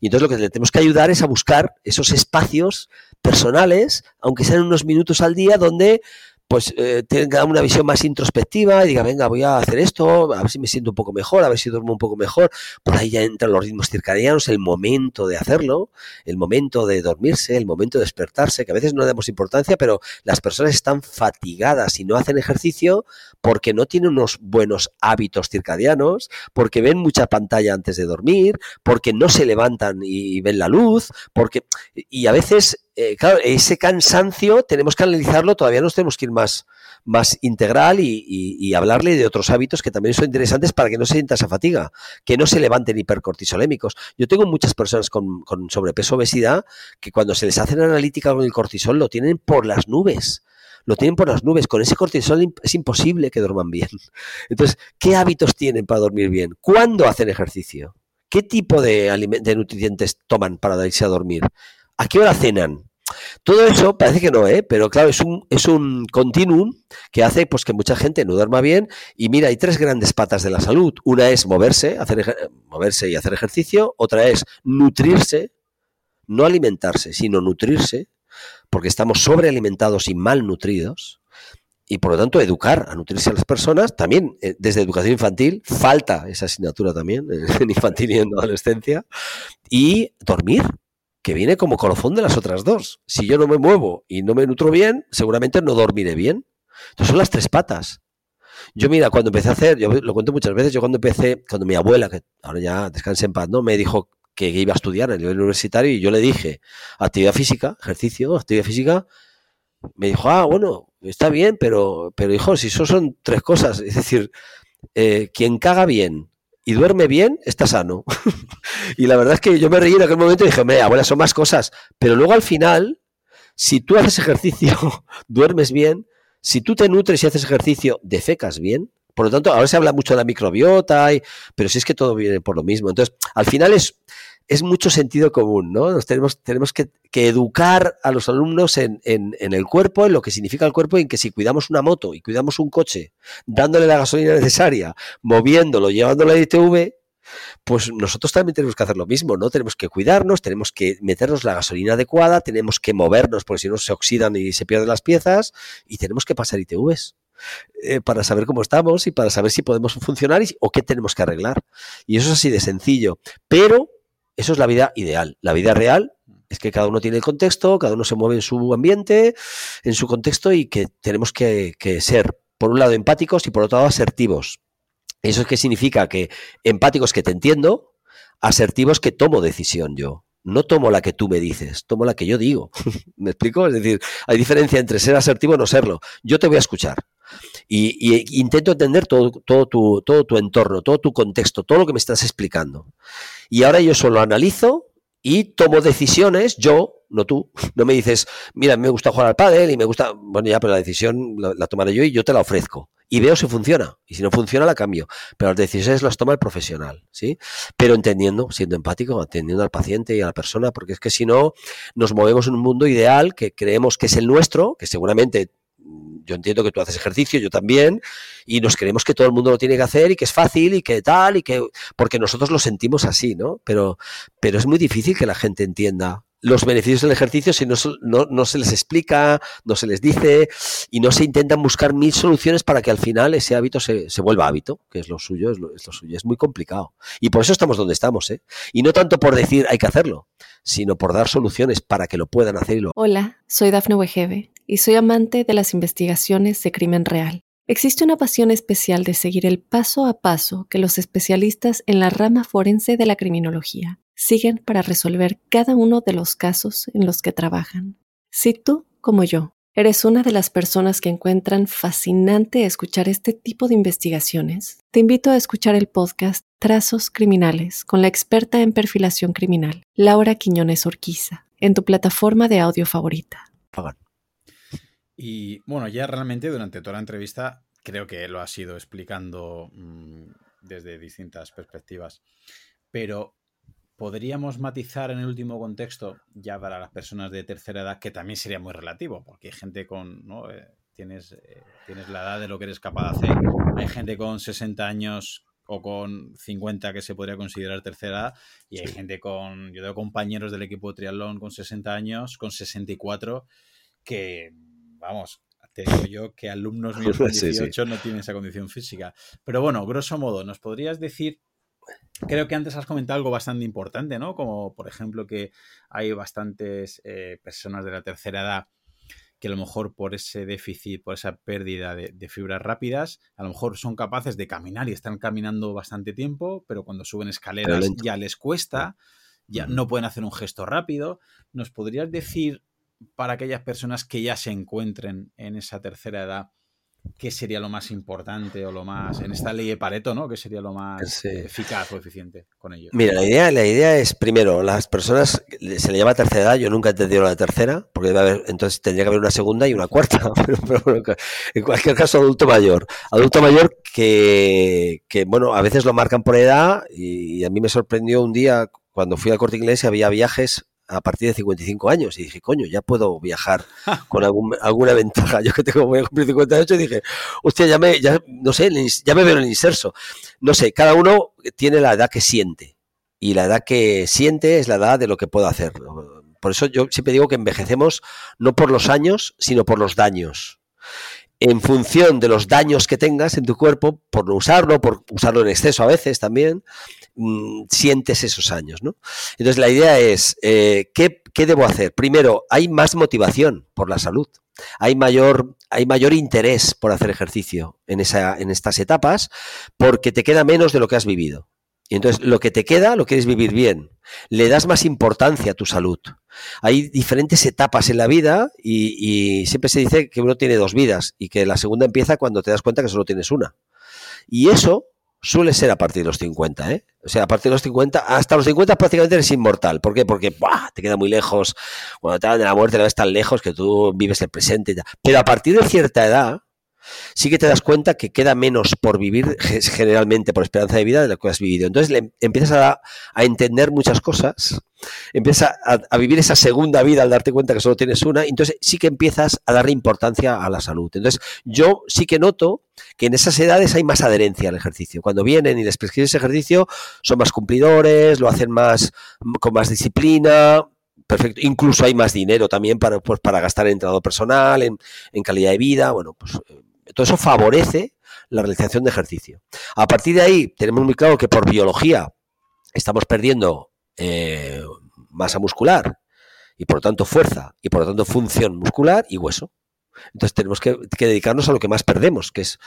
Y entonces lo que le tenemos que ayudar es a buscar esos espacios personales, aunque sean unos minutos al día, donde pues eh, tenga una visión más introspectiva y diga, venga, voy a hacer esto, a ver si me siento un poco mejor, a ver si duermo un poco mejor. Por ahí ya entran los ritmos circadianos, el momento de hacerlo, el momento de dormirse, el momento de despertarse, que a veces no le damos importancia, pero las personas están fatigadas y no hacen ejercicio porque no tienen unos buenos hábitos circadianos, porque ven mucha pantalla antes de dormir, porque no se levantan y ven la luz, porque y a veces eh, claro, ese cansancio tenemos que analizarlo, todavía nos tenemos que ir más, más integral y, hablarle de otros hábitos que también son interesantes para que no se sienta esa fatiga, que no se levanten hipercortisolémicos. Yo tengo muchas personas con, con sobrepeso obesidad que cuando se les hace la analítica con el cortisol lo tienen por las nubes lo tienen por las nubes. Con ese cortisol es imposible que duerman bien. Entonces, ¿qué hábitos tienen para dormir bien? ¿Cuándo hacen ejercicio? ¿Qué tipo de, de nutrientes toman para irse a dormir? ¿A qué hora cenan? Todo eso parece que no, ¿eh? pero claro, es un, es un continuum que hace pues, que mucha gente no duerma bien. Y mira, hay tres grandes patas de la salud. Una es moverse, hacer, moverse y hacer ejercicio. Otra es nutrirse, no alimentarse, sino nutrirse, porque estamos sobrealimentados y malnutridos. Y por lo tanto, educar a nutrirse a las personas, también eh, desde educación infantil, falta esa asignatura también, en infantil y en adolescencia, y dormir, que viene como colofón de las otras dos. Si yo no me muevo y no me nutro bien, seguramente no dormiré bien. Entonces son las tres patas. Yo mira, cuando empecé a hacer, yo lo cuento muchas veces, yo cuando empecé, cuando mi abuela, que ahora ya descanse en paz, ¿no? Me dijo que iba a estudiar el nivel universitario y yo le dije, actividad física, ejercicio, actividad física, me dijo, ah, bueno, está bien, pero, pero hijo, si eso son tres cosas, es decir, eh, quien caga bien, y duerme bien, está sano. y la verdad es que yo me reí en aquel momento y dije, me abuela, son más cosas. Pero luego al final, si tú haces ejercicio, duermes bien, si tú te nutres y haces ejercicio, defecas bien. Por lo tanto, ahora se habla mucho de la microbiota, y, pero si es que todo viene por lo mismo. Entonces, al final es, es mucho sentido común, ¿no? Nos tenemos, tenemos que, educar a los alumnos en, el cuerpo, en lo que significa el cuerpo, y en que si cuidamos una moto y cuidamos un coche, dándole la gasolina necesaria, moviéndolo, llevándolo a ITV, pues nosotros también tenemos que hacer lo mismo, ¿no? Tenemos que cuidarnos, tenemos que meternos la gasolina adecuada, tenemos que movernos, porque si no se oxidan y se pierden las piezas, y tenemos que pasar ITVs. Eh, para saber cómo estamos y para saber si podemos funcionar o qué tenemos que arreglar. Y eso es así de sencillo. Pero eso es la vida ideal. La vida real es que cada uno tiene el contexto, cada uno se mueve en su ambiente, en su contexto y que tenemos que, ser, por un lado, empáticos y por otro lado, asertivos. ¿Eso es qué significa? Que empáticos que te entiendo, asertivos que tomo decisión yo. No tomo la que tú me dices, tomo la que yo digo. ¿Me explico? Es decir, hay diferencia entre ser asertivo y no serlo. Yo te voy a escuchar. Y, intento entender todo tu entorno, todo tu contexto, todo lo que me estás explicando. Y ahora yo solo analizo y tomo decisiones, yo, no tú, no me dices, mira, me gusta jugar al pádel y me gusta, bueno, ya, pero la decisión la, tomaré yo y yo te la ofrezco. Y veo si funciona. Y si no funciona, la cambio. Pero las decisiones las toma el profesional, ¿sí? Pero entendiendo, siendo empático, atendiendo al paciente y a la persona, porque es que si no, nos movemos en un mundo ideal que creemos que es el nuestro, que seguramente yo entiendo que tú haces ejercicio, yo también, y nos creemos que todo el mundo lo tiene que hacer y que es fácil y que tal, y que, porque nosotros lo sentimos así, ¿no? Pero, pero es muy difícil que la gente entienda los beneficios del ejercicio si no, no, se les explica, no se les dice y no se intentan buscar mil soluciones para que al final ese hábito se, vuelva hábito, que es lo suyo, es lo, suyo. Es muy complicado. Y por eso estamos donde estamos, ¿eh? Y no tanto por decir hay que hacerlo, sino por dar soluciones para que lo puedan hacer. Hola, soy Dafne Wegebe y soy amante de las investigaciones de crimen real. Existe una pasión especial de seguir el paso a paso que los especialistas en la rama forense de la criminología siguen para resolver cada uno de los casos en los que trabajan. Si tú, como yo, eres una de las personas que encuentran fascinante escuchar este tipo de investigaciones, te invito a escuchar el podcast Trazos Criminales con la experta en perfilación criminal, Laura Quiñones Orquiza, en tu plataforma de audio favorita. Y bueno, ya realmente durante toda la entrevista creo que lo has ido explicando mm, desde distintas perspectivas. Pero podríamos matizar en el último contexto, ya para las personas de tercera edad, que también sería muy relativo, porque hay gente con, ¿no? Eh, tienes, eh, tienes la edad de lo que eres capaz de hacer, hay gente con 60 años o con 50 que se podría considerar tercera edad, y hay gente con, yo tengo compañeros del equipo de triatlón con 60 años, con 64, que, vamos, te digo yo que alumnos míos con 18 no tienen esa condición física. Pero bueno, grosso modo, ¿nos podrías decir Creo que antes has comentado algo bastante importante, ¿no? Como por ejemplo que hay bastantes eh, personas de la tercera edad que a lo mejor por ese déficit, por esa pérdida de, fibras rápidas, a lo mejor son capaces de caminar y están caminando bastante tiempo, pero cuando suben escaleras ya les cuesta, ya no pueden hacer un gesto rápido. ¿Nos podrías decir para aquellas personas que ya se encuentren en esa tercera edad, qué sería lo más importante o lo más, en esta ley de Pareto, ¿no? ¿Qué sería lo más eficaz o eficiente con ellos? Mira, la idea, la idea es, primero, las personas, se le llama tercera edad, yo nunca he entendido la tercera, porque debe haber, entonces tendría que haber una segunda y una cuarta, pero, en cualquier caso, adulto mayor. Adulto mayor que, que, bueno, a veces lo marcan por edad y, y a mí me sorprendió un día cuando fui al corte inglés y había viajes a partir de 55 años. Y dije, coño, ya puedo viajar con alguna ventaja. Yo que tengo, voy a cumplir 58 y dije, hostia, ya me, ya, no sé, ya me veo en el inserso. No sé, cada uno tiene la edad que siente. Y la edad que siente es la edad de lo que puedo hacer. Por eso yo siempre digo que envejecemos no por los años, sino por los daños en función de los daños que tengas en tu cuerpo, por no usarlo, por usarlo en exceso a veces también, mm, sientes esos años. ¿no? Entonces la idea es, eh, ¿qué, debo hacer? Primero, hay más motivación por la salud. Hay mayor, hay mayor interés por hacer ejercicio en, esa, en estas etapas porque te queda menos de lo que has vivido. Y entonces lo que te queda lo quieres vivir bien. Le das más importancia a tu salud. Hay diferentes etapas en la vida y, siempre se dice que uno tiene dos vidas y que la segunda empieza cuando te das cuenta que solo tienes una. Y eso suele ser a partir de los 50, ¿eh? O sea, a partir de los 50, hasta los 50 prácticamente eres inmortal. ¿Por qué? Porque te queda muy lejos. Cuando te dan de la muerte la ves tan lejos que tú vives el presente. Pero a partir de cierta edad, sí que te das cuenta que queda menos por vivir generalmente por esperanza de vida de lo que has vivido. Entonces le, empiezas a, entender muchas cosas, empiezas a, vivir esa segunda vida al darte cuenta que solo tienes una, entonces sí que empiezas a darle importancia a la salud. Entonces yo sí que noto que en esas edades hay más adherencia al ejercicio. Cuando vienen y les prescribes ejercicio, son más cumplidores, lo hacen más con más disciplina, perfecto. Incluso hay más dinero también para, pues, para gastar en entrenador personal, en, en, calidad de vida. Bueno, pues todo eso favorece la realización de ejercicio. A partir de ahí, tenemos muy claro que por biología estamos perdiendo eh, masa muscular y por lo tanto fuerza y por lo tanto función muscular y hueso. Entonces tenemos que, dedicarnos a lo que más perdemos, que es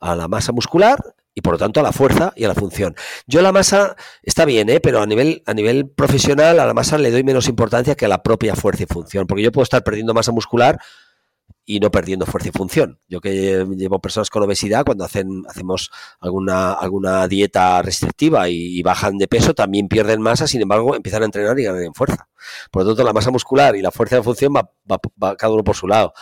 a la masa muscular y por lo tanto a la fuerza y a la función. Yo la masa está bien, ¿eh? pero a nivel, a nivel profesional a la masa le doy menos importancia que a la propia fuerza y función, porque yo puedo estar perdiendo masa muscular y no perdiendo fuerza y función. Yo que llevo personas con obesidad, cuando hacen, hacemos alguna, alguna dieta restrictiva y, bajan de peso, también pierden masa, sin embargo, empiezan a entrenar y ganan fuerza. Por lo tanto, la masa muscular y la fuerza de función va, va, cada uno por su lado.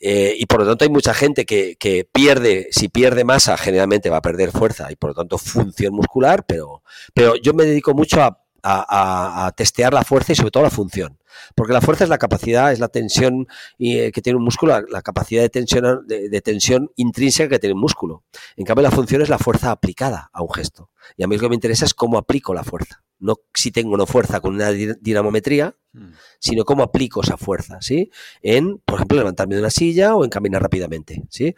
Eh, y por lo tanto hay mucha gente que, que, pierde, si pierde masa, generalmente va a perder fuerza y por lo tanto función muscular, pero, pero yo me dedico mucho a a, testear la fuerza y sobre todo la función. Porque la fuerza es la capacidad, es la tensión eh, que tiene un músculo, la, capacidad de tensión, de, tensión intrínseca que tiene un músculo. En cambio, la función es la fuerza aplicada a un gesto. Y a mí lo que me interesa es cómo aplico la fuerza. no si tengo no fuerza con una dinamometría, hmm. sino cómo aplico esa fuerza, ¿sí? En, por ejemplo, levantarme de una silla o en caminar rápidamente, ¿sí?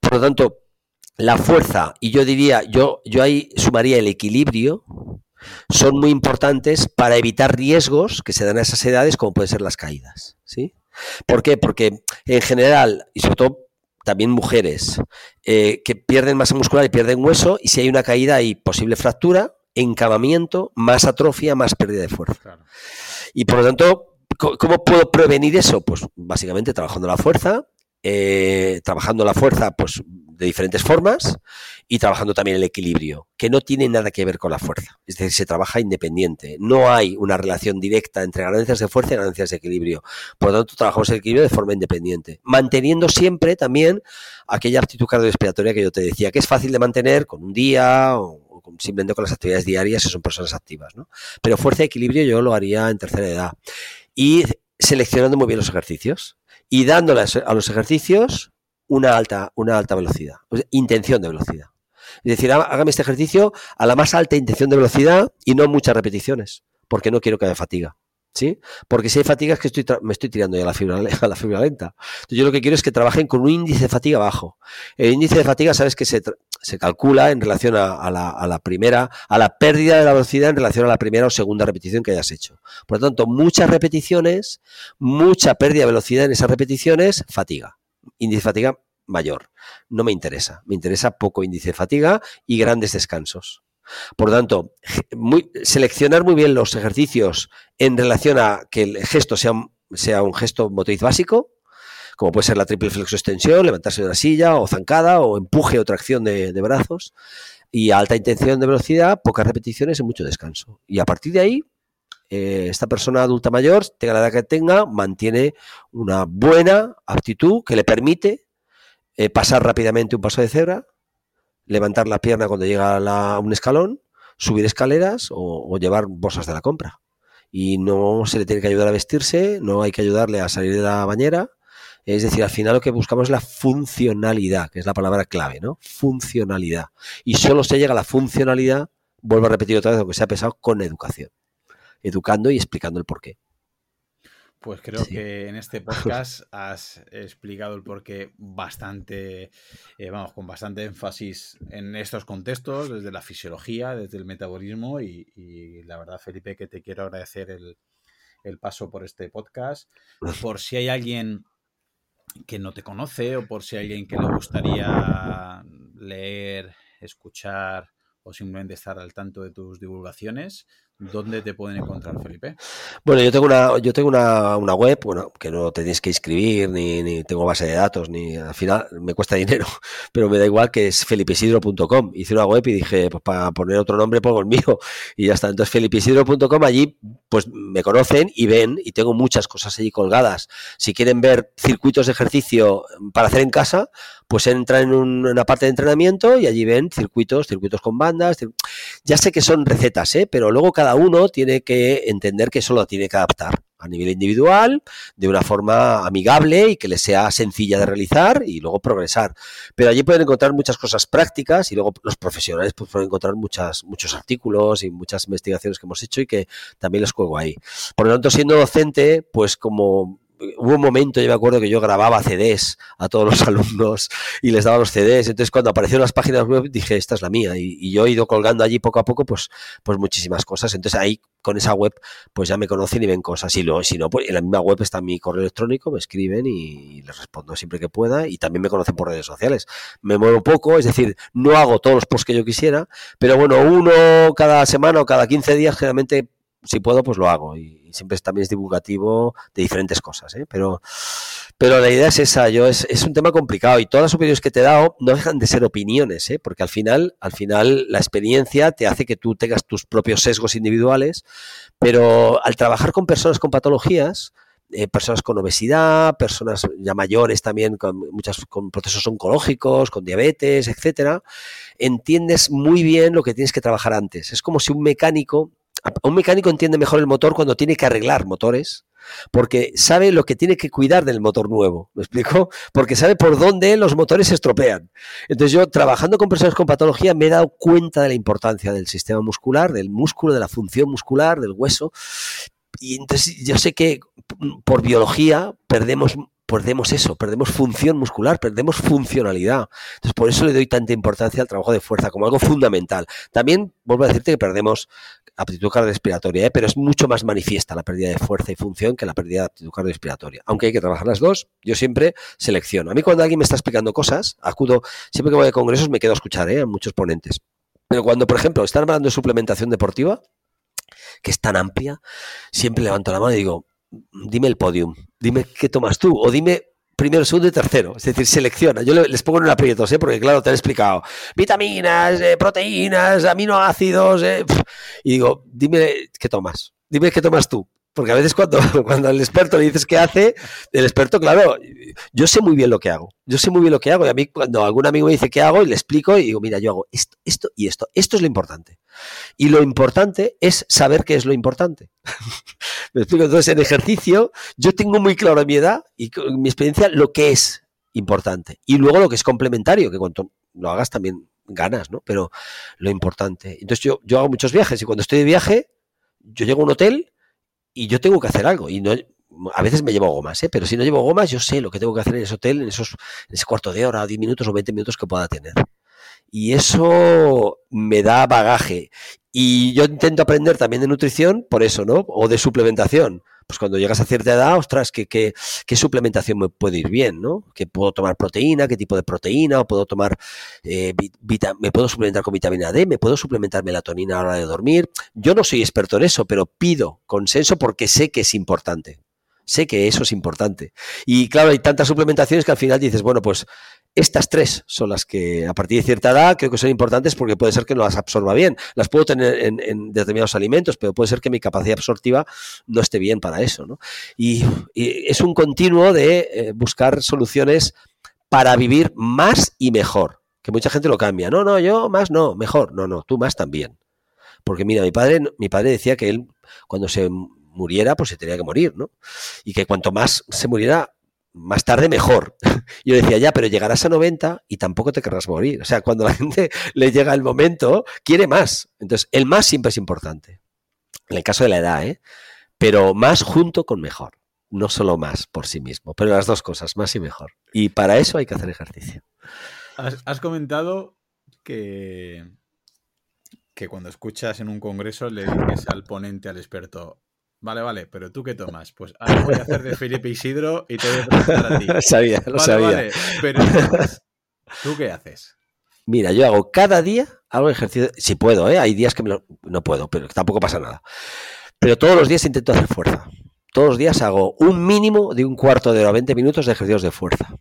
Por lo tanto, la fuerza, y yo diría, yo, yo ahí sumaría el equilibrio, son muy importantes para evitar riesgos que se dan a esas edades, como pueden ser las caídas, ¿sí? ¿Por qué? Porque en general, y sobre todo también mujeres, eh, que pierden masa muscular y pierden hueso, y si hay una caída hay posible fractura, encamamiento, más atrofia, más pérdida de fuerza. Y por lo tanto, ¿cómo puedo prevenir eso? Pues básicamente trabajando la fuerza, eh, trabajando la fuerza pues de diferentes formas y trabajando también el equilibrio, que no tiene nada que ver con la fuerza. Es decir, se trabaja independiente. No hay una relación directa entre ganancias de fuerza y ganancias de equilibrio. Por lo tanto, trabajamos el equilibrio de forma independiente, manteniendo siempre también aquella actitud cardiorrespiratoria que yo te decía, que es fácil de mantener con un día o simplemente con las actividades diarias si son personas activas. ¿no? Pero fuerza y equilibrio yo lo haría en tercera edad. Y seleccionando muy bien los ejercicios y dándole a los ejercicios una alta, una alta velocidad, intención de velocidad. Es decir, hágame este ejercicio a la más alta intención de velocidad y no muchas repeticiones, porque no quiero que haya fatiga. ¿Sí? Porque si hay fatiga es que estoy me estoy tirando ya a la, fibra, a la fibra lenta. Yo lo que quiero es que trabajen con un índice de fatiga bajo. El índice de fatiga, sabes que se, se calcula en relación a, la, a, la, primera, a la pérdida de la velocidad en relación a la primera o segunda repetición que hayas hecho. Por lo tanto, muchas repeticiones, mucha pérdida de velocidad en esas repeticiones, fatiga índice de fatiga mayor. No me interesa. Me interesa poco índice de fatiga y grandes descansos. Por tanto, seleccionar muy bien los ejercicios en relación a que el gesto sea, sea un gesto motriz básico, como puede ser la triple flexo-extensión, levantarse de una silla o zancada o empuje o tracción de, brazos, y alta intención de velocidad, pocas repeticiones y mucho descanso. Y a partir de ahí, eh, esta persona adulta mayor, tenga la edad que tenga, mantiene una buena actitud que le permite eh, pasar rápidamente un paso de cebra, levantar la pierna cuando llega a un escalón, subir escaleras o, llevar bolsas de la compra. Y no se le tiene que ayudar a vestirse, no hay que ayudarle a salir de la bañera. Es decir, al final lo que buscamos es la funcionalidad, que es la palabra clave, ¿no? Funcionalidad. Y solo se llega a la funcionalidad, vuelvo a repetir otra vez, aunque sea pesado, con educación educando y explicando el porqué. Pues creo que en este podcast has explicado el porqué bastante, eh, vamos, con bastante énfasis en estos contextos, desde la fisiología, desde el metabolismo y, la verdad, Felipe, que te quiero agradecer el, el, paso por este podcast. Por si hay alguien que no te conoce o por si hay alguien que le gustaría leer, escuchar o simplemente estar al tanto de tus divulgaciones, ¿Dónde te pueden encontrar, Felipe? Bueno, yo tengo una, yo tengo una, una web, bueno, que no tenéis que inscribir, ni, ni, tengo base de datos, ni al final me cuesta dinero, pero me da igual que es felipesidro.com. Hice una web y dije, pues para poner otro nombre pongo el mío y ya está. Entonces, felipesidro.com, allí pues me conocen y ven y tengo muchas cosas allí colgadas. Si quieren ver circuitos de ejercicio para hacer en casa, pues entran en una parte de entrenamiento y allí ven circuitos, circuitos con bandas. Ya sé que son recetas, ¿eh? pero luego cada uno tiene que entender que eso lo tiene que adaptar a nivel individual, de una forma amigable y que le sea sencilla de realizar y luego progresar. Pero allí pueden encontrar muchas cosas prácticas y luego los profesionales pues, pueden encontrar muchos artículos y muchas investigaciones que hemos hecho y que también los juego ahí. Por lo tanto, siendo docente, pues como hubo un momento, yo me acuerdo que yo grababa CDs a todos los alumnos y les daba los CDs. Entonces, cuando aparecieron las páginas web, dije, esta es la mía. Y, yo he ido colgando allí poco a poco, pues, pues muchísimas cosas. Entonces, ahí con esa web, pues ya me conocen y ven cosas. Y luego, si no, pues en la misma web está mi correo electrónico, me escriben y les respondo siempre que pueda. Y también me conocen por redes sociales. Me muevo poco, es decir, no hago todos los posts que yo quisiera, pero bueno, uno cada semana o cada 15 días, generalmente si puedo, pues lo hago. Y, siempre también es divulgativo de diferentes cosas. ¿eh? Pero, pero la idea es esa. Yo es, es, un tema complicado y todas las opiniones que te he dado no dejan de ser opiniones, ¿eh? porque al final, al final la experiencia te hace que tú tengas tus propios sesgos individuales. Pero al trabajar con personas con patologías, eh, personas con obesidad, personas ya mayores también con muchos con procesos oncológicos, con diabetes, etcétera, entiendes muy bien lo que tienes que trabajar antes. Es como si un mecánico un mecánico entiende mejor el motor cuando tiene que arreglar motores porque sabe lo que tiene que cuidar del motor nuevo, ¿me explico? Porque sabe por dónde los motores se estropean. Entonces yo, trabajando con personas con patología, me he dado cuenta de la importancia del sistema muscular, del músculo, de la función muscular, del hueso, y entonces yo sé que por biología perdemos perdemos eso, perdemos función muscular, perdemos funcionalidad. Entonces, por eso le doy tanta importancia al trabajo de fuerza como algo fundamental. También vuelvo a decirte que perdemos aptitud cardiorrespiratoria, ¿eh? pero es mucho más manifiesta la pérdida de fuerza y función que la pérdida de aptitud cardiorrespiratoria. Aunque hay que trabajar las dos, yo siempre selecciono. A mí cuando alguien me está explicando cosas, acudo, siempre que voy a congresos me quedo a escuchar ¿eh? a muchos ponentes. Pero cuando, por ejemplo, están hablando de suplementación deportiva, que es tan amplia, siempre levanto la mano y digo, dime el podium, dime qué tomas tú, o dime primero, segundo y tercero. Es decir, selecciona. Yo les pongo en un aprieto, ¿eh? porque claro, te he explicado. Vitaminas, eh, proteínas, aminoácidos. Eh, y digo, dime qué tomas. Dime qué tomas tú. Porque a veces cuando, cuando al experto le dices qué hace, el experto, claro, yo sé muy bien lo que hago. Yo sé muy bien lo que hago. Y a mí cuando algún amigo me dice qué hago y le explico y digo, mira, yo hago esto, esto y esto. Esto es lo importante. Y lo importante es saber qué es lo importante. me explico. Entonces, en ejercicio, yo tengo muy claro a mi edad y mi experiencia lo que es importante. Y luego lo que es complementario, que cuando lo hagas también ganas, ¿no? Pero lo importante. Entonces yo, yo hago muchos viajes y cuando estoy de viaje, yo llego a un hotel y yo tengo que hacer algo. Y no, a veces me llevo gomas, ¿eh? pero si no llevo gomas, yo sé lo que tengo que hacer en ese hotel, en esos en ese cuarto de hora, 10 minutos o 20 minutos que pueda tener. Y eso me da bagaje. Y yo intento aprender también de nutrición por eso, ¿no? O de suplementación. Pues cuando llegas a cierta edad, ostras, ¿qué, qué, suplementación me puede ir bien, ¿no? ¿Que puedo tomar proteína? ¿Qué tipo de proteína? ¿O puedo tomar, eh, me puedo suplementar con vitamina D? ¿Me puedo suplementar melatonina a la hora de dormir? Yo no soy experto en eso, pero pido consenso porque sé que es importante. Sé que eso es importante. Y claro, hay tantas suplementaciones que al final dices, bueno, pues estas tres son las que a partir de cierta edad creo que son importantes porque puede ser que no las absorba bien. Las puedo tener en, determinados alimentos, pero puede ser que mi capacidad absortiva no esté bien para eso. ¿no? Y, es un continuo de eh, buscar soluciones para vivir más y mejor. Que mucha gente lo cambia. No, no, yo más no, mejor. No, no, tú más también. Porque mira, mi padre, mi padre decía que él cuando se muriera, pues se tenía que morir, ¿no? Y que cuanto más se muriera, más tarde mejor. Yo decía, ya, pero llegarás a 90 y tampoco te querrás morir. O sea, cuando la gente le llega el momento, quiere más. Entonces, el más siempre es importante. En el caso de la edad, ¿eh? Pero más junto con mejor. No solo más por sí mismo, pero las dos cosas, más y mejor. Y para eso hay que hacer ejercicio. Has, comentado que, que cuando escuchas en un congreso le dices al ponente, al experto, Vale, vale, pero ¿tú qué tomas? Pues ahora voy a hacer de Felipe Isidro y te voy a a ti. sabía, lo sabía. Vale, pero ¿tú qué haces? Mira, yo hago cada día hago ejercicio, si puedo, ¿eh? hay días que no puedo, pero tampoco pasa nada. Pero todos los días intento hacer fuerza. Todos los días hago un mínimo de un cuarto de hora, 20 minutos de ejercicios de fuerza.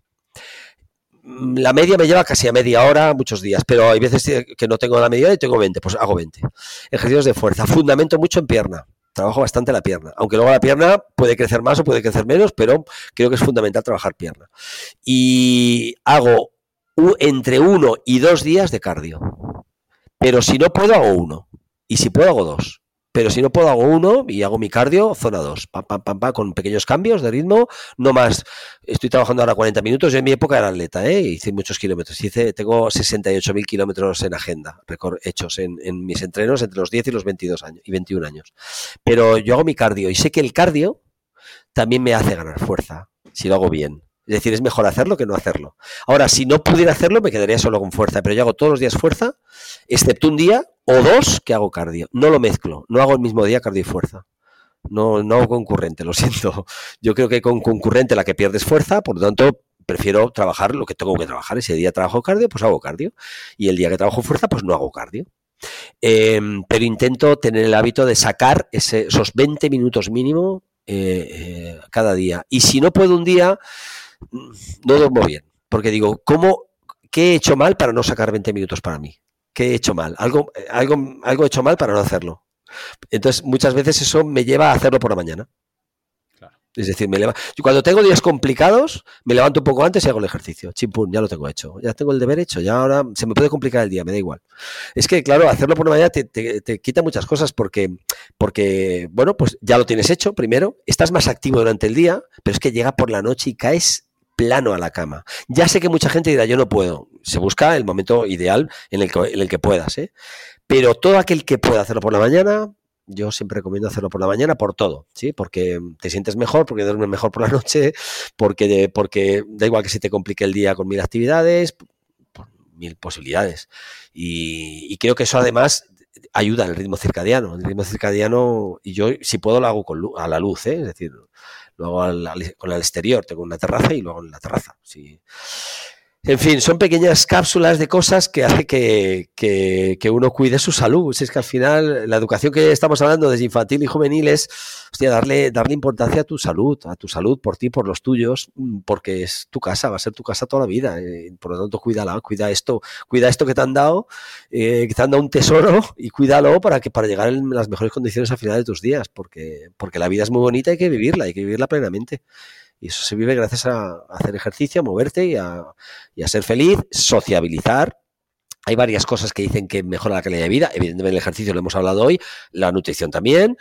La media me lleva casi a media hora muchos días, pero hay veces que no tengo la media y tengo 20, pues hago 20. Ejercicios de fuerza. Fundamento mucho en pierna trabajo bastante la pierna. Aunque luego la pierna puede crecer más o puede crecer menos, pero creo que es fundamental trabajar pierna. Y hago entre uno y dos días de cardio. Pero si no puedo, hago uno. Y si puedo, hago dos. Pero si no puedo, hago uno y hago mi cardio, zona 2, pam, pam, pam, pam, con pequeños cambios de ritmo, no más. Estoy trabajando ahora 40 minutos. Yo en mi época era atleta, ¿eh? hice muchos kilómetros. Hice, tengo 68.000 kilómetros en agenda, hechos en, en, mis entrenos entre los 10 y los 22 años y 21 años. Pero yo hago mi cardio y sé que el cardio también me hace ganar fuerza, si lo hago bien. Es decir, es mejor hacerlo que no hacerlo. Ahora, si no pudiera hacerlo, me quedaría solo con fuerza, pero yo hago todos los días fuerza, excepto un día o dos que hago cardio. No lo mezclo, no hago el mismo día cardio y fuerza. No, no hago concurrente, lo siento. Yo creo que con concurrente la que pierdes fuerza, por lo tanto, prefiero trabajar lo que tengo que trabajar. Ese día trabajo cardio, pues hago cardio. Y el día que trabajo fuerza, pues no hago cardio. Em, pero intento tener el hábito de sacar esos 20 minutos mínimo eh, eh, cada día. Y si no puedo un día, no duermo bien, porque digo, ¿cómo, ¿qué he hecho mal para no sacar 20 minutos para mí? ¿Qué he hecho mal? Algo, algo, algo he hecho mal para no hacerlo. Entonces, muchas veces eso me lleva a hacerlo por la mañana. Es Es decir, me cuando tengo días complicados, me levanto un poco antes y hago el ejercicio. Chimpún, ya lo tengo hecho. Ya tengo el deber hecho. Ya ahora se me puede complicar el día, me da igual. Es que, claro, hacerlo por la mañana te, quita muchas cosas porque, porque, bueno, pues ya lo tienes hecho primero. Estás más activo durante el día, pero es que llega por la noche y caes plano a la cama. Ya sé que mucha gente dirá, yo no puedo. Se busca el momento ideal en el que, en el que puedas, ¿eh? Pero todo aquel que pueda hacerlo por la mañana, yo siempre recomiendo hacerlo por la mañana por todo, ¿sí? Porque te sientes mejor, porque duermes mejor por la noche, porque, porque da igual que se te complique el día con mil actividades, mil posibilidades. Y, creo que eso además ayuda al ritmo circadiano. El ritmo circadiano, y yo si puedo lo hago con a la luz, ¿eh? es decir, lo hago con el exterior, tengo una terraza y luego en la terraza. Sí. En fin, son pequeñas cápsulas de cosas que hace que, que, uno cuide su salud. es que al final la educación que estamos hablando desde infantil y juvenil es darle, darle importancia a tu salud, a tu salud por ti, por los tuyos, porque es tu casa, va a ser tu casa toda la vida. Eh, por lo tanto, cuídala, cuida esto, cuida esto que te han dado, eh, que te han dado un tesoro y cuídalo para que para llegar en las mejores condiciones al final de tus días, porque, porque la vida es muy bonita, hay que vivirla, hay que vivirla plenamente. Y eso se vive gracias a hacer ejercicio, a moverte y a, ser feliz, sociabilizar, hay varias cosas que dicen que mejora la calidad de vida. Evidentemente el ejercicio lo hemos hablado hoy, la nutrición también,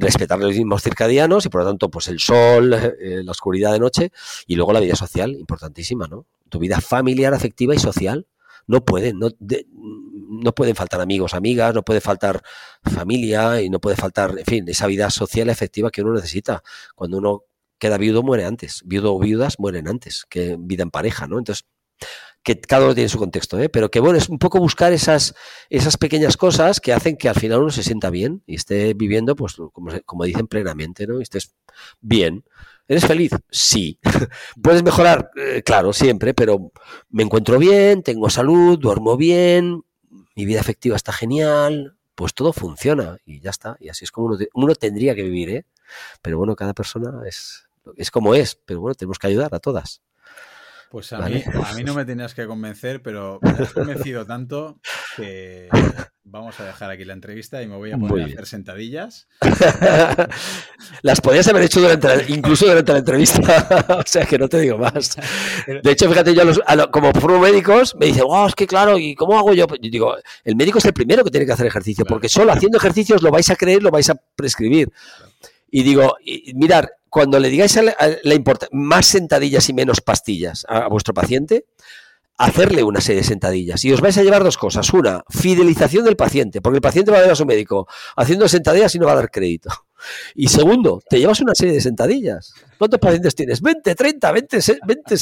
respetar los ritmos circadianos y por lo tanto pues el sol, eh, la oscuridad de noche y luego la vida social, importantísima, ¿no? Tu vida familiar, afectiva y social. No pueden, no, no pueden faltar amigos, amigas, no puede faltar familia y no puede faltar, en fin, esa vida social efectiva que uno necesita. Cuando uno queda viudo muere antes, viudo o viudas mueren antes que vida en pareja, ¿no? Entonces, que cada uno tiene su contexto, ¿eh? pero que bueno, es un poco buscar esas, esas pequeñas cosas que hacen que al final uno se sienta bien y esté viviendo, pues como, como dicen plenamente, ¿no? Y estés bien. ¿Eres feliz? Sí. ¿Puedes mejorar? Eh, claro, siempre, pero me encuentro bien, tengo salud, duermo bien, mi vida afectiva está genial, pues todo funciona y ya está. Y así es como uno, uno tendría que vivir, ¿eh? Pero bueno, cada persona es, es como es, pero bueno, tenemos que ayudar a todas. Pues a, mí, a mí no me tenías que convencer, pero me has convencido tanto que vamos a dejar aquí la entrevista y me voy a poner a hacer sentadillas. Las podías haber hecho durante incluso durante la entrevista, o sea que no te digo más. De hecho, fíjate, yo como formo médicos me dicen, wow, es que claro, ¿y cómo hago yo? Yo digo, el médico es el primero que tiene que hacer ejercicio, porque solo haciendo ejercicios lo vais a creer, lo vais a prescribir. Y digo, mirar, cuando le digáis la, más sentadillas y menos pastillas a, vuestro paciente, hacerle una serie de sentadillas. Y os vais a llevar dos cosas. Una, fidelización del paciente, porque el paciente va a ver a su médico haciendo sentadillas y no va a dar crédito. Y segundo, te llevas una serie de sentadillas. ¿Cuántos pacientes tienes? 20, 30, 20, 20.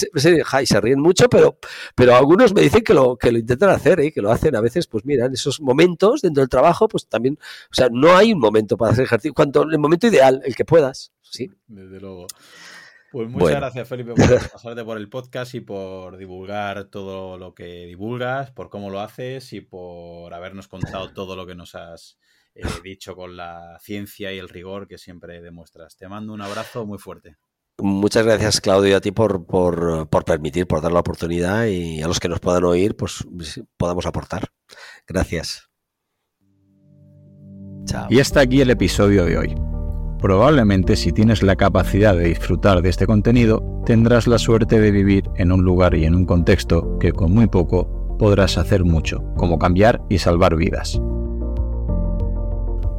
se ríen mucho, pero, pero algunos me dicen que lo, que lo intentan hacer, ¿eh? que lo hacen a veces, pues mira, en esos momentos dentro del trabajo, pues también, o sea, no hay un momento para hacer ejercicio. Cuanto, el momento ideal, el que puedas. Sí. Desde luego. Pues muchas gracias, Felipe, por pasarte por el podcast y por divulgar todo lo que divulgas, por cómo lo haces y por habernos contado todo lo que nos has eh, dicho con la ciencia y el rigor que siempre demuestras. Te mando un abrazo muy fuerte. Muchas gracias, Claudio, a ti por, por, por, permitir, por dar la oportunidad y a los que nos puedan oír, pues podamos aportar. Gracias. Chao. Y hasta aquí el episodio de hoy. Probablemente si tienes la capacidad de disfrutar de este contenido, tendrás la suerte de vivir en un lugar y en un contexto que con muy poco podrás hacer mucho, como cambiar y salvar vidas.